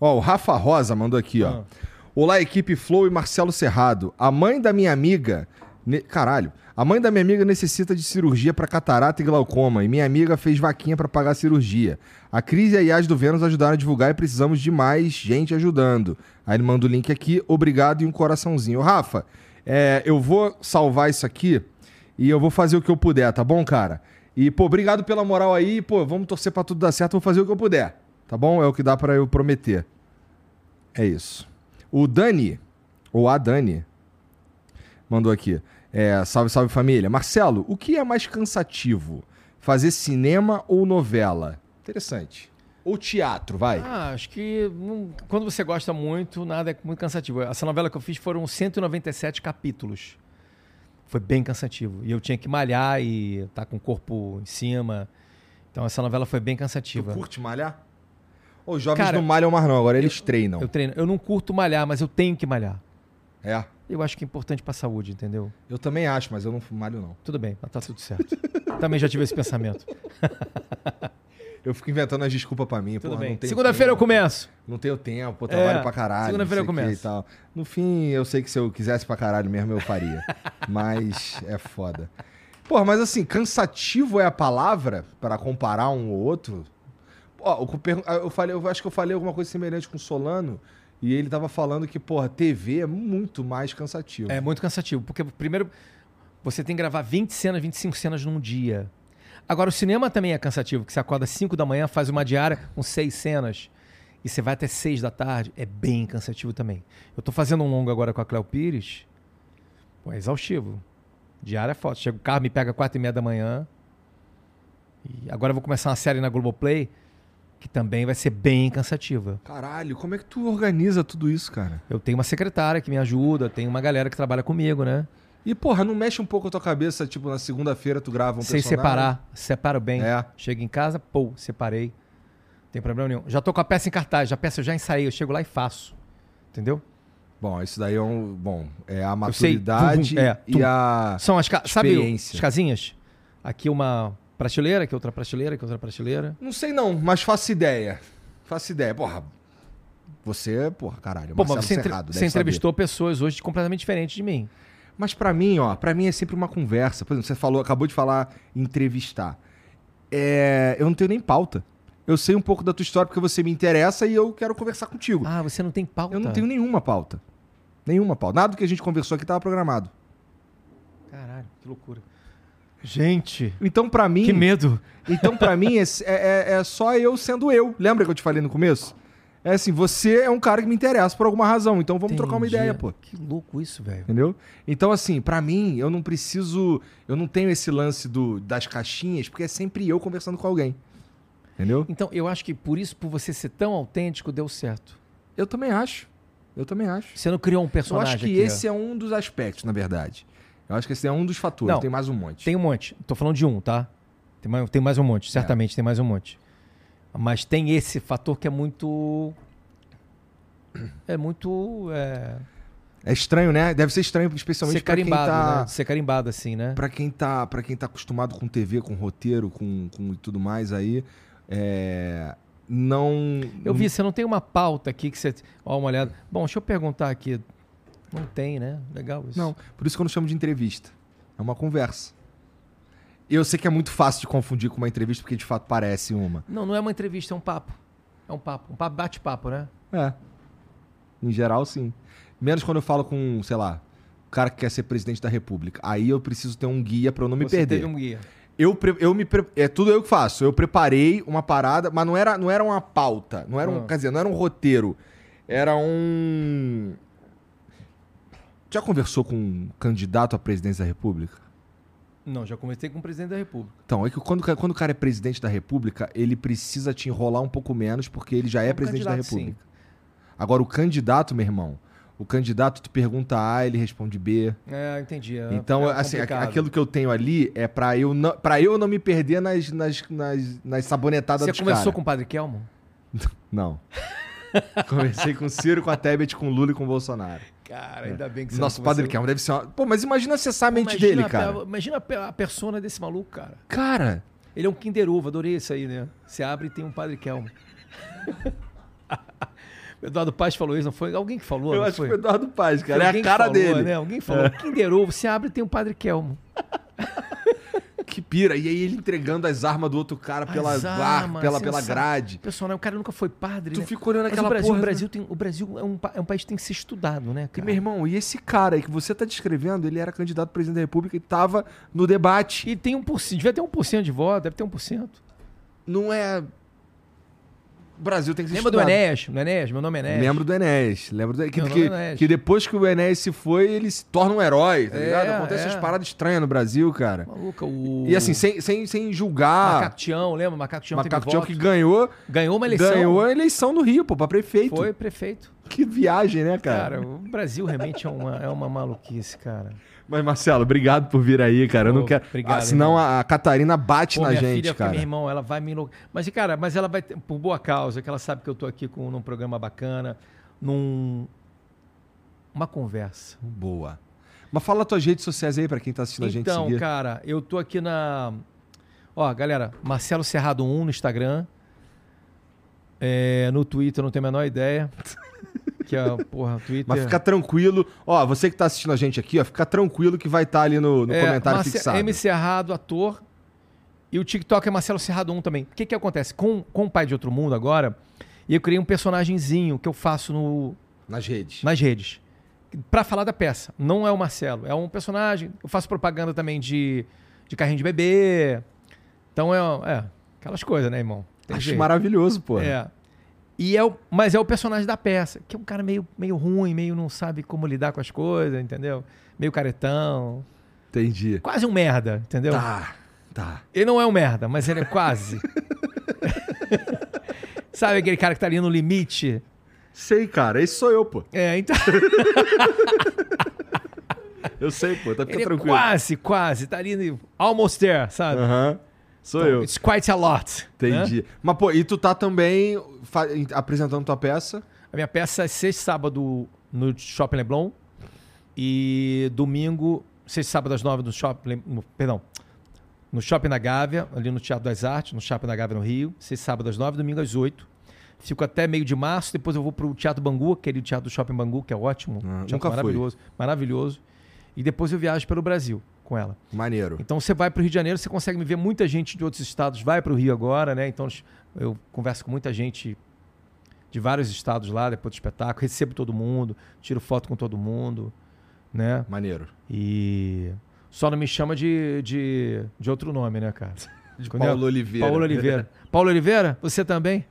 Ó, o Rafa Rosa mandou aqui, ó. Ah. Olá, equipe Flow e Marcelo Serrado. A mãe da minha amiga. ne- Caralho. A mãe da minha amiga necessita de cirurgia para catarata e glaucoma e minha amiga fez vaquinha para pagar a cirurgia. A Cris e a Yas do Vênus ajudaram a divulgar e precisamos de mais gente ajudando. Aí ele manda o link aqui, obrigado e um coraçãozinho. Rafa, é, eu vou salvar isso aqui e eu vou fazer o que eu puder, tá bom, cara? E, pô, obrigado pela moral aí. Pô, vamos torcer pra tudo dar certo, vou fazer o que eu puder. Tá bom? É o que dá pra eu prometer. É isso. O Dani, ou a Dani, mandou aqui. É, salve, salve família. Marcelo, o que é mais cansativo? Fazer cinema ou novela? Interessante. Ou teatro, vai. Ah, acho que hum, quando você gosta muito, nada é muito cansativo. Essa novela que eu fiz foram 197 capítulos. Foi bem cansativo. E eu tinha que malhar e estar com o corpo em cima. Então essa novela foi bem Tu cansativa. curte malhar? Os jovens Cara, não malham mais não, agora eles treinam. Eu treino. Eu não curto malhar, mas eu tenho que malhar. É, Eu acho que é importante pra saúde, entendeu? eu também acho, mas eu não malho não. Tudo bem, tá tudo certo. Também já tive esse pensamento. Eu fico inventando as desculpas pra mim. Tudo porra, bem. Segunda-feira eu começo. Não tenho tempo, eu trabalho É, pra caralho. segunda-feira eu começo. E tal. No fim, eu sei que se eu quisesse pra caralho mesmo, eu faria. mas é foda. Porra, mas assim, cansativo é a palavra para comparar um ou outro? Ó, eu, pergun- eu falei, eu acho que eu falei alguma coisa semelhante com o Solano. E ele tava falando que, porra, TV é muito mais cansativo. É muito cansativo, porque primeiro você tem que gravar 20 cenas, 25 cenas num dia. Agora, o cinema também é cansativo, que você acorda às 5 da manhã, faz uma diária com seis cenas, e você vai até 6 da tarde, é bem cansativo também. Eu tô fazendo um longo agora com a Cléo Pires, pô, é exaustivo. Diária é foto. Chega o carro, me pega às 4 e meia da manhã, e agora eu vou começar uma série na Globoplay, que também vai ser bem cansativa. Caralho, como é que tu organiza tudo isso, cara? Eu tenho uma secretária que me ajuda, tenho uma galera que trabalha comigo, né? E, porra, não mexe um pouco a tua cabeça, tipo, na segunda-feira tu grava um Sem personagem? separar. Separo bem. É. Chego em casa, pô, separei. Não tem problema nenhum. Já tô com a peça em cartaz, já peça eu já ensaiei, eu chego lá e faço. Entendeu? Bom, isso daí é um. Bom, é a Eu sei. maturidade Vum, vum. É, e a. São as ca... sabe as casinhas? Aqui uma prateleira, aqui outra prateleira, aqui outra prateleira. Não sei não, mas faço ideia. Faço ideia. Porra, você, porra, caralho, Pô, Marcelo você, Serrado, você deve entrevistou pessoas hoje completamente diferentes de mim. saber. Mas pra mim, ó, pra mim é sempre uma conversa. Por exemplo, você falou, acabou de falar entrevistar. É, eu não tenho nem pauta. Eu sei um pouco da tua história porque você me interessa e eu quero conversar contigo. Ah, você não tem pauta. eu não tenho nenhuma pauta. Nenhuma pauta. Nada do que a gente conversou aqui estava programado. Caralho, que loucura. Gente, Então, pra mim. que medo. Então, pra mim, é, é- é só eu sendo eu. Lembra que eu te falei no começo? É assim, você é um cara que me interessa por alguma razão, então vamos trocar uma Entendi. ideia, pô. Que louco isso, velho. Entendeu? Então, assim, pra mim, eu não preciso. Eu não tenho esse lance do, das caixinhas, porque é sempre eu conversando com alguém. Entendeu? Então, eu acho que por isso, por você ser tão autêntico, deu certo. Eu também acho. Eu também acho. Você não criou um Eu personagem acho que aqui, ó. esse é um dos aspectos, na verdade. Eu acho que esse é um dos fatores. Não, tem mais um monte. Tem um monte. Tô falando de um, tá? Tem mais, tem mais um monte, certamente tem mais um monte. Mas tem esse fator que é muito. É muito. É, É estranho, né? Deve ser estranho, especialmente pra quem tá. né? Ser carimbado assim, né? Pra quem tá, para quem tá acostumado com TV, com roteiro, com, com tudo mais aí, é, não. Eu vi, você não tem uma pauta aqui que você. Ó, uma olhada. Bom, deixa eu perguntar aqui. Não tem, né? Legal isso. Não, por isso que eu não chamo de entrevista. É uma conversa. Eu sei que é muito fácil de confundir com uma entrevista, porque de fato parece uma. Não, não é uma entrevista, é um papo. É um papo. Um papo bate-papo, né? É. Em geral, sim. Menos quando eu falo com, sei lá, o cara que quer ser presidente da república. Aí eu preciso ter um guia pra eu não me Você perder. teve um guia. Eu, eu me é tudo eu que faço. Eu preparei uma parada, mas não era, não era uma pauta, não era um, Ah. quer dizer, não era um roteiro. Era um Já conversou com um candidato à presidência da República? Não, já conversei com o presidente da República. Então, é que quando, quando o cara é presidente da República, ele precisa te enrolar um pouco menos, porque ele já é, É um presidente da República. Agora, o candidato, meu irmão, o candidato, tu pergunta A, ele responde B. É, entendi. é- Então, é assim, complicado. aquilo que eu tenho ali é pra eu não, pra eu não me perder nas, nas, nas, nas sabonetadas Você conversou cara. com o Padre Kelmo? Não. Conversei com o Ciro, com a Tebet, com o Lula e com o Bolsonaro. Cara, ainda bem que você Nosso Padre. Kelmo deve ser uma... Pô, mas imagina acessar a mente Imagina dele, a cara. Imagina a a persona desse maluco, cara. Cara, Ele é um Kinder Ovo, adorei isso aí, né? Você abre e tem um Padre Kelmo. o Eduardo Paz falou isso, não foi? Alguém que falou, eu acho foi? que foi o Eduardo Paz, cara. Foi É a cara falou, dele. É. Né? Alguém falou, Kinder Ovo, você abre e tem um Padre Kelmo. Que pira. E aí ele entregando as armas do outro cara pela, As bar- armas, pela, pela grade. Pessoal, né? o cara nunca foi padre, Tu né? fica olhando Mas aquela o Brasil, porra. o Brasil, tem, o Brasil é, um, é um país que tem que ser estudado, né, E, cara? meu irmão, e esse cara aí que você tá descrevendo, ele era candidato a presidente da República e tava no debate. E tem um por cento, devia ter um por cento de voto, deve ter um por cento. Não é. O Brasil tem que ser Lembra do estudado. Enéas? Do Enéas? Meu nome é Enéas. Lembro do Enéas. Lembro do... que, que, é que depois que o Enéas se foi, ele se torna um herói, tá É, ligado? Acontece é. essas paradas estranhas no Brasil, cara. Maluca, o... E assim, sem, sem, sem julgar. Macaco lembra? Macaco Tião Macaco que ganhou, Ganhou uma eleição. ganhou a eleição no Rio, pô, pra prefeito. Foi prefeito. Que viagem, né, cara? Cara, o Brasil realmente é uma, é uma maluquice, cara. Mas, Marcelo, obrigado por vir aí, cara. Eu não quero. obrigado, Ah, senão irmão. a, Catarina bate Pô, na minha gente, filha, cara. meu irmão, ela vai me. Mas, cara, mas ela vai por boa causa, que ela sabe que eu tô aqui com, num programa bacana, num... Uma conversa. Boa. Mas fala tuas redes sociais aí pra quem tá assistindo a gente Então, cara, eu tô aqui na... Ó, galera, Marcelo Cerrado 1 no Instagram. É, no Twitter não tenho a menor ideia. que é, porra, Twitter. Mas fica tranquilo. Ó, você que tá assistindo a gente aqui, ó, fica tranquilo que vai estar ali no, no É, comentário Marce- fixado. M Cerrado, ator. E o TikTok é Marcelo Cerrado 1 também. O que que acontece? Com, com o Pai de Outro Mundo agora, eu criei um personagemzinho que eu faço no, Nas redes. nas redes. Pra falar da peça. Não é o Marcelo. É um personagem. Eu faço propaganda também de, de carrinho de bebê. Então é, é aquelas coisas, né, irmão? Tem Acho jeito. maravilhoso, pô. É. E é o, mas é o personagem da peça, que é um cara meio, meio ruim, meio não sabe como lidar com as coisas, entendeu? Meio caretão. Entendi. Quase um merda, entendeu? Tá, tá. Ele não é um merda, mas ele é quase. sabe aquele cara que tá ali no limite? Sei, cara. Esse sou eu, pô. É, então. Eu sei, pô. Tá fica Ele é tranquilo. quase, quase. Tá ali almost there, sabe? Aham. Sou Então, eu. It's quite a lot. né? Entendi. Mas, pô, e tu tá também apresentando tua peça? A minha peça é sexta sábado no Shopping Leblon. E domingo, sexta sábado às nove no Shopping... No, perdão. No Shopping da Gávea, ali no Teatro das Artes, no Shopping da Gávea no Rio. Sexta sábado às nove, domingo às oito. Fico até meio de março, depois eu vou pro Teatro Bangu, aquele teatro do Shopping Bangu, que é ótimo. Ah, teatro nunca fui. maravilhoso. Maravilhoso. E depois eu viajo pelo Brasil com ela. Maneiro. Então você vai para o Rio de Janeiro, você consegue me ver muita gente de outros estados vai para o Rio agora, né? Então eu converso com muita gente de vários estados lá depois do espetáculo, recebo todo mundo, tiro foto com todo mundo, né? Maneiro. E só não me chama de, de, de outro nome, né, cara? De Entendeu? Paulo Oliveira. Paulo Oliveira. Paulo Oliveira, você também?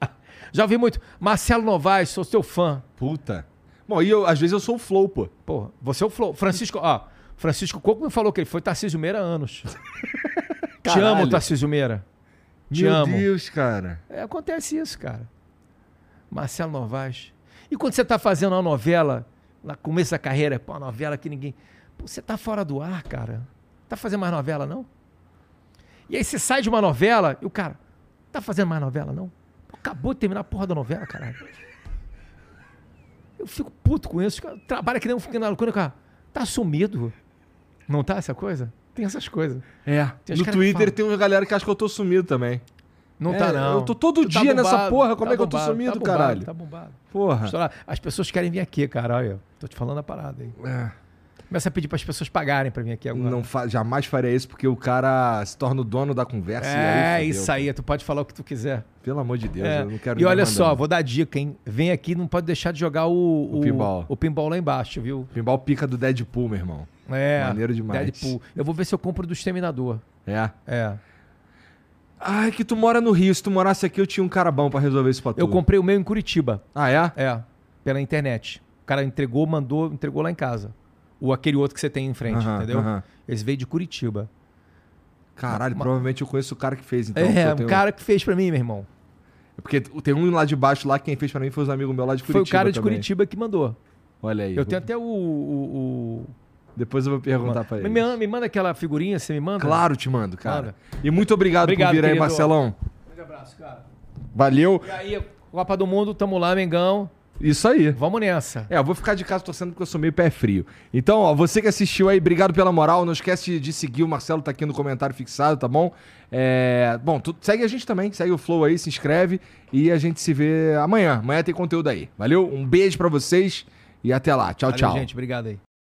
Já ouvi muito. Marcelo Novaes, sou seu fã. Puta. Bom, e eu, às vezes eu sou o Flow, pô. Pô, você é o Flow. Francisco, ó, Francisco Coco me falou que ele foi Tarcísio Meira há anos. Te amo, Tarcísio Meira. Te Meu amo. Deus, cara. É, acontece isso, cara. Marcelo Novaes. E quando você tá fazendo uma novela, no começo da carreira, pô, uma novela que ninguém. Pô, você tá fora do ar, cara. Tá fazendo mais novela, não? E aí você sai de uma novela e o cara, tá fazendo mais novela, não? Acabou de terminar a porra da novela, caralho. Eu fico puto com isso. Trabalha que nem um fica na loucura, cara. Tá sumido. Não tá essa coisa? Tem essas coisas. É. No Twitter tem uma galera que acha que eu tô sumido também. Não É, tá, não. eu tô todo Tu tá dia nessa bombado, porra, como tá é que eu tô bombado, sumido, tá bombado, caralho? Tá bombado. Porra. Estourar. As pessoas querem vir aqui, cara. Olha, tô te falando a parada aí. É. Começa a pedir para as pessoas pagarem para vir aqui agora. Não jamais faria isso porque o cara se torna o dono da conversa. é, fudeu, isso aí. Tu pode falar o que tu quiser. Pelo amor de Deus, É. eu não quero E olha só, vou dar dica, hein? Vem aqui, não pode deixar de jogar o, O pinball. o pinball lá embaixo, viu? Pinball pica do Deadpool, meu irmão. É. Maneiro demais. Deadpool. Eu vou ver se eu compro do Exterminador. É. É. Ai, que tu mora no Rio. Se tu morasse aqui, eu tinha um cara bom pra resolver isso pra tu. Eu comprei o meu em Curitiba. Ah, é? É. Pela internet. O cara entregou, mandou, entregou lá em casa. O aquele outro que você tem em frente, Aham, entendeu? aham. Esse veio de Curitiba. Caralho, Ma- provavelmente eu conheço o cara que fez, então. é, tenho- cara que fez pra mim, meu irmão. Porque tem um lá de baixo lá, quem fez pra mim foi os amigos meus lá de Curitiba Foi o cara de também. Curitiba que mandou. Olha aí. Eu tenho até o. o, o- Depois eu vou perguntar pra me, ele. manda, me manda aquela figurinha, você me manda? Claro, te mando, cara. Manda. E muito obrigado, Obrigado, por vir aí, querido. Marcelão. Um abraço, cara. Valeu. E aí, Copa do Mundo, tamo lá, Mengão. Isso aí. Vamos nessa. É, eu vou ficar de casa torcendo porque eu sou meio pé frio. Então, ó, você que assistiu aí, obrigado pela moral. Não esquece de seguir, o Marcelo tá aqui no comentário fixado, tá bom? É, Bom, tu segue a gente também, segue o Flow aí, se inscreve e a gente se vê amanhã. Amanhã tem conteúdo aí. Valeu? Um beijo pra vocês e até lá. Tchau, Valeu, tchau. gente. Obrigado aí.